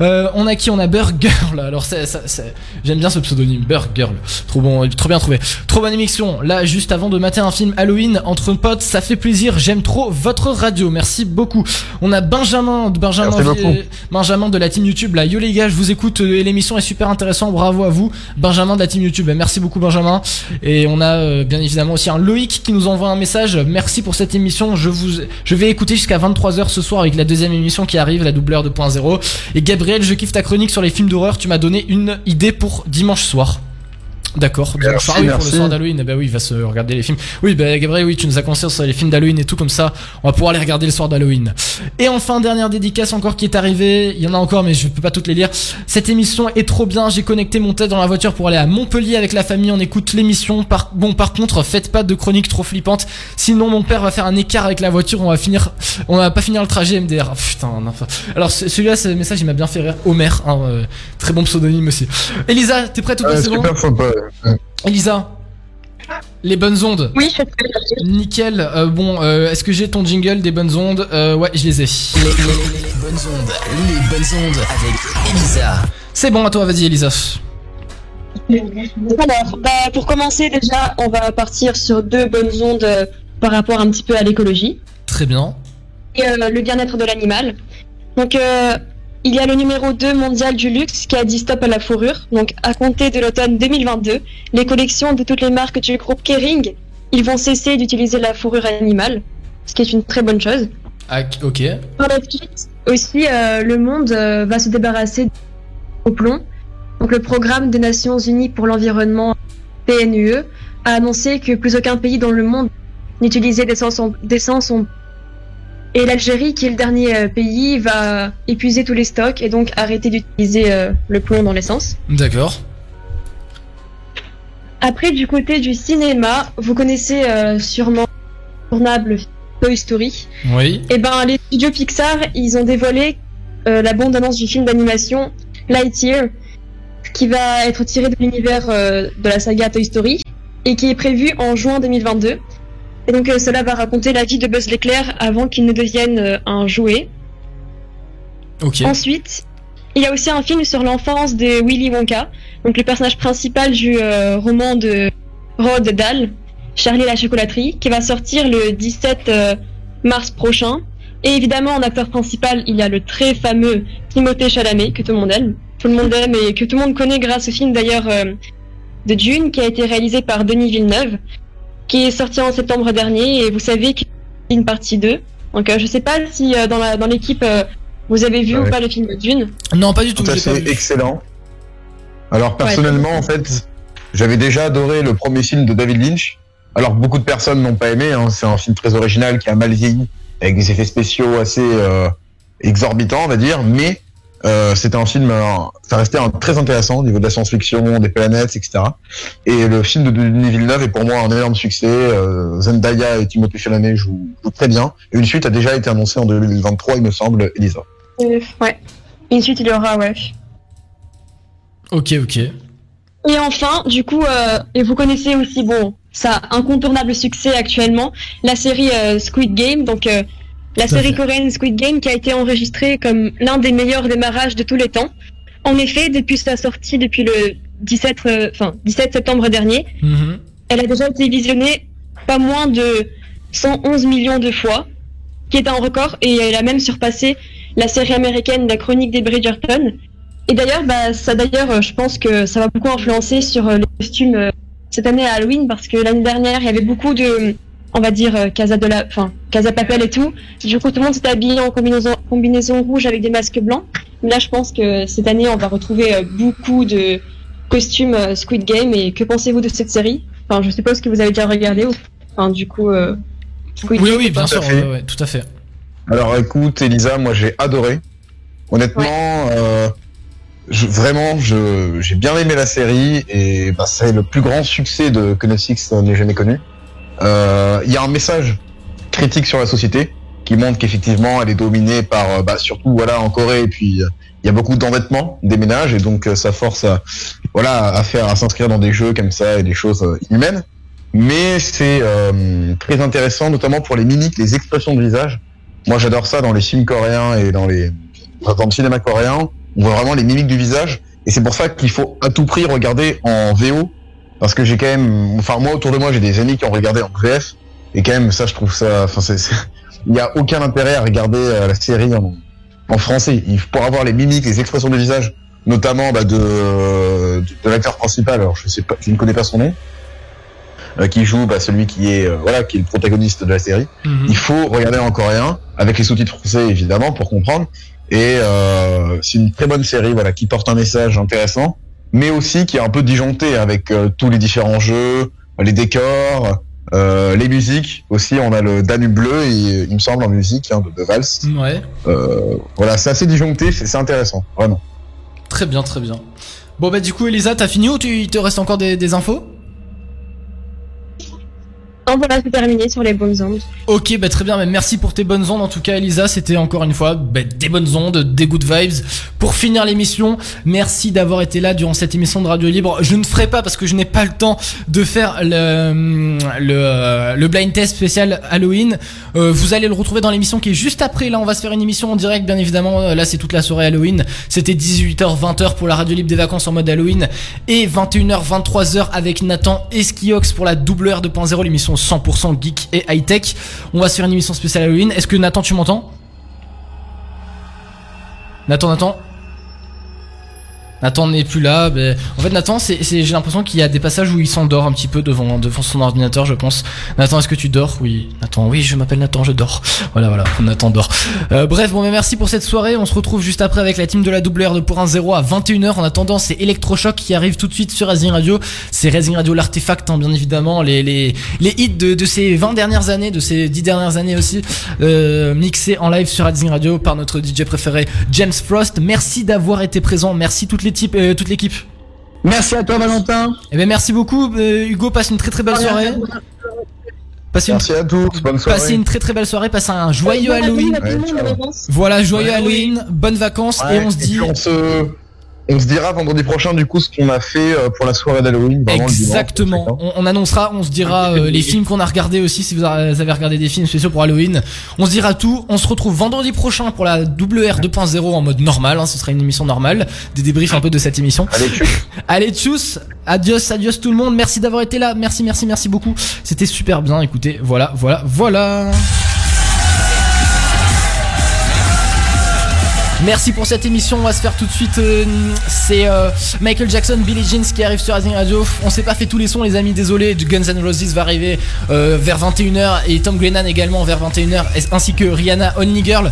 Speaker 1: Euh, on a qui? On a Burger. Alors ça- c'est- j'aime bien ce pseudonyme Burger. Trop bon, trop bien trouvé. Bonne émission. Là, juste avant de mater un film Halloween entre potes, ça fait plaisir. J'aime trop votre radio. Merci beaucoup. On a Benjamin, Benjamin, Benjamin de la team YouTube. Là, yo les gars, je vous écoute euh, et l'émission est super intéressante. Bravo à vous, Benjamin de la team YouTube. Merci beaucoup, Benjamin. Et on a euh, bien évidemment aussi un Loïc qui nous envoie un message. Merci pour cette émission. Je vous, je vais écouter jusqu'à 23h ce soir avec la deuxième émission qui arrive, la doubleur 2.0. Et Gabriel, je kiffe ta chronique sur les films d'horreur. Tu m'as donné une idée pour dimanche soir. D'accord.
Speaker 7: Merci,
Speaker 1: soir, oui, pour le soir d'Halloween. Bah oui, il va se regarder les films. Oui, bah Gabriel, oui, tu nous as conseillé sur les films d'Halloween et tout comme ça. On va pouvoir les regarder le soir d'Halloween. Et enfin, dernière dédicace encore qui est arrivée. Il y en a encore, mais je peux pas toutes les lire. Cette émission est trop bien. J'ai connecté mon tête dans la voiture pour aller à Montpellier avec la famille. On écoute l'émission. Par... Bon, par contre, faites pas de chroniques trop flippantes. Sinon, mon père va faire un écart avec la voiture. On va finir, on va pas finir le trajet MDR. Ah, putain, enfin. Alors, ce- celui-là, ce message, il m'a bien fait rire. Homer, hein, euh, très bon pseudonyme aussi. Elisa, t'es prête ou pas
Speaker 7: Ouais,
Speaker 1: C'est bon
Speaker 7: super sympa. ouais.
Speaker 1: Elisa, les bonnes ondes.
Speaker 9: Oui, je.
Speaker 1: Nickel. Euh, bon, euh, est-ce que j'ai ton jingle des bonnes ondes? Euh, Ouais, je les ai.
Speaker 3: Les, les- les bonnes ondes, les bonnes ondes avec Elisa.
Speaker 1: C'est bon, à toi, vas-y, Elisa.
Speaker 9: Alors, bah, pour commencer, déjà, on va partir sur deux bonnes ondes euh, par rapport un petit peu à l'écologie
Speaker 1: Très bien.
Speaker 9: et euh, le bien-être de l'animal. Donc, euh, il y a le numéro 2 mondial du luxe qui a dit stop à la fourrure. Donc, à compter de l'automne 2022, les collections de toutes les marques du groupe Kering, ils vont cesser d'utiliser la fourrure animale, ce qui est une très bonne chose.
Speaker 1: Ah, ok.
Speaker 9: Par la suite, aussi, euh, le monde euh, va se débarrasser au plomb. Donc, le programme des Nations Unies pour l'environnement, PNUE, a annoncé que plus aucun pays dans le monde n'utilisait d'essence en- en et l'Algérie, qui est le dernier euh, pays, va épuiser tous les stocks et donc arrêter d'utiliser euh, le plomb dans l'essence.
Speaker 1: D'accord.
Speaker 9: Après, du côté du cinéma, vous connaissez euh, sûrement tournable Toy Story.
Speaker 1: Oui.
Speaker 9: Et ben, les studios Pixar, ils ont dévoilé euh, la bande-annonce du film d'animation Lightyear, qui va être tiré de l'univers euh, de la saga Toy Story et qui est prévu en juin 2022. Et donc, euh, cela va raconter la vie de Buzz l'éclair avant qu'il ne devienne euh, un jouet. Ensuite, il y a aussi un film sur l'enfance de Willy Wonka, donc le personnage principal du euh, roman de Roald Dahl. Charlie et la chocolaterie, qui va sortir le 17 euh, mars prochain. Et évidemment, en acteur principal, il y a le très fameux Timothée Chalamet, que tout le monde aime. Tout le monde aime et que tout le monde connaît grâce au film d'ailleurs euh, de Dune, qui a été réalisé par Denis Villeneuve, qui est sorti en septembre dernier. Et vous savez qu'il y a une partie 2. Donc euh, je sais pas si euh, dans la- dans l'équipe euh, vous avez vu
Speaker 7: Ouais.
Speaker 9: ou pas le film de Dune.
Speaker 1: Non, pas du tout.
Speaker 7: Fait
Speaker 1: vu.
Speaker 7: excellent. Alors personnellement, en fait, j'avais déjà adoré le premier film de David Lynch. Alors beaucoup de personnes n'ont pas aimé. hein. C'est un film très original qui a mal vieilli, avec des effets spéciaux assez euh, exorbitants, on va dire. Mais euh, c'était un film, euh, ça restait un- très intéressant au niveau de la science-fiction, des planètes, etc. Et le film de Denis Villeneuve est pour moi un énorme succès. Euh, Zendaya et Timothée Chalamet jouent, jouent très bien. Et une suite a déjà été annoncée en 2023, il me semble, Elisa.
Speaker 9: Ouais. Une suite il y aura, ouais.
Speaker 1: Ok, ok.
Speaker 9: Et enfin, du coup, euh, et vous connaissez aussi, bon, ça incontournable succès actuellement, la série euh, Squid Game, donc euh, la série coréenne Squid Game qui a été enregistrée comme l'un des meilleurs démarrages de tous les temps. En effet, depuis sa sortie, depuis le 17, euh, enfin 17 septembre dernier,
Speaker 1: Mhm.
Speaker 9: elle a déjà été visionnée pas moins de 111 millions de fois, qui est un record, et elle a même surpassé la série américaine La Chronique des Bridgerton. Et d'ailleurs, bah, ça d'ailleurs, je pense que ça va beaucoup influencer sur euh, les costumes euh, cette année à Halloween, parce que l'année dernière, il y avait beaucoup de, on va dire, euh, Casa de la, enfin, Casa Papel et tout. Du coup, tout le monde s'était habillé en combinaison, combinaison rouge avec des masques blancs. Mais là, je pense que cette année, on va retrouver euh, beaucoup de costumes euh, Squid Game. Et que pensez-vous de cette série? Enfin, je suppose que vous avez déjà regardé. Ou... Enfin, du coup, euh, Squid
Speaker 1: Oui,
Speaker 9: Game,
Speaker 1: oui, bien sûr,
Speaker 7: Tout à fait.
Speaker 1: ouais, ouais, tout à fait.
Speaker 7: Alors écoute, Elisa, moi j'ai adoré. Honnêtement, euh, je, vraiment, je, j'ai bien aimé la série et bah, c'est le plus grand succès de, que Netflix n'ait jamais connu. Euh, Il y a un message critique sur la société qui montre qu'effectivement elle est dominée par, euh, bah, surtout voilà en Corée et puis euh, il y a beaucoup d'endettement des ménages et donc ça force à, voilà, à faire, à s'inscrire dans des jeux comme ça et des choses inhumaines. Mais c'est euh, très intéressant, notamment pour les mimiques, les expressions de visage. Moi, j'adore ça dans les films coréens et dans les dans le cinéma coréen. On voit vraiment les mimiques du visage, et c'est pour ça qu'il faut à tout prix regarder en VO, parce que j'ai quand même, enfin moi autour de moi, j'ai des amis qui ont regardé en VF, et quand même ça, je trouve ça, enfin c'est, *laughs* il n'y a aucun intérêt à regarder euh, la série en, en français. Il faut avoir les mimiques, les expressions de visage, notamment bah, de de, de l'acteur principal. Alors je sais pas, je ne connais pas son nom. euh, qui joue bah, celui qui est euh, voilà qui est le protagoniste de la série.
Speaker 1: Mhm.
Speaker 7: Il faut regarder en coréen avec les sous-titres français évidemment pour comprendre. Et euh, c'est une très bonne série voilà qui porte un message intéressant, mais aussi qui est un peu disjoncté avec euh, tous les différents jeux, les décors, euh, les musiques aussi. On a le Danube bleu et il me semble en musique hein, de, de Vals.
Speaker 1: Ouais,
Speaker 7: Euh, voilà, c'est assez disjoncté, c'est c'est intéressant vraiment.
Speaker 1: très bien, très bien. Bon, bah, du coup, Elisa, t'as fini ou tu, il te reste encore des, des infos?
Speaker 9: Non, voilà, c'est terminé sur les bonnes ondes.
Speaker 1: Ok, bah très bien, mais merci pour tes bonnes ondes en tout cas Elisa, c'était encore une fois bah, des bonnes ondes, des good vibes. Pour finir l'émission, merci d'avoir été là durant cette émission de Radio Libre. Je ne ferai pas parce que je n'ai pas le temps de faire le, le, euh, blind test spécial Halloween. Euh, vous allez le retrouver dans l'émission qui est juste après. Là, on va se faire une émission en direct, bien évidemment. Euh, Là, c'est toute la soirée Halloween. C'était 18h, 20h pour la Radio Libre des vacances en mode Halloween. Et 21h, 23h avec Nathan Esquiox pour la double heure 2.0, l'émission 100% geek et high-tech. On va se faire une émission spéciale Halloween. Est-ce que Nathan, tu m'entends? Nathan, Nathan? Nathan n'est plus là. ben, en fait, Nathan, c'est, j'ai l'impression qu'il y a des passages où il s'endort un petit peu devant, son ordinateur, je pense. Nathan, est-ce que tu dors? Oui. Nathan, oui, je m'appelle Nathan, je dors. Voilà, voilà, *laughs* Nathan dort. Euh, bref, bon, mais merci pour cette soirée. On se retrouve juste après avec la team de la double R de pour un 0 à 21h. En attendant, c'est Electrochoc qui arrive tout de suite sur Racing Radio. C'est Racing Radio l'artefact, hein, bien évidemment. Les, les, les hits de, ces 20 dernières années, de ces 10 dernières années aussi, euh, mixés en live sur Racing Radio par notre DJ préféré, James Frost. Merci d'avoir été présent. Merci toute l'équipe, euh, toute l'équipe.
Speaker 4: Merci à toi, Valentin.
Speaker 1: Eh ben merci beaucoup, euh, Hugo. Passe une très très belle soirée. Passez une,
Speaker 7: Merci à tous, bonne soirée.
Speaker 1: passez une très très belle soirée. Passez un joyeux Halloween.
Speaker 7: Ouais.
Speaker 1: Voilà, joyeux
Speaker 7: Ouais,
Speaker 1: Halloween, bonnes vacances
Speaker 7: Ouais,
Speaker 1: et on se dit
Speaker 7: puis on se On se dira vendredi prochain du coup ce qu'on a fait euh, pour la soirée d'Halloween. dimanche.
Speaker 1: Exactement. On, on annoncera, on se dira euh, les *laughs* films qu'on a regardés aussi si vous avez regardé des films spéciaux pour Halloween. On se dira tout. On se retrouve vendredi prochain pour la WR 2.0 en mode normal. Hein, ce sera une émission normale, des débriefs un peu de cette émission.
Speaker 7: Allez, tchuss. *laughs*
Speaker 1: Allez, tchuss. Adios, adios tout le monde. Merci d'avoir été là. Merci, merci, merci beaucoup. C'était super bien. Écoutez, voilà, voilà, voilà. Merci pour cette émission. On va se faire tout de suite. euh, c'est euh, Michael Jackson, Billie Jean qui arrive sur Rising Radio. On s'est pas fait tous les sons, les amis. Désolé. Guns N' Roses va arriver euh, vers 21h et Tom Grennan également vers 21h, ainsi que Rihanna Only Girl.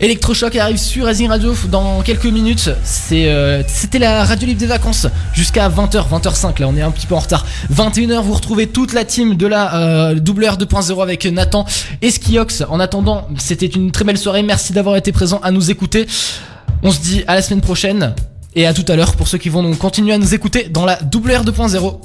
Speaker 1: Electroshock arrive sur Rising Radio dans quelques minutes. C'était la radio libre des vacances jusqu'à 20h, 20h05. Là, on est un petit peu en retard. 21h, vous retrouvez toute la team de la WR 2.0 avec Nathan et Skiox. En attendant, c'était une très belle soirée. Merci d'avoir été présent à nous écouter. On se dit à la semaine prochaine et à tout à l'heure pour ceux qui vont nous continuer à nous écouter dans la WR 2.0.